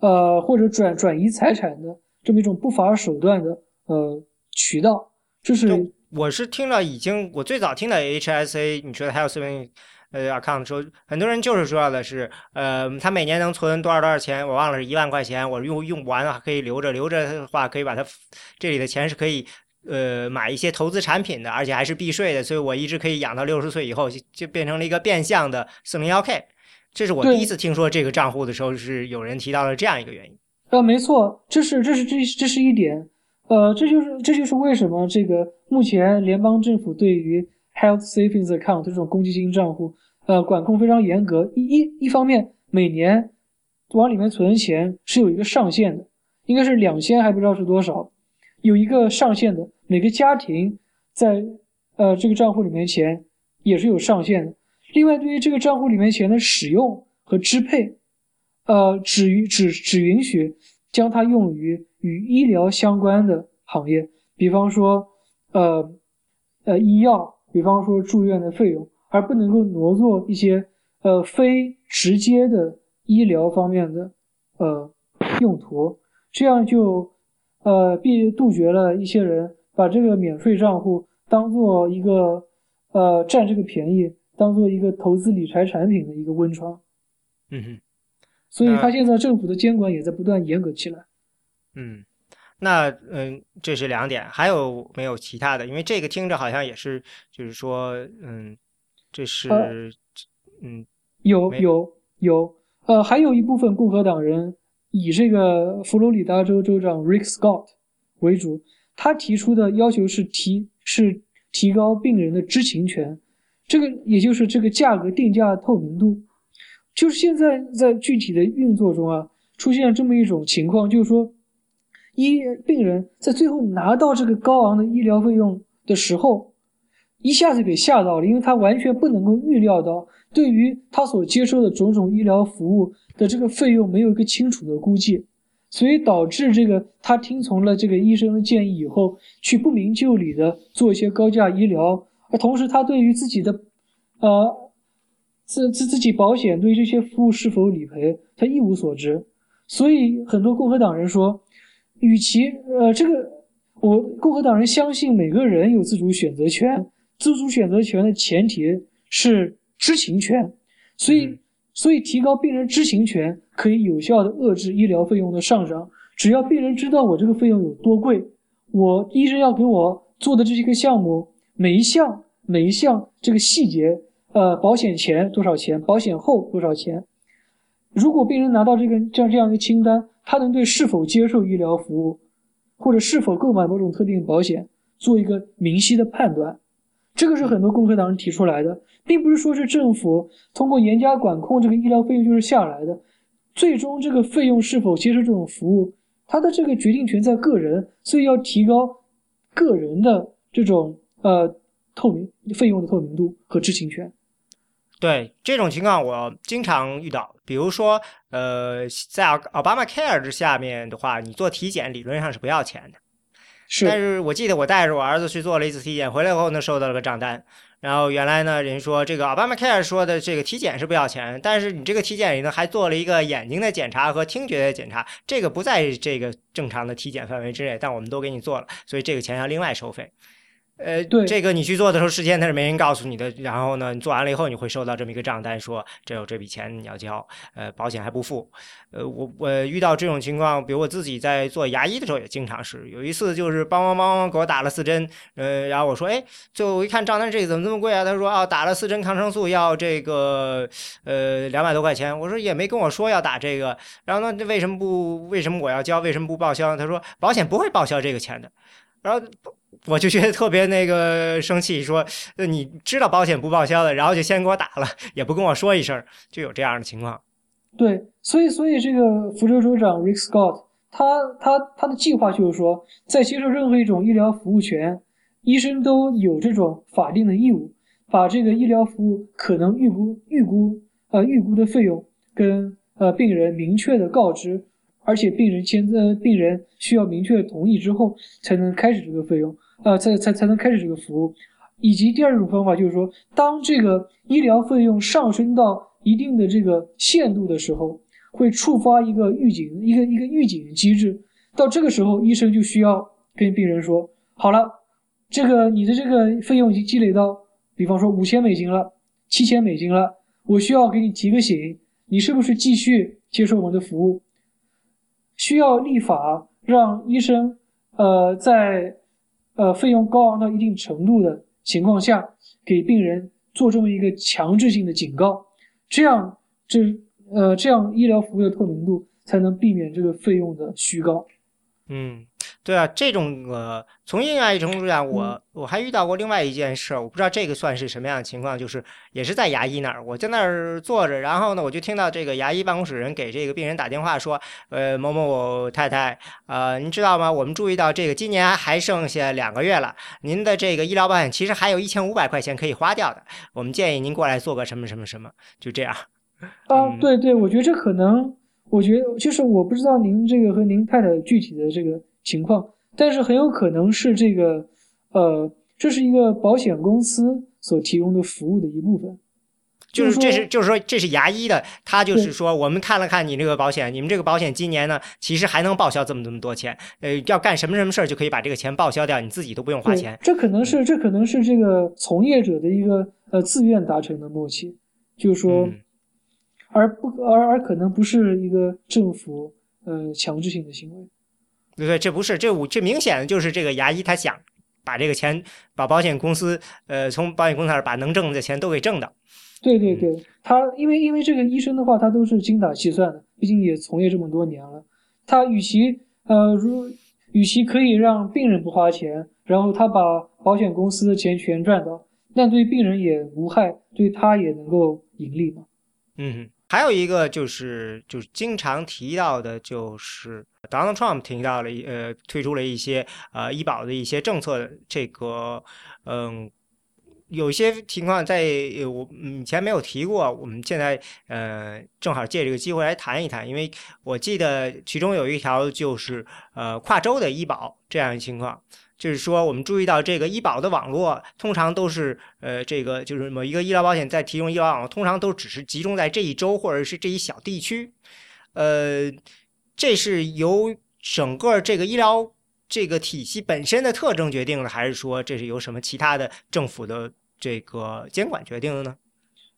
呃或者转转移财产的这么一种不法手段的呃渠道，这是。我是听了已经，我最早听的 HSA，你觉得还有 saving 呃 account 说，很多人就是说要的是，呃，他每年能存多少多少钱，我忘了是一万块钱，我用用不完了可以留着，留着的话可以把它这里的钱是可以呃买一些投资产品的，而且还是避税的，所以我一直可以养到六十岁以后，就就变成了一个变相的四零幺 K。这是我第一次听说这个账户的时候，是有人提到了这样一个原因。呃，没错，这是这是这这是一点。呃，这就是这就是为什么这个目前联邦政府对于 health savings account 这种公积金账户，呃，管控非常严格。一一一方面，每年往里面存钱是有一个上限的，应该是两千还不知道是多少，有一个上限的。每个家庭在呃这个账户里面钱也是有上限的。另外，对于这个账户里面钱的使用和支配，呃，只允只只允许将它用于。与医疗相关的行业，比方说，呃，呃，医药，比方说住院的费用，而不能够挪作一些呃非直接的医疗方面的呃用途，这样就呃避杜绝了一些人把这个免税账户当做一个呃占这个便宜，当做一个投资理财产品的一个温床。嗯哼，所以他现在政府的监管也在不断严格起来。嗯，那嗯，这是两点，还有没有其他的？因为这个听着好像也是，就是说，嗯，这是，嗯，有有有，呃，还有一部分共和党人以这个佛罗里达州州长 Rick Scott 为主，他提出的要求是提是提高病人的知情权，这个也就是这个价格定价透明度，就是现在在具体的运作中啊，出现这么一种情况，就是说。医病人在最后拿到这个高昂的医疗费用的时候，一下子给吓到了，因为他完全不能够预料到，对于他所接受的种种医疗服务的这个费用没有一个清楚的估计，所以导致这个他听从了这个医生的建议以后，去不明就里的做一些高价医疗，而同时他对于自己的，呃，自自自己保险对这些服务是否理赔，他一无所知，所以很多共和党人说。与其呃，这个我共和党人相信每个人有自主选择权，自主选择权的前提是知情权，所以所以提高病人知情权可以有效的遏制医疗费用的上涨。只要病人知道我这个费用有多贵，我医生要给我做的这些个项目，每一项每一项这个细节，呃，保险前多少钱，保险后多少钱。如果病人拿到这个这样这样一个清单。他能对是否接受医疗服务，或者是否购买某种特定保险做一个明晰的判断，这个是很多共和党人提出来的，并不是说是政府通过严加管控这个医疗费用就是下来的，最终这个费用是否接受这种服务，他的这个决定权在个人，所以要提高个人的这种呃透明费用的透明度和知情权。对这种情况，我经常遇到。比如说，呃，在奥巴马 Care 之下面的话，你做体检理论上是不要钱的。是。但是我记得我带着我儿子去做了一次体检，回来后呢，收到了个账单。然后原来呢，人说这个奥巴马 Care 说的这个体检是不要钱，但是你这个体检里呢还做了一个眼睛的检查和听觉的检查，这个不在这个正常的体检范围之内，但我们都给你做了，所以这个钱要另外收费。呃，对，这个你去做的时候，事先他是没人告诉你的。然后呢，你做完了以后，你会收到这么一个账单，说这有这笔钱你要交，呃，保险还不付。呃，我我遇到这种情况，比如我自己在做牙医的时候也经常是，有一次就是梆梆梆给我打了四针，呃，然后我说，哎，最后我一看账单，这个怎么这么贵啊？他说，啊，打了四针抗生素要这个，呃，两百多块钱。我说也没跟我说要打这个，然后呢，为什么不为什么我要交？为什么不报销？他说保险不会报销这个钱的。然后。我就觉得特别那个生气，说你知道保险不报销的，然后就先给我打了，也不跟我说一声，就有这样的情况。对，所以所以这个福州州长 Rick Scott，他他他的计划就是说，在接受任何一种医疗服务权，医生都有这种法定的义务，把这个医疗服务可能预估预估呃预估的费用跟呃病人明确的告知，而且病人签呃病人需要明确同意之后才能开始这个费用，呃才才才能开始这个服务。以及第二种方法就是说，当这个医疗费用上升到一定的这个限度的时候，会触发一个预警，一个一个预警机制。到这个时候，医生就需要跟病人说：“好了，这个你的这个费用已经积累到，比方说五千美金了，七千美金了，我需要给你提个醒，你是不是继续接受我们的服务？需要立法让医生，呃，在呃费用高昂到一定程度的。”情况下，给病人做这么一个强制性的警告，这样这呃这样医疗服务的透明度才能避免这个费用的虚高。嗯。对啊，这种呃，从另外一程度讲，我我还遇到过另外一件事，我不知道这个算是什么样的情况，就是也是在牙医那儿，我在那儿坐着，然后呢，我就听到这个牙医办公室人给这个病人打电话说，呃，某某太太，呃，您知道吗？我们注意到这个今年还剩下两个月了，您的这个医疗保险其实还有一千五百块钱可以花掉的，我们建议您过来做个什么什么什么，就这样。啊，对对，我觉得这可能，我觉得就是我不知道您这个和您太太具体的这个。情况，但是很有可能是这个，呃，这是一个保险公司所提供的服务的一部分，就是这是就是说这是牙医的，他就是说我们看了看你这个保险，你们这个保险今年呢其实还能报销这么这么多钱，呃，要干什么什么事儿就可以把这个钱报销掉，你自己都不用花钱。这可能是这可能是这个从业者的一个呃自愿达成的默契，就是说，而不而而可能不是一个政府呃强制性的行为。对对，这不是这我这明显的就是这个牙医他想把这个钱把保险公司呃从保险公司那儿把能挣的钱都给挣到。对对对，他因为因为这个医生的话他都是精打细算的，毕竟也从业这么多年了。他与其呃如与其可以让病人不花钱，然后他把保险公司的钱全赚到，那对病人也无害，对他也能够盈利嘛。嗯。还有一个就是，就是经常提到的，就是 Donald Trump 提到了，呃，推出了一些呃医保的一些政策的。这个，嗯，有些情况在我以前没有提过，我们现在呃正好借这个机会来谈一谈，因为我记得其中有一条就是呃跨州的医保这样的情况。就是说，我们注意到这个医保的网络，通常都是，呃，这个就是某一个医疗保险在提供医疗网络，通常都只是集中在这一周或者是这一小地区，呃，这是由整个这个医疗这个体系本身的特征决定的，还是说这是由什么其他的政府的这个监管决定的呢？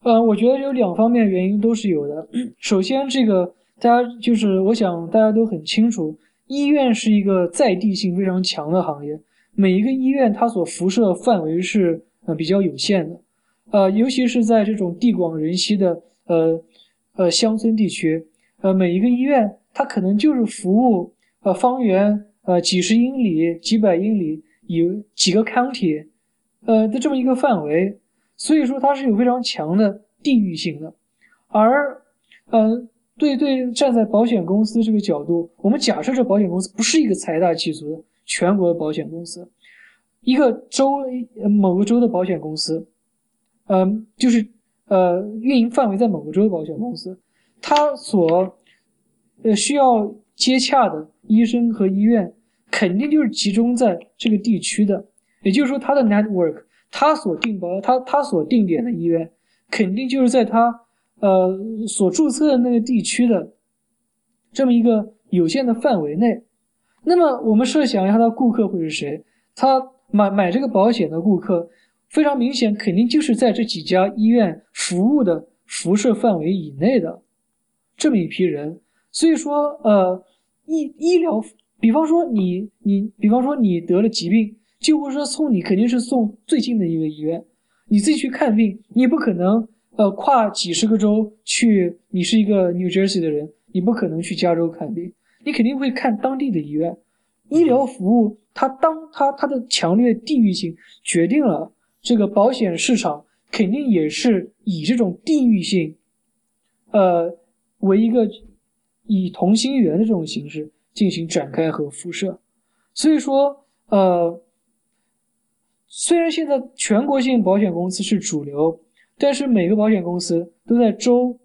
呃，我觉得有两方面原因都是有的。首先，这个大家就是我想大家都很清楚，医院是一个在地性非常强的行业。每一个医院它所辐射范围是呃比较有限的，呃，尤其是在这种地广人稀的呃呃乡村地区，呃，每一个医院它可能就是服务呃方圆呃几十英里、几百英里有几个 county，呃的这么一个范围，所以说它是有非常强的地域性的。而呃对对，站在保险公司这个角度，我们假设这保险公司不是一个财大气粗的。全国的保险公司，一个州某个州的保险公司，嗯，就是呃运营范围在某个州的保险公司，它所呃需要接洽的医生和医院，肯定就是集中在这个地区的。也就是说，它的 network，它所定保，它它所定点的医院，肯定就是在它呃所注册的那个地区的这么一个有限的范围内。那么我们设想一下，他顾客会是谁？他买买这个保险的顾客，非常明显，肯定就是在这几家医院服务的辐射范围以内的这么一批人。所以说，呃，医医疗，比方说你你，比方说你得了疾病，救护车送你肯定是送最近的一个医院。你自己去看病，你不可能呃跨几十个州去。你是一个 New Jersey 的人，你不可能去加州看病。你肯定会看当地的医院，医疗服务它当它它的强烈地域性决定了这个保险市场肯定也是以这种地域性，呃为一个以同心圆的这种形式进行展开和辐射，所以说呃虽然现在全国性保险公司是主流，但是每个保险公司都在州，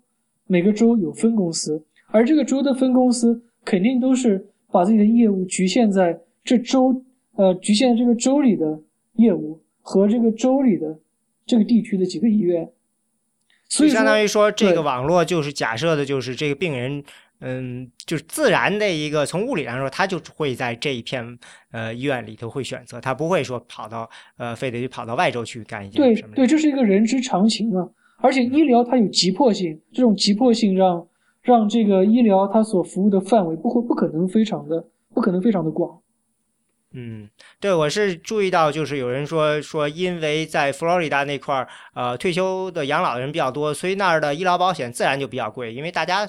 每个州有分公司，而这个州的分公司肯定都是把自己的业务局限在这州，呃，局限在这个州里的业务和这个州里的这个地区的几个医院。所以相当于说，这个网络就是假设的，就是这个病人，嗯，就是自然的一个从物理上说，他就会在这一片呃医院里头会选择，他不会说跑到呃非得去跑到外州去干一件对什么。对，这是一个人之常情嘛。而且医疗它有急迫性，这种急迫性让让这个医疗它所服务的范围不会不可能非常的不可能非常的广。嗯，对，我是注意到，就是有人说说，因为在佛罗里达那块儿，呃，退休的养老的人比较多，所以那儿的医疗保险自然就比较贵，因为大家，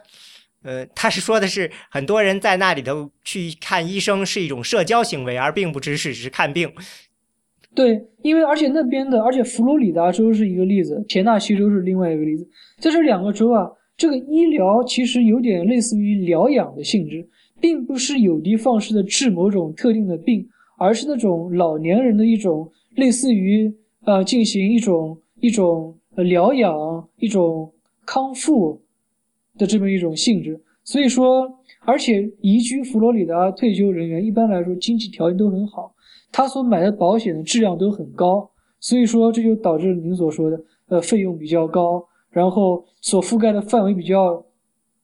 呃，他是说的是很多人在那里头去看医生是一种社交行为，而并不只是只是看病。对，因为而且那边的，而且佛罗里达州是一个例子，田纳西州是另外一个例子。在这两个州啊，这个医疗其实有点类似于疗养的性质，并不是有的放矢的治某种特定的病，而是那种老年人的一种类似于呃进行一种一种疗养、一种康复的这么一种性质。所以说，而且移居佛罗里达退休人员一般来说经济条件都很好。他所买的保险的质量都很高，所以说这就导致您所说的，呃，费用比较高，然后所覆盖的范围比较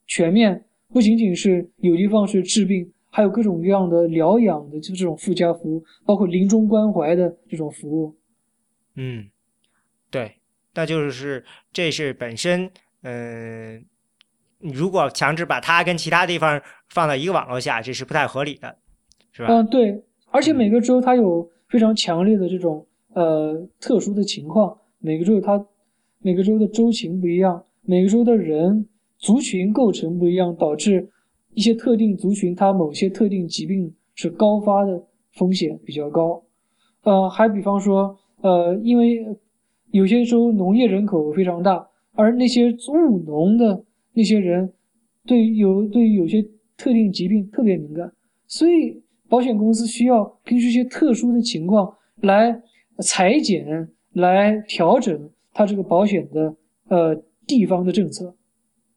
全面，不仅仅是有地方是治病，还有各种各样的疗养的就这种附加服务，包括临终关怀的这种服务。嗯，对，那就是这是本身，嗯、如果强制把它跟其他地方放到一个网络下，这是不太合理的，是吧？嗯，对，而且每个州它有非常强烈的这种呃特殊的情况，每个州它每个州的州情不一样，每个州的人族群构成不一样，导致一些特定族群它某些特定疾病是高发的风险比较高。呃，还比方说，呃，因为有些州农业人口非常大，而那些务农的那些人对有对于有些特定疾病特别敏感，所以保险公司需要根据一些特殊的情况来裁剪、来调整它这个保险的呃地方的政策。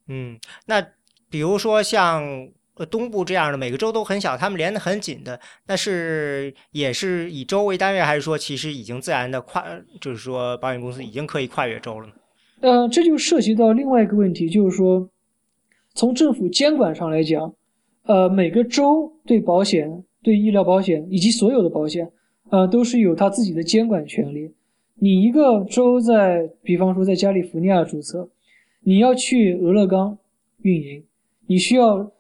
嗯，那比如说像呃东部这样的，每个州都很小，他们连得很紧的，那是也是以州为单位，还是说其实已经自然的跨，就是说保险公司已经可以跨越州了呢？呃，这就涉及到另外一个问题，就是说，从政府监管上来讲，呃，每个州对保险、对医疗保险以及所有的保险，呃，都是有他自己的监管权利。你一个州在，比方说在加利福尼亚注册，你要去俄勒冈运营，你需要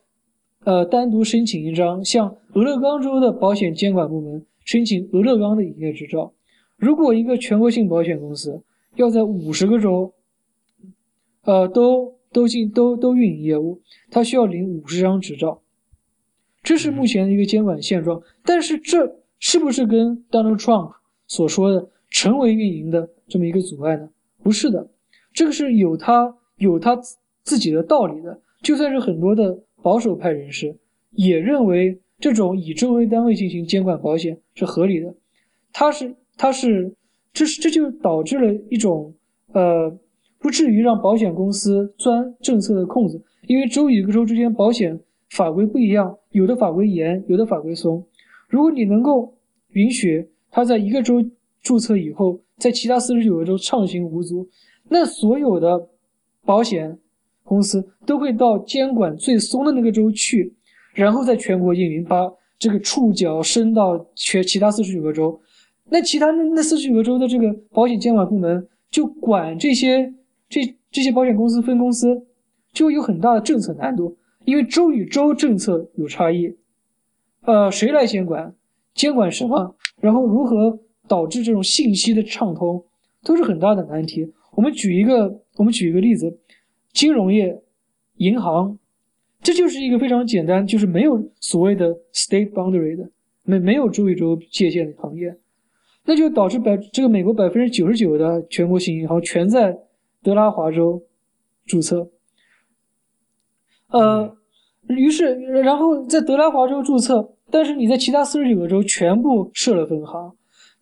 呃单独申请一张向俄勒冈州的保险监管部门申请俄勒冈的营业执照。如果一个全国性保险公司要在五十个州，呃，都都进都都运营业务，它需要领五十张执照，这是目前的一个监管现状。但是这是不是跟 Donald Trump 所说的成为运营的这么一个阻碍呢？不是的，这个是有它有它自己的道理的。就算是很多的保守派人士也认为这种以州为单位进行监管保险是合理的，它是它是这是这就导致了一种呃。不至于让保险公司钻政策的空子，因为州与个州之间保险法规不一样，有的法规严，有的法规松。如果你能够允许他在一个州注册以后，在其他四十九个州畅行无阻，那所有的保险公司都会到监管最松的那个州去，然后在全国运营，把这个触角伸到全其他四十九个州。那其他那那四十九个州的这个保险监管部门就管这些。这这些保险公司分公司就有很大的政策难度，因为州与州政策有差异。呃，谁来监管？监管什么？然后如何导致这种信息的畅通，都是很大的难题。我们举一个，我们举一个例子，金融业、银行，这就是一个非常简单，就是没有所谓的 state boundary 的，没没有州与州界限的行业，那就导致百这个美国百分之九十九的全国性银行全在。德拉华州注册，呃，于是然后在德拉华州注册，但是你在其他四十九个州全部设了分行，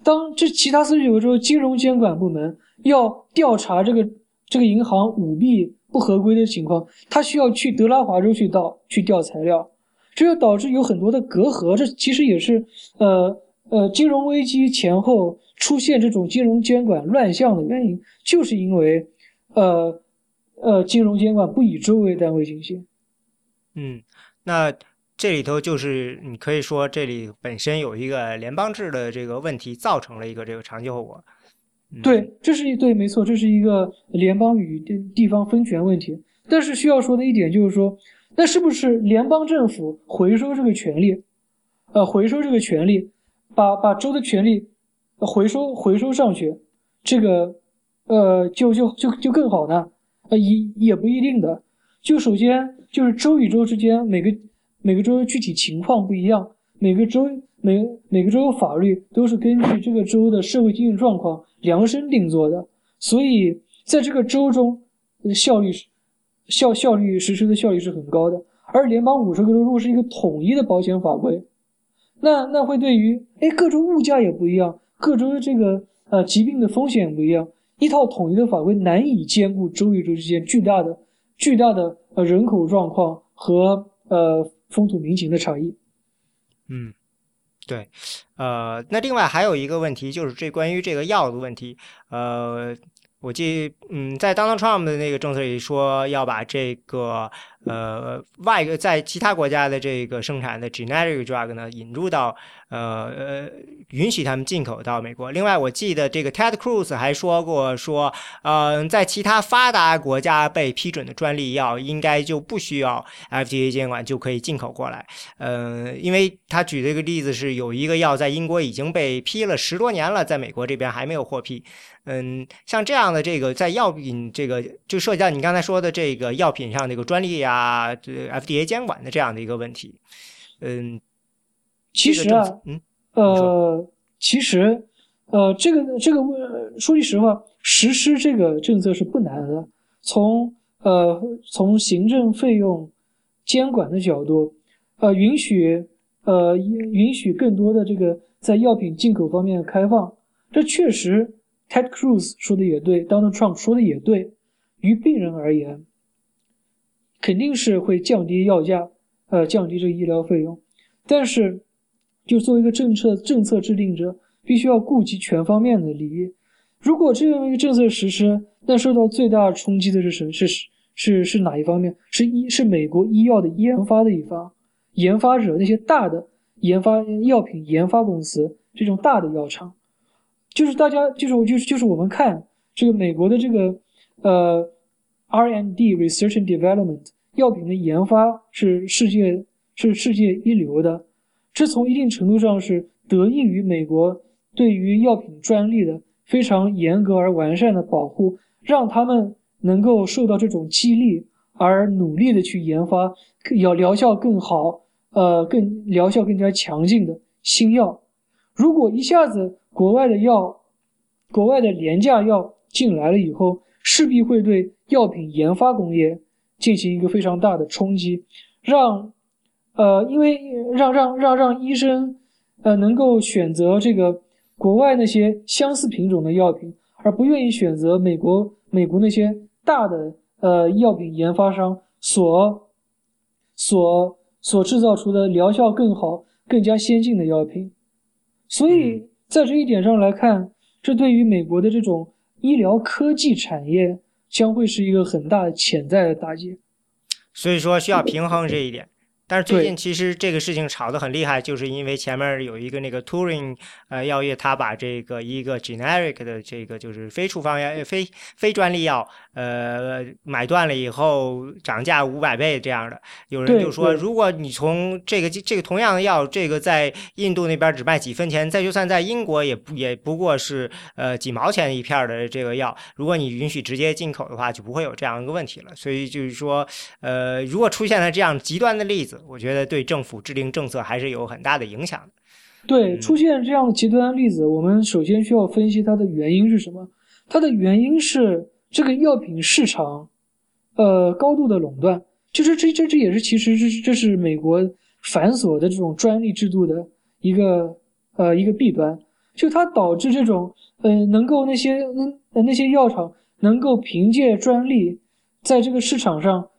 当这其他四十九个州金融监管部门要调查这个这个银行舞弊不合规的情况，他需要去德拉华州去到去调材料，这就导致有很多的隔阂。这其实也是呃呃金融危机前后出现这种金融监管乱象的原因，就是因为呃呃金融监管不以州为单位进行。嗯，那。这里头就是你可以说，这里本身有一个联邦制的这个问题，造成了一个这个长期后果。对，这是一对，没错，这是一个联邦与地地方分权问题。但是需要说的一点就是说，那是不是联邦政府回收这个权利，呃，回收这个权利，把把州的权利回收回收上去，这个呃，就就就就更好呢？呃，也也不一定的。就首先就是州与州之间每个。每个州具体情况不一样，每个州每每个州的法律都是根据这个州的社会经济状况量身定做的，所以在这个州中，效率效效率实施的效率是很高的。而联邦五十个州如果是一个统一的保险法规，那那会对于哎各州物价也不一样，各州的这个呃疾病的风险也不一样，一套统一的法规难以兼顾州与州之间巨大的巨大的呃人口状况和呃。风土民情的差异，嗯，对，呃，那另外还有一个问题就是这关于这个药的问题，呃，我记，嗯，在 Donald Trump 的那个政策里说要把这个。呃，外在其他国家的这个生产的 generic drug 呢，引入到呃呃，允许他们进口到美国。另外，我记得这个 Ted Cruz 还说过，说呃，在其他发达国家被批准的专利药，应该就不需要 FDA 监管就可以进口过来。呃，因为他举这个例子是，有一个药在英国已经被批了十多年了，在美国这边还没有获批。嗯，像这样的这个在药品这个就涉及到你刚才说的这个药品上这个专利啊，这 FDA 监管的这样的一个问题。嗯，其实啊，嗯，呃，其实，呃，这个这个说句实话，实施这个政策是不难的。从呃从行政费用监管的角度，呃，允许呃允许更多的这个在药品进口方面开放，这确实。Ted Cruz 说的也对，Donald Trump 说的也对。于病人而言，肯定是会降低药价，呃，降低这个医疗费用。但是，就作为一个政策政策制定者，必须要顾及全方面的利益。如果这样一个政策实施，那受到最大冲击的是什是是是哪一方面？是医是美国医药的研发的一方，研发者那些大的研发药品研发公司，这种大的药厂。就是大家，就是我，就是就是我们看这个美国的这个呃 R&D Research and Development 药品的研发是世界是世界一流的，这从一定程度上是得益于美国对于药品专利的非常严格而完善的保护，让他们能够受到这种激励而努力的去研发要疗效更好，呃更疗效更加强劲的新药。如果一下子国外的药，国外的廉价药进来了以后，势必会对药品研发工业进行一个非常大的冲击，让，呃，因为让让让让医生，呃，能够选择这个国外那些相似品种的药品，而不愿意选择美国美国那些大的呃药品研发商所所所制造出的疗效更好、更加先进的药品，所以。在这一点上来看，这对于美国的这种医疗科技产业将会是一个很大的潜在的打击，所以说需要平衡这一点。但是最近其实这个事情炒得很厉害，就是因为前面有一个那个 Turing 呃药业，他把这个一个 generic 的这个就是非处方药、非非专利药。呃，买断了以后涨价五百倍这样的，有人就说，如果你从这个这个同样的药，这个在印度那边只卖几分钱，再就算在英国也不也不过是呃几毛钱一片的这个药，如果你允许直接进口的话，就不会有这样一个问题了。所以就是说，呃，如果出现了这样极端的例子，我觉得对政府制定政策还是有很大的影响的。对，出现这样的极端例子，我们首先需要分析它的原因是什么？它的原因是。这个药品市场，呃，高度的垄断，就是这这这也是其实这这是美国繁琐的这种专利制度的一个呃一个弊端。就它导致这种呃能够那些那那些药厂能够凭借专利在这个市场上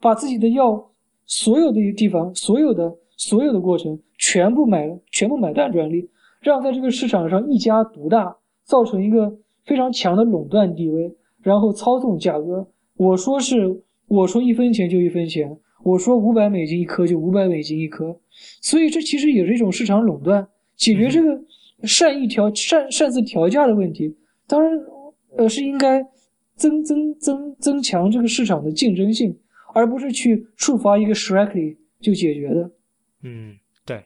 把自己的药所有的地方所有的所有的过程全部买全部买断专利，让在这个市场上一家独大，造成一个非常强的垄断地位，然后操纵价格。我说是我说一分钱就一分钱，我说五百美金一颗就五百美金一颗，所以这其实也是一种市场垄断。解决这个善意调擅擅自调价的问题，当然呃是应该增增增增强这个市场的竞争性，而不是去触发一个 Shrek 就解决的。嗯，对，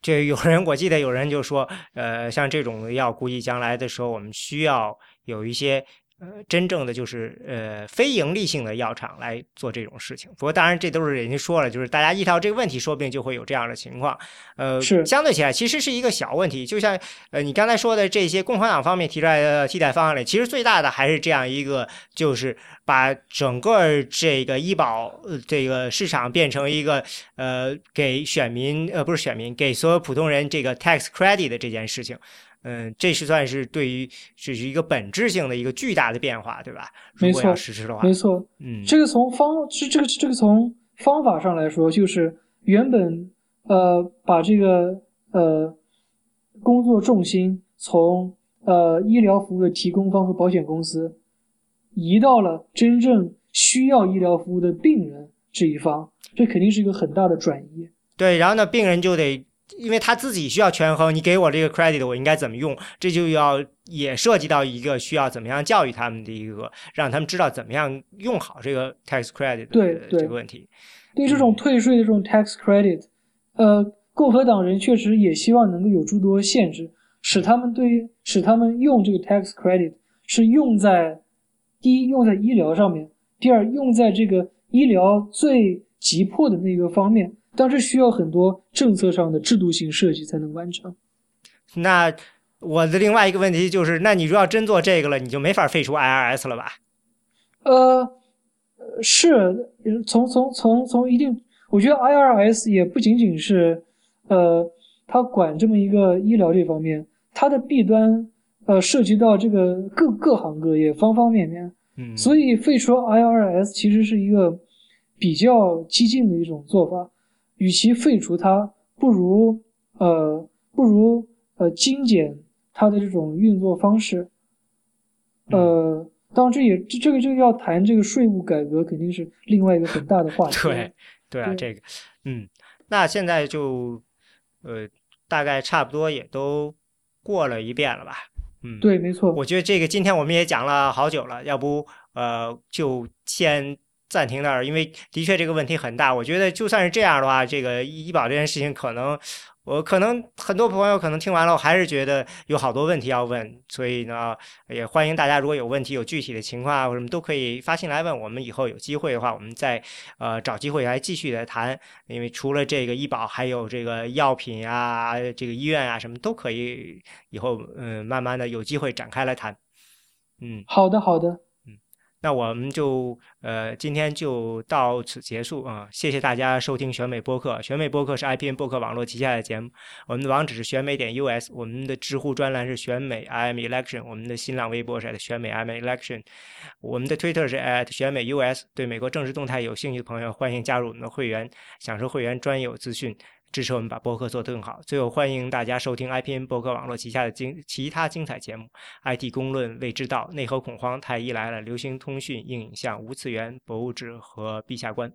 这有人我记得有人就说，呃，像这种药，估计将来的时候我们需要有一些。呃，真正的就是呃非盈利性的药厂来做这种事情。不过当然这都是人家说了，就是大家意识到这个问题，说不定就会有这样的情况。呃，是相对起来其实是一个小问题。就像呃你刚才说的这些共和党方面提出来的替代方案里，其实最大的还是这样一个，就是把整个这个医保这个市场变成一个呃给选民呃不是选民给所有普通人这个 tax credit 的这件事情。嗯，这是算是对于这是一个本质性的一个巨大的变化，对吧？没错，实施的话，没错。嗯，这个从方这这个这个从方法上来说，就是原本呃把这个呃工作重心从呃医疗服务的提供方和保险公司移到了真正需要医疗服务的病人这一方，这肯定是一个很大的转移。对，然后呢，病人就得。因为他自己需要权衡，你给我这个 credit，我应该怎么用？这就要也涉及到一个需要怎么样教育他们的一个，让他们知道怎么样用好这个 tax credit 对这个问题。对这种退税的这种 tax credit，呃，共和党人确实也希望能够有诸多限制，使他们对使他们用这个 tax credit 是用在第一用在医疗上面，第二用在这个医疗最急迫的那个方面。但是需要很多政策上的制度性设计才能完成。那我的另外一个问题就是，那你如果要真做这个了，你就没法废除 IRS 了吧？呃，是从从从从一定，我觉得 IRS 也不仅仅是呃，它管这么一个医疗这方面，它的弊端呃涉及到这个各各行各业方方面面。嗯，所以废除 IRS 其实是一个比较激进的一种做法。与其废除它，不如呃，不如呃精简它的这种运作方式。呃，当然这也这这个这个要谈这个税务改革，肯定是另外一个很大的话题。对对啊，这个嗯，那现在就呃大概差不多也都过了一遍了吧？嗯，对，没错。我觉得这个今天我们也讲了好久了，要不呃就先。暂停那儿，因为的确这个问题很大。我觉得就算是这样的话，这个医保这件事情，可能我可能很多朋友可能听完了，我还是觉得有好多问题要问。所以呢，也欢迎大家如果有问题、有具体的情况啊，或什么都可以发信来问。我们以后有机会的话，我们再呃找机会来继续的谈。因为除了这个医保，还有这个药品啊、这个医院啊什么都可以，以后嗯慢慢的有机会展开来谈。嗯，好的，好的。那我们就呃今天就到此结束啊！谢谢大家收听选美播客。选美播客是 IPN 播客网络旗下的节目。我们的网址是选美点 US，我们的知乎专栏是选美 I'm Election，我们的新浪微博是选美 I'm Election，我们的推特是 at 选美 US。对美国政治动态有兴趣的朋友，欢迎加入我们的会员，享受会员专有资讯。支持我们把播客做得更好。最后，欢迎大家收听 IPN 播客网络旗下的精其他精彩节目：IT 公论、未知道、内核恐慌、太医来了、流行通讯、硬影像、无次元、博物志和陛下观。